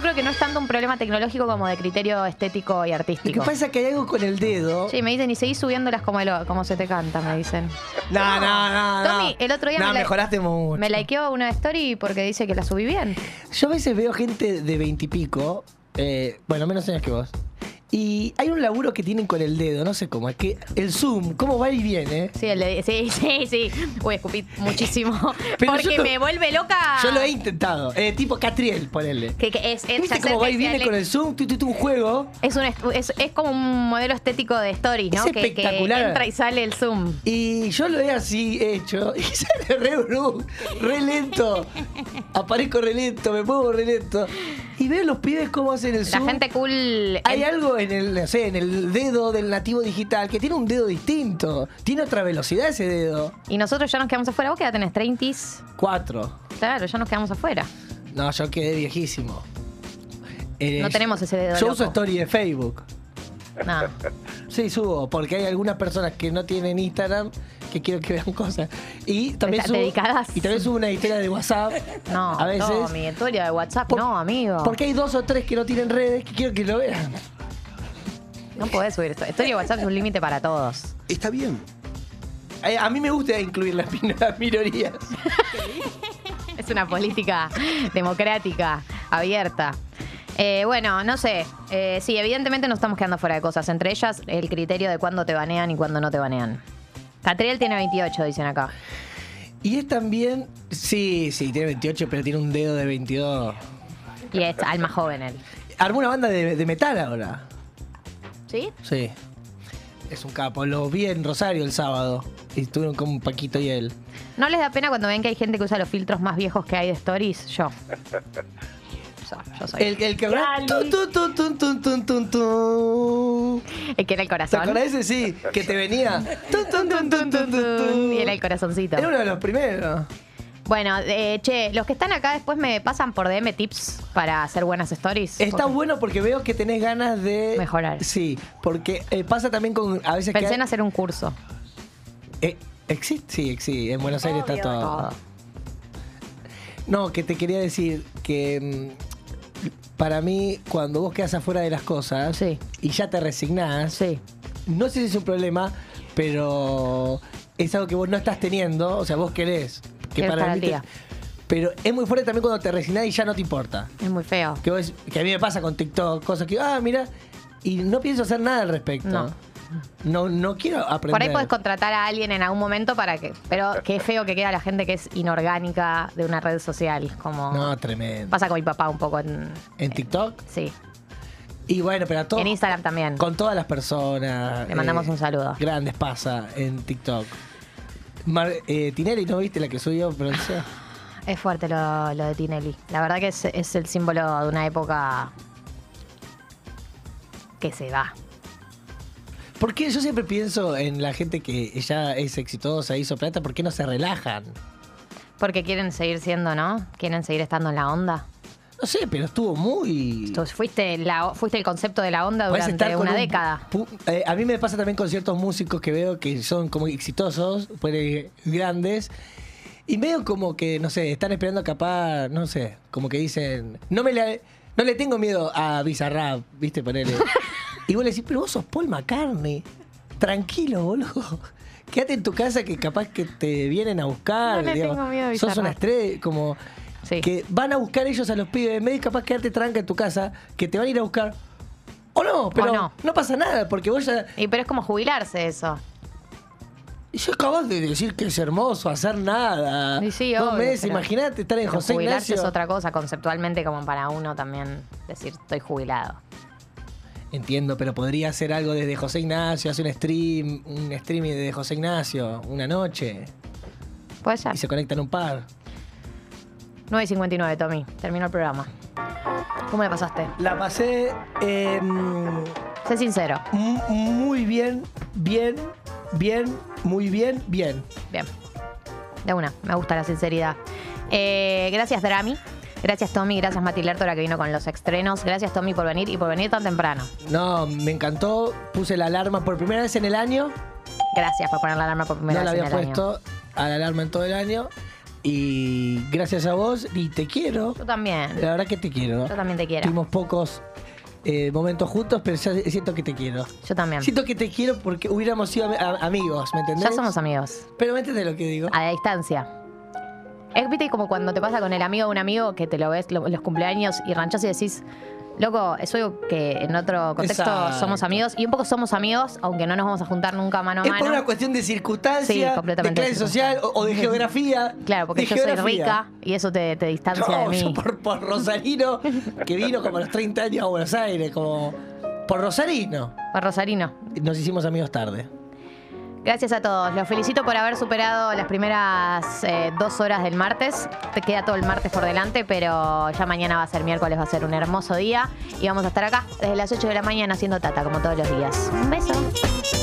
Yo creo que no es tanto un problema tecnológico como de criterio estético y Lo que artístico. pasa es que hay algo con el dedo. Sí, me dicen, y seguís subiéndolas como, como se te canta, me dicen. No, no, no. Tommy, el otro día No, me, la- mejoraste mucho. me likeó una story porque dice que la subí bien. Yo a veces veo gente de veintipico Eh, bueno, menos años que vos. Y hay un laburo que tienen con el dedo, no sé cómo, es que el zoom, cómo va y viene. Sí, el de- sí, *laughs* sí, sí. Uy, escupí muchísimo. *laughs* Pero Porque me vuelve loca. Yo lo he intentado, eh, tipo Catriel, ponele. Que, que es, es, ¿Viste ya sé cómo va y viene con el zoom? Tu, tu, tu, un juego. Es, un, es, es como un modelo estético de stories, ¿no? Es Que- espectacular. Que, entra y sale el zoom. Y yo lo he así hecho *laughs* y sale re re lento. Aparezco re lento, me muevo re lento. Y veo los pibes cómo hacen el La zoom. gente cool. Hay algo en el, no sé, en el dedo del nativo digital que tiene un dedo distinto. Tiene otra velocidad ese dedo. Y nosotros ya nos quedamos afuera. ¿Vos qué edad tenés? ¿30s? Cuatro. Claro, ya nos quedamos afuera. No, yo quedé viejísimo. Eh, No tenemos ese dedo Yo loco. uso story de Facebook. No. Sí, subo, porque hay algunas personas que no tienen Instagram que quiero que vean cosas. Y también ¿Estás subo, dedicadas? Y también subo una historia de WhatsApp. *laughs* No, a veces. no, mi historia de WhatsApp, no, amigo. Porque hay dos o tres que no tienen redes que quiero que lo vean. No podés subir esto. Historia de WhatsApp es un límite para todos. Está bien. Eh, A mí me gusta incluir las, min- *laughs* las minorías. Es una política democrática, abierta. Eh, bueno, no sé. Eh, sí, evidentemente nos estamos quedando fuera de cosas. Entre ellas, el criterio de cuándo te banean y cuándo no te banean. Catriel tiene 28, dicen acá. Y es también. Sí, sí, tiene 28, pero tiene un dedo de 22. Y es alma joven él. Armó una banda de, de metal ahora. ¿Sí? Sí. Es un capo. Lo vi en Rosario el sábado. Y estuvieron con Paquito y él. ¿No les da pena cuando ven que hay gente que usa los filtros más viejos que hay de stories? Yo. Yo, yo soy. El, el que habrá. Tun, tun, tun, tun, tun, tun, tun, tun. El que era el ¿Te corazón. acordás ese? Sí, que te venía. Tun, tun, tun, tun, tun, tun, tun. *laughs* Y era el corazoncito. Era uno de los primeros. Bueno, eh, che, los que están acá después me pasan por DM tips para hacer buenas stories. Está Porque bueno porque veo que tenés ganas de. Mejorar. Sí, porque eh, pasa también con. A veces Pensé que. en hacer un curso. Eh, ¿Existe? Sí, sí, en Buenos Aires está Obvio. todo. Todo. No, que te quería decir que mm, para mí, cuando vos quedas afuera de las cosas y ya te resignás, no sé si es un problema, pero es algo que vos no estás teniendo, o sea, vos querés. Que mí te- día. pero es muy fuerte también cuando te resignás y ya no te importa. Es muy feo. Que, vos- que a mí me pasa con TikTok, cosas que, ah, mira, y no pienso hacer nada al respecto. No. No, no quiero aprender. Por ahí podés contratar a alguien en algún momento para que. Pero qué feo que queda la gente que es inorgánica de una red social. Como. No, tremendo. Pasa con mi papá un poco en. ¿En TikTok? Sí. Y bueno, pero a todos. En Instagram también. Con todas las personas. Le mandamos un saludo. Grandes pasa en TikTok. Mar- eh, Tinelli, ¿no viste la que subió? Pero, Es fuerte lo, lo de Tinelli. La verdad que es, es el símbolo de una época que se va. Porque yo siempre pienso en la gente que ya es exitosa, hizo plata, ¿por qué no se relajan? Porque quieren seguir siendo, ¿no? Quieren seguir estando en la onda. No sé, pero estuvo muy. Fuiste, la, fuiste el concepto de la onda Podés durante con una un década. pu- eh, a mí me pasa también con ciertos músicos que veo que son como exitosos, pues, grandes. Y medio como que, no sé, están esperando capaz, no sé, como que dicen, no me le, no le tengo miedo a Bizarrap, ¿viste? Ponele. *laughs* y vos le decís, pero vos sos Paul McCartney. Tranquilo, boludo. Quédate en tu casa que capaz que te vienen a buscar. No le digamos. tengo miedo a Sos una estrella, como que van a buscar ellos a los pibes. En vez de capaz quedarte tranca en tu casa, que te van a ir a buscar. O no, pero no. no. pasa nada, porque vos ya. Y pero es como jubilarse eso. Y yo acabas de decir que es hermoso hacer nada. Y sí, Dos obvio, meses, pero- imagínate estar en Pero José jubilarse Ignacio. es otra cosa conceptualmente como para uno también decir estoy jubilado. Entiendo, pero podría hacer algo desde José Ignacio, hacer un stream, un streaming desde José Ignacio, una noche. Puede ser. Y se conectan un par. 9 y 59, Tommy. Terminó el programa. ¿Cómo le pasaste? La pasé eh, Sé sincero. muy bien, bien, bien, muy bien, bien. Bien. De una, me gusta la sinceridad. Eh, gracias, Drami. Gracias, Tommy. Gracias, Mati Lertora, que vino con los estrenos. Gracias, Tommy, por venir y por venir tan temprano. No, me encantó. Puse la alarma por primera vez en el año. Gracias por poner la alarma por primera no la vez había en el año. puesto a la alarma en todo el año. Y gracias a vos, y te quiero. Yo también. La verdad que te quiero. Yo también te quiero. Tuvimos pocos eh, momentos juntos, pero ya siento que te quiero. Yo también. Siento que te quiero porque hubiéramos sido am- amigos, ¿me entendés? Ya somos amigos. Pero me entendés lo que digo. A la distancia. Es viste como cuando te pasa con el amigo de un amigo que te lo ves lo- los cumpleaños y ranchas y decís, Loco, es algo que en otro contexto Exacto. somos amigos y un poco somos amigos, aunque no nos vamos a juntar nunca mano a Es mano. por una cuestión de Sí, circunstancia, de completamente. clase social o, o de geografía. *laughs* Claro, porque de yo soy geografía. rica y eso te, te distancia de No, mí. yo por, por Rosarino, que vino como a los 30 años a Buenos Aires, como por Rosarino. Por Rosarino. Nos hicimos amigos tarde. Gracias a todos. Los felicito por haber superado las primeras eh, dos horas del martes. Te queda todo el martes por delante, pero ya mañana va a ser miércoles, va a ser un hermoso día. Y vamos a estar acá desde las 8 de la mañana haciendo tata, como todos los días. Un beso.